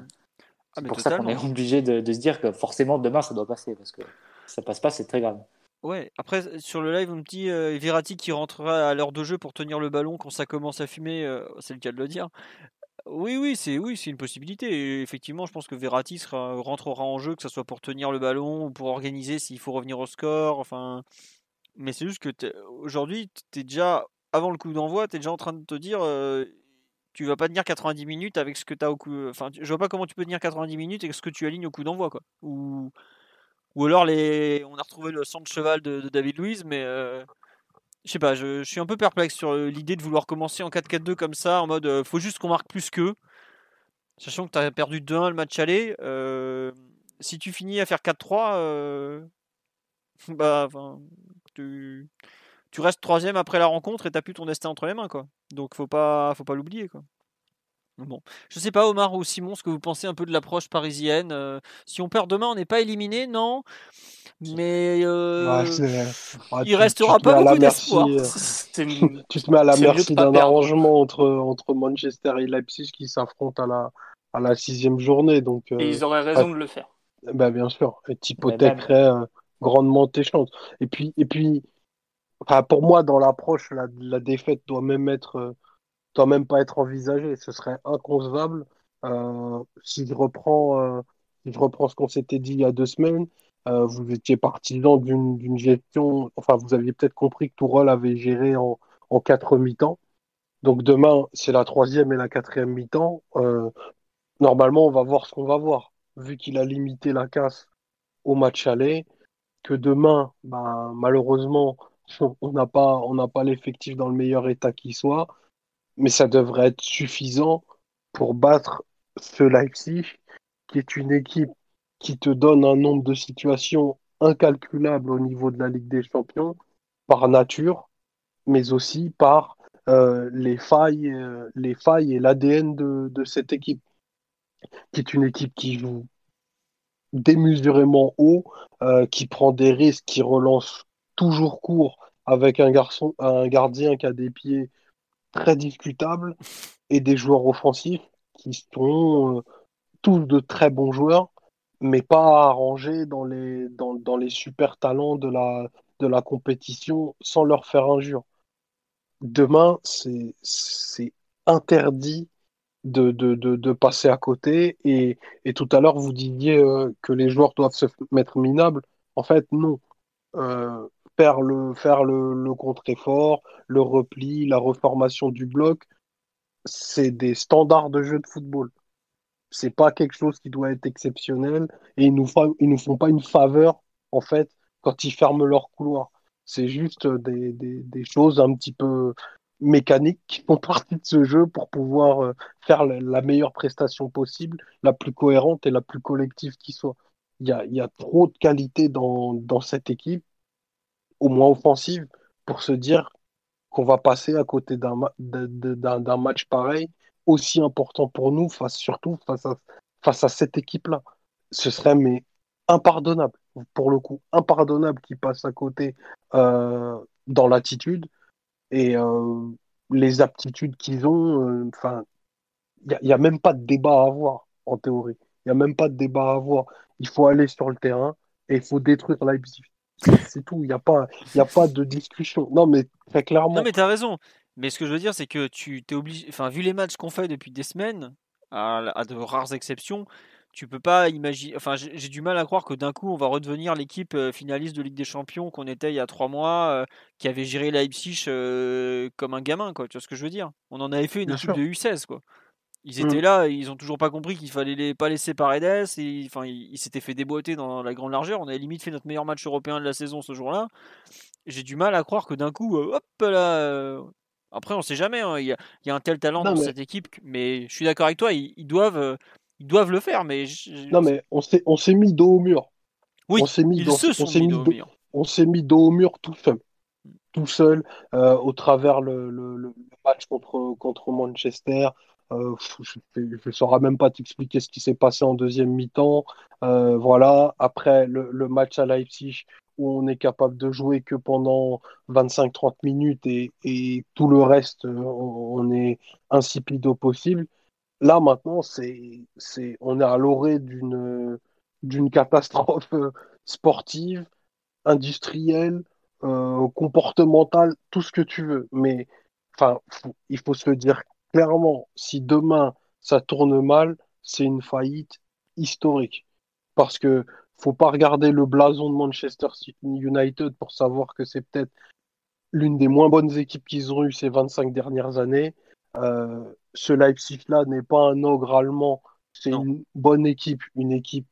ah, c'est pour ça qu'on est obligé de, de, se dire que forcément demain ça doit passer, parce que si ça passe pas, c'est très grave. Ouais, après sur le live, on me dit euh, Verratti qui rentrera à l'heure de jeu pour tenir le ballon quand ça commence à fumer, c'est le cas de le dire. Oui, oui, c'est oui, c'est une possibilité. Effectivement, je pense que Verratti sera, rentrera en jeu, que ce soit pour tenir le ballon ou pour organiser s'il faut revenir au score. Enfin, mais c'est juste que aujourd'hui, tu déjà avant le coup d'envoi, tu es déjà en train de te dire euh, tu vas pas tenir 90 minutes avec ce que tu as au coup. Enfin, je vois pas comment tu peux tenir 90 minutes avec ce que tu alignes au coup d'envoi, quoi. Ou ou alors les... on a retrouvé le sang de cheval de, David Luiz, mais euh, je sais pas, je, suis un peu perplexe sur euh, l'idée de vouloir commencer en 4-4-2 comme ça, en mode euh, faut juste qu'on marque plus qu'eux. Sachant que tu as perdu 2-1 le match aller, si tu finis à faire 4-3, bah, tu, tu restes troisième après la rencontre et t'as plus ton destin entre les mains, quoi. Donc faut pas, faut pas l'oublier, quoi. Bon, je sais pas Omar ou Simon ce que vous pensez un peu de l'approche parisienne. Euh, si on perd demain, on n'est pas éliminé, non? Mais euh, il restera pas beaucoup d'espoir. Euh, tu te mets à la merci d'un arrangement entre entre Manchester et Leipzig qui s'affrontent à la à la sixième journée. Donc et ils auraient raison de le faire. Ben bien sûr, et hypothèquerais grandement tes chances. Et puis et puis, pour moi dans l'approche, la, la défaite doit même être même pas être envisagé. Ce serait inconcevable Euh, si je reprends, euh, si je reprends ce qu'on s'était dit il y a deux semaines, euh, vous étiez partisan d'une gestion, enfin, vous aviez peut-être compris que Tourelle avait géré en, quatre mi-temps. Donc demain, c'est la troisième et la quatrième mi-temps. Normalement, on va voir ce qu'on va voir. Vu qu'il a limité la casse au match aller, que demain, ben, malheureusement, on n'a pas, pas l'effectif dans le meilleur état qui soit, mais ça devrait être suffisant pour battre ce Leipzig, qui est une équipe qui te donne un nombre de situations incalculables au niveau de la Ligue des Champions, par nature, mais aussi par euh, les failles, euh, les failles et l'ADN de, cette équipe, qui est une équipe qui joue démesurément haut, euh, qui prend des risques, qui relance toujours court avec un garçon, un gardien qui a des pieds très discutables et des joueurs offensifs qui sont euh, tous de très bons joueurs, mais pas arrangés dans les, dans, dans les super talents de la, de la compétition sans leur faire injure. Demain, c'est interdit de, de, de, de passer à côté. Et, et tout à l'heure, vous disiez euh, que les joueurs doivent se mettre minables. En fait, non. Euh, faire le, faire le, le contre-effort, le repli, la reformation du bloc, c'est des standards de jeu de football. C'est pas quelque chose qui doit être exceptionnel et ils nous, ils nous font pas une faveur, en fait, quand ils ferment leur couloir. C'est juste des, des, des choses un petit peu mécaniques qui font partie de ce jeu pour pouvoir euh, faire la meilleure prestation possible, la plus cohérente et la plus collective qui soit. Il y a, y a trop de qualité dans, dans cette équipe, au moins offensive, pour se dire qu'on va passer à côté d'un match pareil, aussi important pour nous, face, surtout face à, face à cette équipe-là. Ce serait mais impardonnable, pour le coup, impardonnable qu'ils passent à côté euh, dans l'attitude et euh, les aptitudes qu'ils ont. euh, Enfin, il n'y a, a même pas de débat à avoir, en théorie. Il n'y a même pas de débat à avoir. Il faut aller sur le terrain et il faut détruire Leipzig. C'est tout. Il n'y a pas, y a pas de discussion. Non, mais très Non, clairement. mais t'as raison. Mais ce que je veux dire, c'est que tu t'es obligé. Enfin, vu les matchs qu'on fait depuis des semaines, à, à de rares exceptions, tu peux pas imaginer. Enfin, j'ai du mal à croire que d'un coup, on va redevenir l'équipe euh, finaliste de Ligue des Champions qu'on était il y a trois mois, euh, qui avait géré Leipzig euh, comme un gamin, quoi. Tu vois ce que je veux dire? On en avait fait une Bien équipe sûr. de U16, quoi. Ils Mm. étaient là, ils ont toujours pas compris qu'il fallait les, pas laisser Paredes. Et, enfin, ils ils s'étaient fait déboîter dans la grande largeur. On avait limite fait notre meilleur match européen de la saison ce jour-là. J'ai du mal à croire que d'un coup, euh, hop là. euh, Après, on sait jamais. hein, Il y a, y a un tel talent Non, dans mais, cette équipe. Mais je suis d'accord avec toi. Ils, ils doivent, euh, ils doivent le faire. Mais je- non, mais on s'est, on s'est mis dos au mur. oui, On s'est mis ils dans, se on sont s'est mis mis dos au dos, mur. on s'est mis dos au mur tout seul. tout seul euh, au travers le, le, le match contre, contre Manchester. Euh, je ne saurais même pas t'expliquer ce qui s'est passé en deuxième mi-temps. Euh, voilà. Après le, match à Leipzig où on est capable de jouer que pendant 25-30 minutes et, tout le reste, euh, on, est insipide au possible. Là maintenant, c'est, c'est, on est à l'orée d'une, catastrophe sportive, industrielle, comportementale, tout ce que tu veux. Mais enfin, il faut se dire clairement, si demain ça tourne mal, c'est une faillite historique. Parce que faut pas regarder le blason de Manchester United pour savoir que c'est peut-être l'une des moins bonnes équipes qu'ils ont eues ces 25 dernières années. Euh, ce Leipzig-là n'est pas un ogre allemand, c'est une bonne équipe, une équipe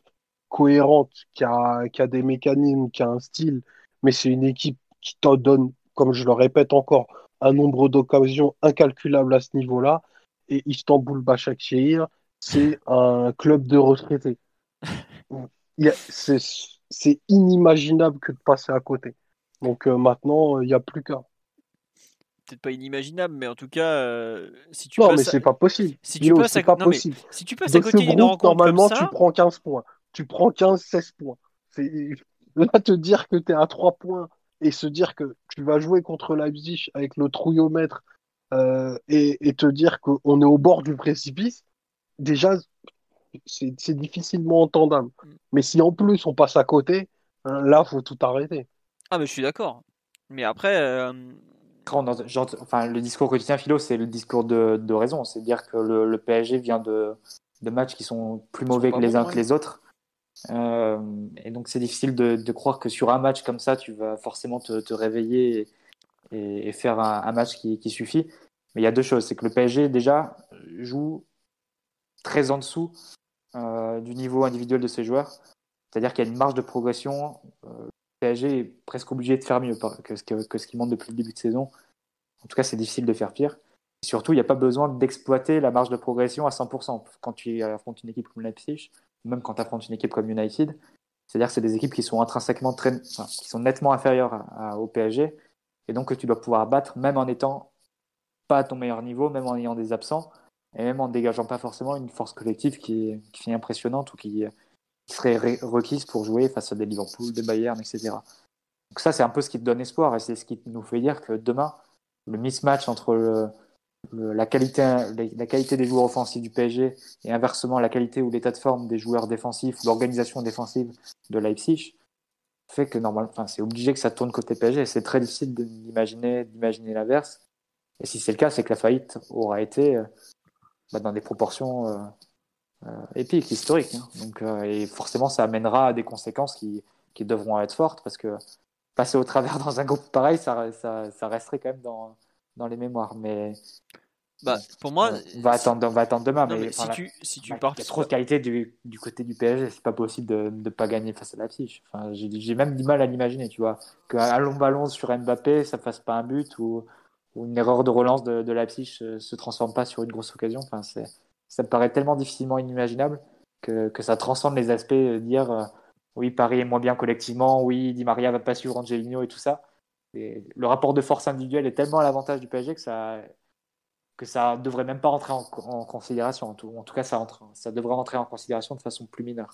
cohérente, qui a, qui a des mécanismes, qui a un style, mais c'est une équipe qui te donne, comme je le répète encore, un nombre d'occasions incalculable à ce niveau-là. Et Istanbul Başakşehir, c'est un club de retraités. C'est inimaginable que de passer à côté. Donc euh, maintenant, il n'y a plus qu'à. Peut-être pas inimaginable, mais en tout cas, euh, si tu Non, mais passes, à, c'est pas possible. si tu Guillaume, passes à, pas non mais possible. si tu passes à côté d'une rencontre comme normalement, tu prends 15 points. Tu prends 15, 16 points. Là, te dire que tu es à 3 points et se dire que tu vas jouer contre Leipzig avec le trouillomètre euh, et, et te dire qu'on est au bord du précipice, déjà, c'est, difficilement entendable. Mais si en plus on passe à côté, hein, là, faut tout arrêter. ah mais je suis d'accord. Mais après, euh, Quand entend- j'entends- enfin, le discours que tu tiens, Philo, c'est le discours de, de raison. C'est-à-dire que le, le PSG vient de, de matchs qui sont plus mauvais que les uns que les autres. Euh, et donc c'est difficile de, croire que sur un match comme ça, tu vas forcément te, réveiller et, faire un, match qui, suffit. Mais il y a deux choses, c'est que le PSG déjà joue très en dessous euh, du niveau individuel de ses joueurs. C'est-à-dire qu'il y a une marge de progression. Euh, le PSG est presque obligé de faire mieux que ce, que, que ce qui monte depuis le début de saison. En tout cas, c'est difficile de faire pire. Et surtout, il n'y a pas besoin d'exploiter la marge de progression à 100%. Quand tu affrontes une équipe comme Leipzig, même quand tu affrontes une équipe comme United, c'est-à-dire que c'est des équipes qui sont intrinsèquement très, qui sont nettement inférieures au PSG, et donc que tu dois pouvoir battre même en étant pas à ton meilleur niveau, même en ayant des absents, et même en dégageant pas forcément une force collective qui est impressionnante ou qui, qui serait requise pour jouer face à des Liverpool, des Bayern, etc. Donc ça, c'est un peu ce qui te donne espoir, et c'est ce qui nous fait dire que demain, le mismatch entre le, la, qualité, la qualité des joueurs offensifs du PSG et inversement la qualité ou l'état de forme des joueurs défensifs, l'organisation défensive de Leipzig, fait que normalement, c'est obligé que ça tourne côté PSG. C'est très difficile d'imaginer, l'inverse. Et si c'est le cas, c'est que la faillite aura été bah, dans des proportions euh, euh, épiques, historiques. Hein. Donc, euh, et forcément, ça amènera à des conséquences qui, qui devront être fortes parce que passer au travers dans un groupe pareil, ça, ça, ça resterait quand même dans, dans les mémoires. Mais bah, pour moi, on va attendre, on va attendre demain. Non, mais, mais si, tu, si tu pars, il y a trop de qualité du, du côté du PSG. C'est pas possible de ne pas gagner face à la fiche. Enfin, j'ai même du mal à l'imaginer, tu vois, qu'un long ballon sur Mbappé, ça fasse pas un but ou, ou une erreur de relance de, de Leipzig se, se transforme pas sur une grosse occasion. Enfin, c'est, ça me paraît tellement difficilement inimaginable que, que ça transcende les aspects de dire euh, oui, Paris est moins bien collectivement, oui, Di Maria va pas suivre Angelino et tout ça. Le rapport de force individuelle est tellement à l'avantage du PSG que ça que ça devrait même pas rentrer en, considération. En tout, cas, ça, rentre, ça devrait rentrer en considération de façon plus mineure.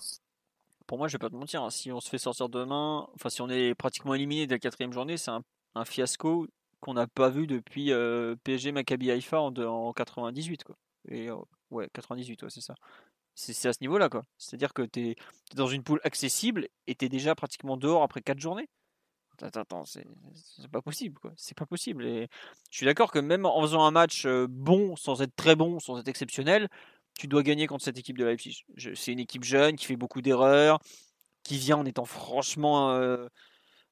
Pour moi, je vais pas te mentir, hein, si on se fait sortir demain, enfin si on est pratiquement éliminé dès la quatrième journée, c'est un, fiasco qu'on n'a pas vu depuis euh, PSG Maccabi Haïfa en, en 98 quoi. Et euh, ouais, 98, ouais, c'est ça. C'est à ce niveau-là quoi. C'est-à-dire que tu es, es, dans une poule accessible et tu es déjà pratiquement dehors après 4 journées. Attends, attends, c'est pas possible. C'est pas possible. Et je suis d'accord que même en faisant un match bon, sans être très bon, sans être exceptionnel, tu dois gagner contre cette équipe de Leipzig. C'est une équipe jeune qui fait beaucoup d'erreurs, qui vient en étant franchement euh,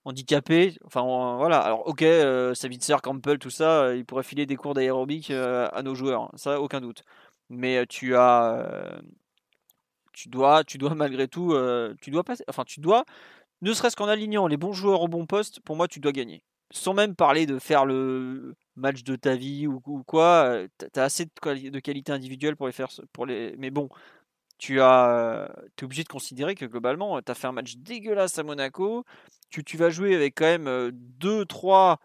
handicapé. Enfin, voilà. Alors, ok, euh, Savitzer, Campbell, tout ça, ils pourraient filer des cours d'aérobic à nos joueurs. Ça, aucun doute. Mais tu as, tu dois, tu dois malgré tout, tu dois passer. Enfin, tu dois ne serait-ce qu'en alignant les bons joueurs au bon poste, pour moi, tu dois gagner. Sans même parler de faire le match de ta vie ou, quoi, tu as assez de, de, qualité individuelle pour les faire. Pour. Mais bon, tu as, es obligé de considérer que globalement, tu as fait un match dégueulasse à Monaco. Tu, vas jouer avec quand même 2, 3,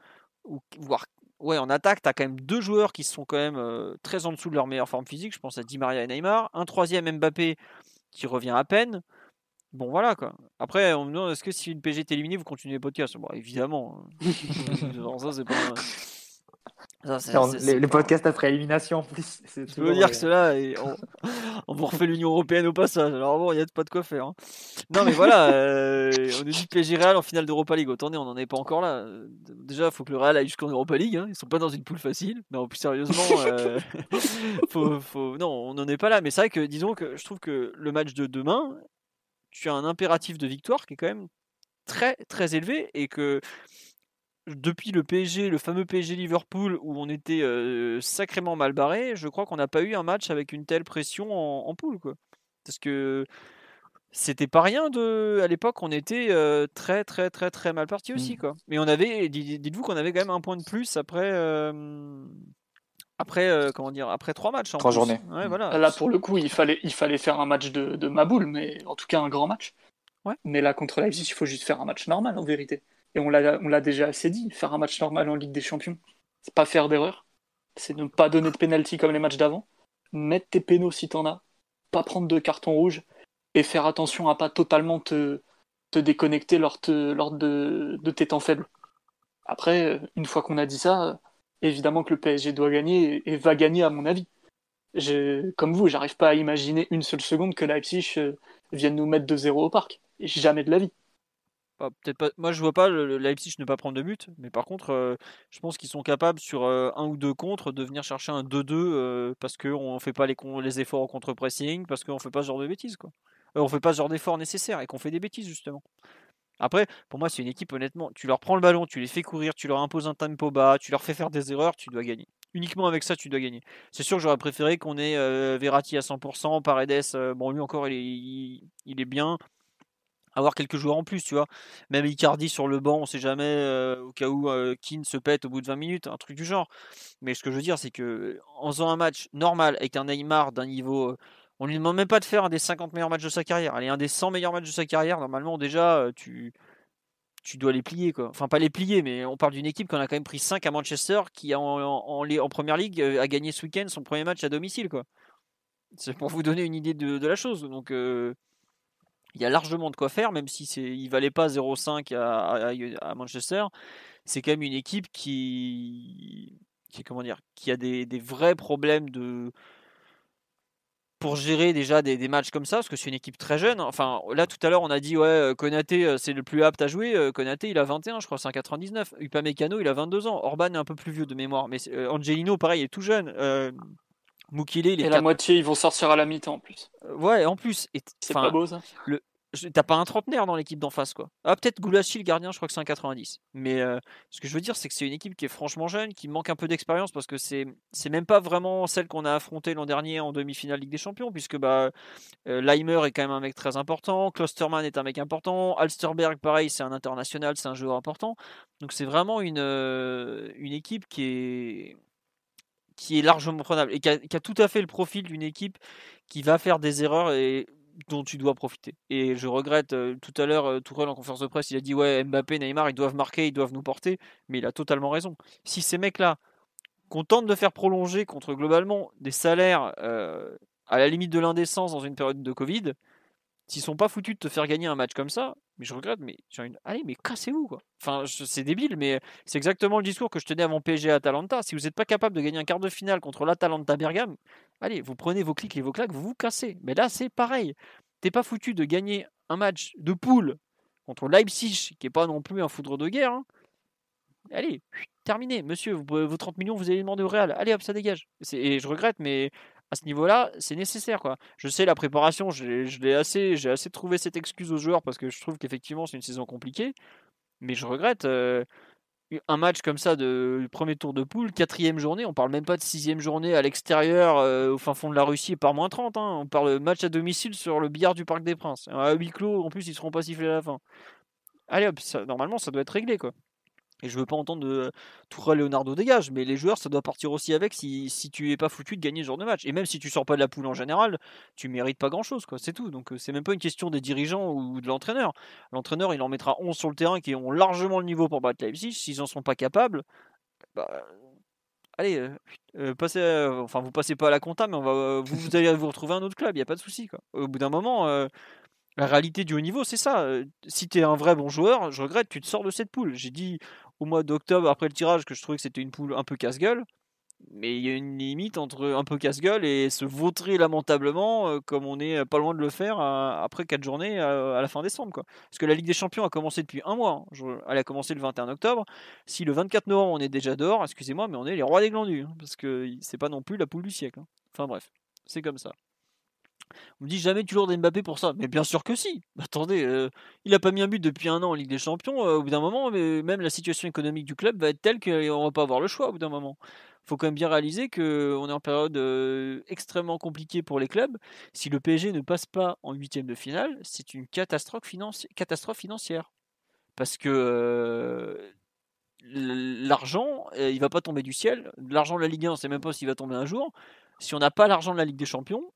ou, voire ouais, en attaque, tu as quand même deux joueurs qui sont quand même euh, très en dessous de leur meilleure forme physique. Je pense à Di Maria et Neymar. Un troisième Mbappé qui revient à peine. Bon, voilà quoi. Après, on me demande est-ce que si une PG est éliminée, vous continuez le podcast Bon, évidemment. Ça, c'est pas. Ça, est, est, est... les, les, podcasts après élimination en plus. Je veux dire que cela, on, on vous refait l'Union Européenne au passage. Alors bon, il n'y a pas de quoi faire. Hein. Non, mais voilà, euh, on nous dit PSG Real en finale d'Europa League. Attendez, on n'en est pas encore là. Déjà, il faut que le Real aille jusqu'en Europa League. Hein. Ils sont pas dans une poule facile. Non, plus sérieusement, euh, faut, faut... non, on n'en est pas là. Mais c'est vrai que, disons que je trouve que le match de demain, tu as un impératif de victoire qui est quand même très très élevé et que depuis le PSG, le fameux PSG Liverpool où on était euh, sacrément mal barré, je crois qu'on n'a pas eu un match avec une telle pression en, en poule quoi. Parce que c'était pas rien de à l'époque on était euh, très très très très mal parti aussi mmh. quoi. Mais on avait dites-vous qu'on avait quand même un point de plus après euh, après euh, comment dire après trois matchs en trois plus. journées ouais, voilà. là pour le coup il fallait il fallait faire un match de, de ma boule mais en tout cas un grand match ouais. mais là contre Leipzig il faut juste faire un match normal en vérité et on l'a on l'a déjà assez dit faire un match normal en Ligue des Champions c'est pas faire d'erreur c'est ne pas donner de penalty comme les matchs d'avant mettre tes pénaux si t'en as pas prendre de carton rouge et faire attention à pas totalement te, te déconnecter lors, te, lors de, de tes temps faibles après une fois qu'on a dit ça évidemment que le PSG doit gagner et va gagner à mon avis. Comme vous, j'arrive pas à imaginer une seule seconde que Leipzig vienne nous mettre 2-0 au parc. Jamais de la vie. Bah, peut-être pas. Moi, je vois pas le, le Leipzig ne pas prendre de but, mais par contre, euh, je pense qu'ils sont capables sur euh, un ou deux contre de venir chercher un 2-2 euh, parce qu'on fait pas les, les efforts au contre-pressing, parce qu'on fait pas ce genre de bêtises, quoi. Euh, on fait pas ce genre d'efforts nécessaires et qu'on fait des bêtises justement. Après, pour moi, c'est une équipe, honnêtement, tu leur prends le ballon, tu les fais courir, tu leur imposes un tempo bas, tu leur fais faire des erreurs, tu dois gagner. Uniquement avec ça, tu dois gagner. C'est sûr que j'aurais préféré qu'on ait euh, Verratti à 100%, Paredes, euh, bon, lui encore, il est, bien. Avoir quelques joueurs en plus, tu vois. Même Icardi sur le banc, on sait jamais, euh, au cas où euh, Keane se pète au bout de 20 minutes, un truc du genre. Mais ce que je veux dire, c'est que en faisant un match normal avec un Neymar d'un niveau. On lui demande même pas de faire un des 50 meilleurs matchs de sa carrière. Allez, un des 100 meilleurs matchs de sa carrière, normalement, déjà, euh, tu, tu dois les plier, quoi. Enfin, pas les plier, mais on parle d'une équipe qu'on a quand même pris 5 à Manchester, qui en, en, en, en première ligue euh, a gagné ce week-end son premier match à domicile, quoi. C'est pour vous donner une idée de, de la chose. Donc, euh, il y a largement de quoi faire, même si c'est, il valait pas 0,5 à, à, à Manchester. C'est quand même une équipe qui, qui comment dire, qui a des, des vrais problèmes de pour gérer déjà des, des, matchs comme ça, parce que c'est une équipe très jeune. Enfin, là tout à l'heure on a dit ouais, Konaté c'est le plus apte à jouer. Konaté il a 21, je crois, c'est un 99. Upamecano il a 22 ans. Orban est un peu plus vieux de mémoire, mais euh, Angelino pareil est tout jeune. Euh, Mukile, il est et la moitié, ils vont sortir à la mi-temps en plus. Euh, ouais, en plus. C'est pas beau ça. Le, T'as pas un trentenaire dans l'équipe d'en face, quoi. Ah, peut-être Goulashi, le gardien, je crois que c'est un 90. Mais euh, ce que je veux dire, c'est que c'est une équipe qui est franchement jeune, qui manque un peu d'expérience parce que c'est c'est même pas vraiment celle qu'on a affrontée l'an dernier en demi-finale Ligue des Champions, puisque bah, euh, est quand même un mec très important, Klosterman est un mec important, Alsterberg, pareil, c'est un international, c'est un joueur important. Donc c'est vraiment une, euh, une équipe qui est qui est largement prenable et qui a, qui a tout à fait le profil d'une équipe qui va faire des erreurs et dont tu dois profiter. Et je regrette, tout à l'heure, euh, Tourelle en conférence de presse, il a dit Ouais, Mbappé, Neymar, ils doivent marquer, ils doivent nous porter. Mais il a totalement raison. Si ces mecs-là, qu'on tente de faire prolonger contre globalement des salaires à la limite de l'indécence dans une période de Covid, s'ils sont pas foutus de te faire gagner un match comme ça, mais je regrette, mais une... allez, mais cassez-vous quoi. Enfin, c'est débile, mais c'est exactement le discours que je tenais avant PSG à Atalanta. Si vous n'êtes pas capable de gagner un quart de finale contre l'Atalanta Bergame, allez, vous prenez vos clics et vos claques, vous vous cassez. Mais là, c'est pareil. T'es pas foutu de gagner un match de poule contre Leipzig, qui est pas non plus un foudre de guerre. Hein. Allez, terminé, monsieur, vos 30 millions, vous allez demander au Real. Allez hop, ça dégage. Et je regrette, mais à ce niveau-là, c'est nécessaire. Je sais, la préparation, j'ai assez, assez trouvé cette excuse aux joueurs parce que je trouve qu'effectivement, c'est une saison compliquée. Mais je regrette euh, un match comme ça de premier tour de poule, quatrième journée. On parle même pas de sixième journée à l'extérieur, euh, au fin fond de la Russie, par moins 30. Hein. On parle de match à domicile sur le billard du Parc des Princes. À huis clos, en plus, ils seront pas sifflés à la fin. Allez hop, ça, normalement, ça doit être réglé. quoi. Et je veux pas entendre de Tourelle Leonardo dégage, mais les joueurs, ça doit partir aussi avec si, si tu es pas foutu de gagner ce genre de match. Et même si tu sors pas de la poule en général, tu mérites pas grand chose, quoi. C'est tout. Donc c'est même pas une question des dirigeants ou de l'entraîneur. L'entraîneur, il en mettra 11 sur le terrain qui ont largement le niveau pour battre Leipzig. S'ils en sont pas capables, bah, allez, euh, euh, passez, euh, enfin vous passez pas à la compta, mais on va, vous, vous allez vous retrouver un autre club. Il y a pas de souci, quoi. Au bout d'un moment. la réalité du haut niveau, c'est ça. Si tu es un vrai bon joueur, je regrette, tu te sors de cette poule. J'ai dit au mois d'octobre, après le tirage, que je trouvais que c'était une poule un peu casse-gueule. Mais il y a une limite entre un peu casse-gueule et se vautrer lamentablement, euh, comme on est pas loin de le faire à, après 4 journées à, à, la fin décembre. Quoi. Parce que la Ligue des Champions a commencé depuis un mois. Hein. Elle a commencé le 21 octobre. Si le 24 novembre on est déjà dehors, excusez-moi, mais on est les rois des glandus. Hein, parce que c'est pas non plus la poule du siècle. Hein. Enfin bref, c'est comme ça. On me dit jamais tu lourdes Mbappé pour ça. Mais bien sûr que si. Attendez, euh, il a pas mis un but depuis un an en Ligue des Champions. Euh, au bout d'un moment, même la situation économique du club va être telle qu'on va pas avoir le choix au bout d'un moment. Faut quand même bien réaliser qu'on est en période euh, extrêmement compliquée pour les clubs. Si le PSG ne passe pas en huitième de finale, c'est une catastrophe, financi catastrophe financière. Parce que l'argent, il va pas tomber du ciel. L'argent de la Ligue 1, on sait même pas s'il va tomber un jour. Si on n'a pas l'argent de la Ligue des Champions,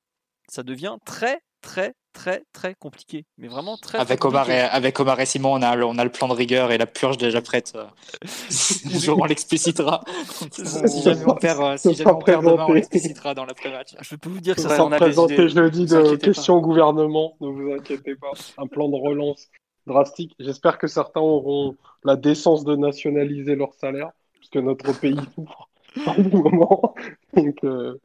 ça devient très très très très compliqué mais vraiment très avec très Omar et, avec Omar et Simon on a le, on a le plan de rigueur et la purge déjà prête jour on l'explicitera. Si jamais on perd si jamais on perd demain on l'explicitera dans l'après-match je peux vous dire que ça, ça sera présenté jeudi de questions au gouvernement ne vous inquiétez pas. Un plan de relance drastique. J'espère que certains auront la décence de nationaliser leur salaire puisque notre pays souffre à un moment donc euh...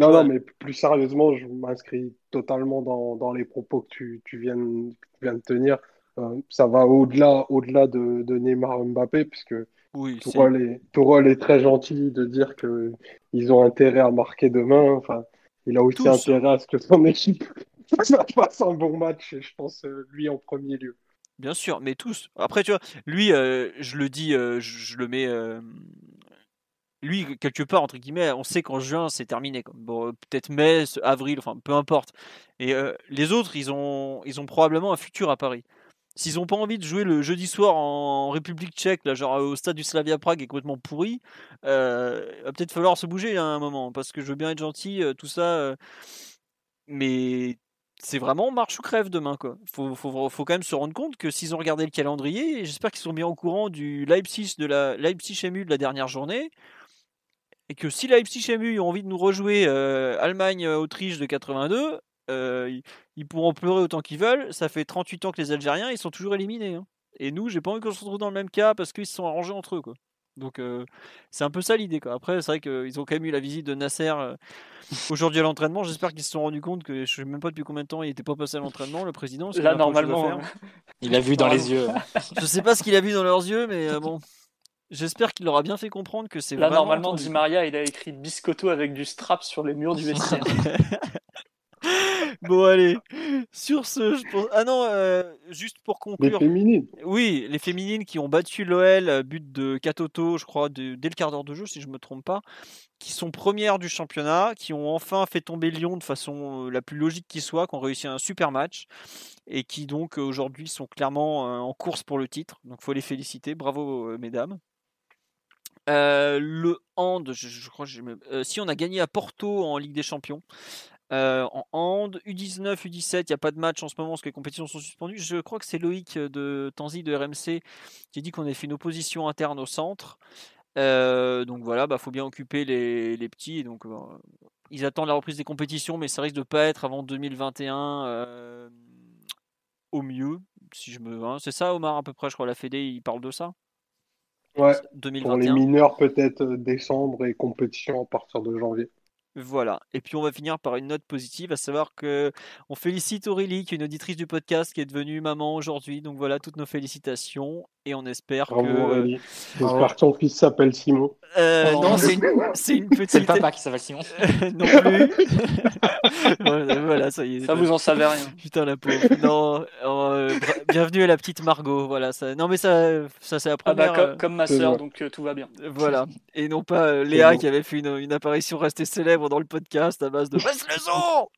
Non, ouais. non, mais plus sérieusement, je m'inscris totalement dans, dans, les propos que tu, tu, viens, tu viens de tenir. euh, ça va au-delà au-delà de, de Neymar Mbappé, puisque Oui, est, est très gentil de dire que ils ont intérêt à marquer demain. Enfin, il a aussi Tous. intérêt à ce que son équipe fasse un bon match, et je pense euh, lui en premier lieu. Bien sûr, mais tous. Après, tu vois, lui, euh, je le dis, euh, je, je le mets. euh, lui, quelque part, entre guillemets, on sait qu'en juin, c'est terminé. Bon, euh, peut-être mai, avril, enfin, peu importe. Et euh, les autres, ils ont, ils ont probablement un futur à Paris. S'ils n'ont pas envie de jouer le jeudi soir en République tchèque, là, genre au stade du Slavia Prague, est complètement pourri, euh, va peut-être falloir se bouger à un moment. Parce que je veux bien être gentil, euh, tout ça. mais c'est vraiment marche ou crève demain. Quoi. Faut, faut, quand même se rendre compte que s'ils ont regardé le calendrier, j'espère qu'ils sont bien au courant du Leipzig de la Leipzig MU de la dernière journée, et que si Leipzig MU ont envie de nous rejouer euh, Allemagne-Autriche de 82, euh, ils, pourront pleurer autant qu'ils veulent. Ça fait 38 ans que les Algériens, ils sont toujours éliminés. hein. Et nous, j'ai pas envie qu'on se retrouve dans le même cas parce qu'ils se sont arrangés entre eux. Quoi. Donc euh, c'est un peu ça l'idée. Après, c'est vrai qu'ils ont quand même eu la visite de Nasser euh, aujourd'hui à l'entraînement. J'espère qu'ils se sont rendus compte que je sais même pas depuis combien de temps il était pas passé à l'entraînement, le président. Là, normalement, faire. Il a vu dans les yeux. Je sais pas ce qu'il a vu dans leurs yeux, mais euh, bon. J'espère qu'il leur a bien fait comprendre que c'est là, vraiment normalement, entendu. Di Maria, il a écrit biscotto avec du strap sur les murs du vestiaire. Bon, allez. Sur ce, je pense. Ah non, euh, juste pour conclure. féminines. Oui, les féminines qui ont battu l'OL, euh, but de Katoto, je crois, de- dès le quart d'heure de jeu, si je me trompe pas, qui sont premières du championnat, qui ont enfin fait tomber Lyon de façon euh, la plus logique qui soit, qui ont réussi un super match, et qui donc aujourd'hui sont clairement en course pour le titre. Donc faut les féliciter, bravo mesdames. Le hand, si on a gagné à Porto en Ligue des Champions. En hand, U19, U17, il n'y a pas de match en ce moment parce que les compétitions sont suspendues. Je crois que c'est Loïc de Tanzi de RMC qui a dit qu'on avait fait une opposition interne au centre. Donc voilà, bah faut bien occuper les, petits. Et donc ils attendent la reprise des compétitions, mais ça risque de pas être avant 2021 euh, au mieux. Si je me, hein. c'est ça, Omar à peu près. Je crois la Fédé, il parle de ça? Ouais, pour les 2021. mineurs, peut-être euh, décembre et compétition à partir de janvier. Voilà. Et puis on va finir par une note positive, à savoir que on félicite Aurélie, qui est une auditrice du podcast, qui est devenue maman aujourd'hui. Donc voilà, toutes nos félicitations et on espère Bravo que. Aurélie. J'espère que ton fils s'appelle Simon. Euh, Oh. non, c'est une, petite. C'est le papa qui s'appelle Simon. non plus. voilà, voilà, ça y est. Ça, vous en savez rien. Putain la pauvre. Non, euh, bienvenue à la petite Margot. Voilà, ça. Non mais ça, ça c'est la Ah bah, comme, euh, comme ma sœur, donc euh, tout va bien. Voilà. Et non pas euh, Léa bon. qui avait fait une, une apparition restée célèbre dans le podcast à base de baisse le son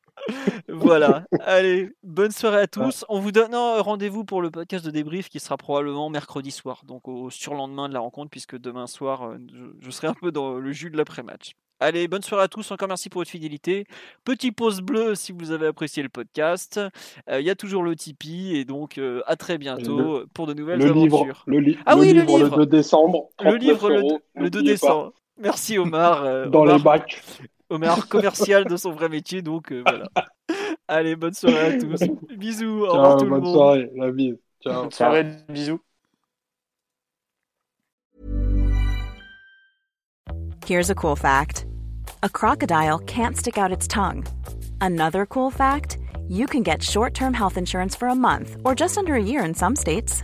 Voilà. Allez, bonne soirée à tous. On vous donne rendez-vous pour le podcast de débrief qui sera probablement mercredi soir, donc au surlendemain de la rencontre, puisque demain soir, euh, je, serai un peu dans le jus de l'après-match. Allez, bonne soirée à tous. Encore merci pour votre fidélité. Petit pouce bleu si vous avez apprécié le podcast. Euh, Il y a toujours le Tipeee et donc euh, à très bientôt pour de nouvelles Le livre, aventures. le, li- Ah le oui, le livre, livre. le 2 décembre. Le 39 livre le, euros, le 2 n'oubliez pas. décembre. Merci Omar. euh, Dans Omar, les bacs. Omar commercial de son vrai métier, donc euh, voilà. Allez, bonne soirée à tous. Bisous, au revoir Ciao, tout le bonne monde. soirée. La bise. Ciao. Bonne soirée, bisous. Here's a cool fact a crocodile can't stick out its tongue. Another cool fact you can get short term health insurance for a month or just under a year in some states.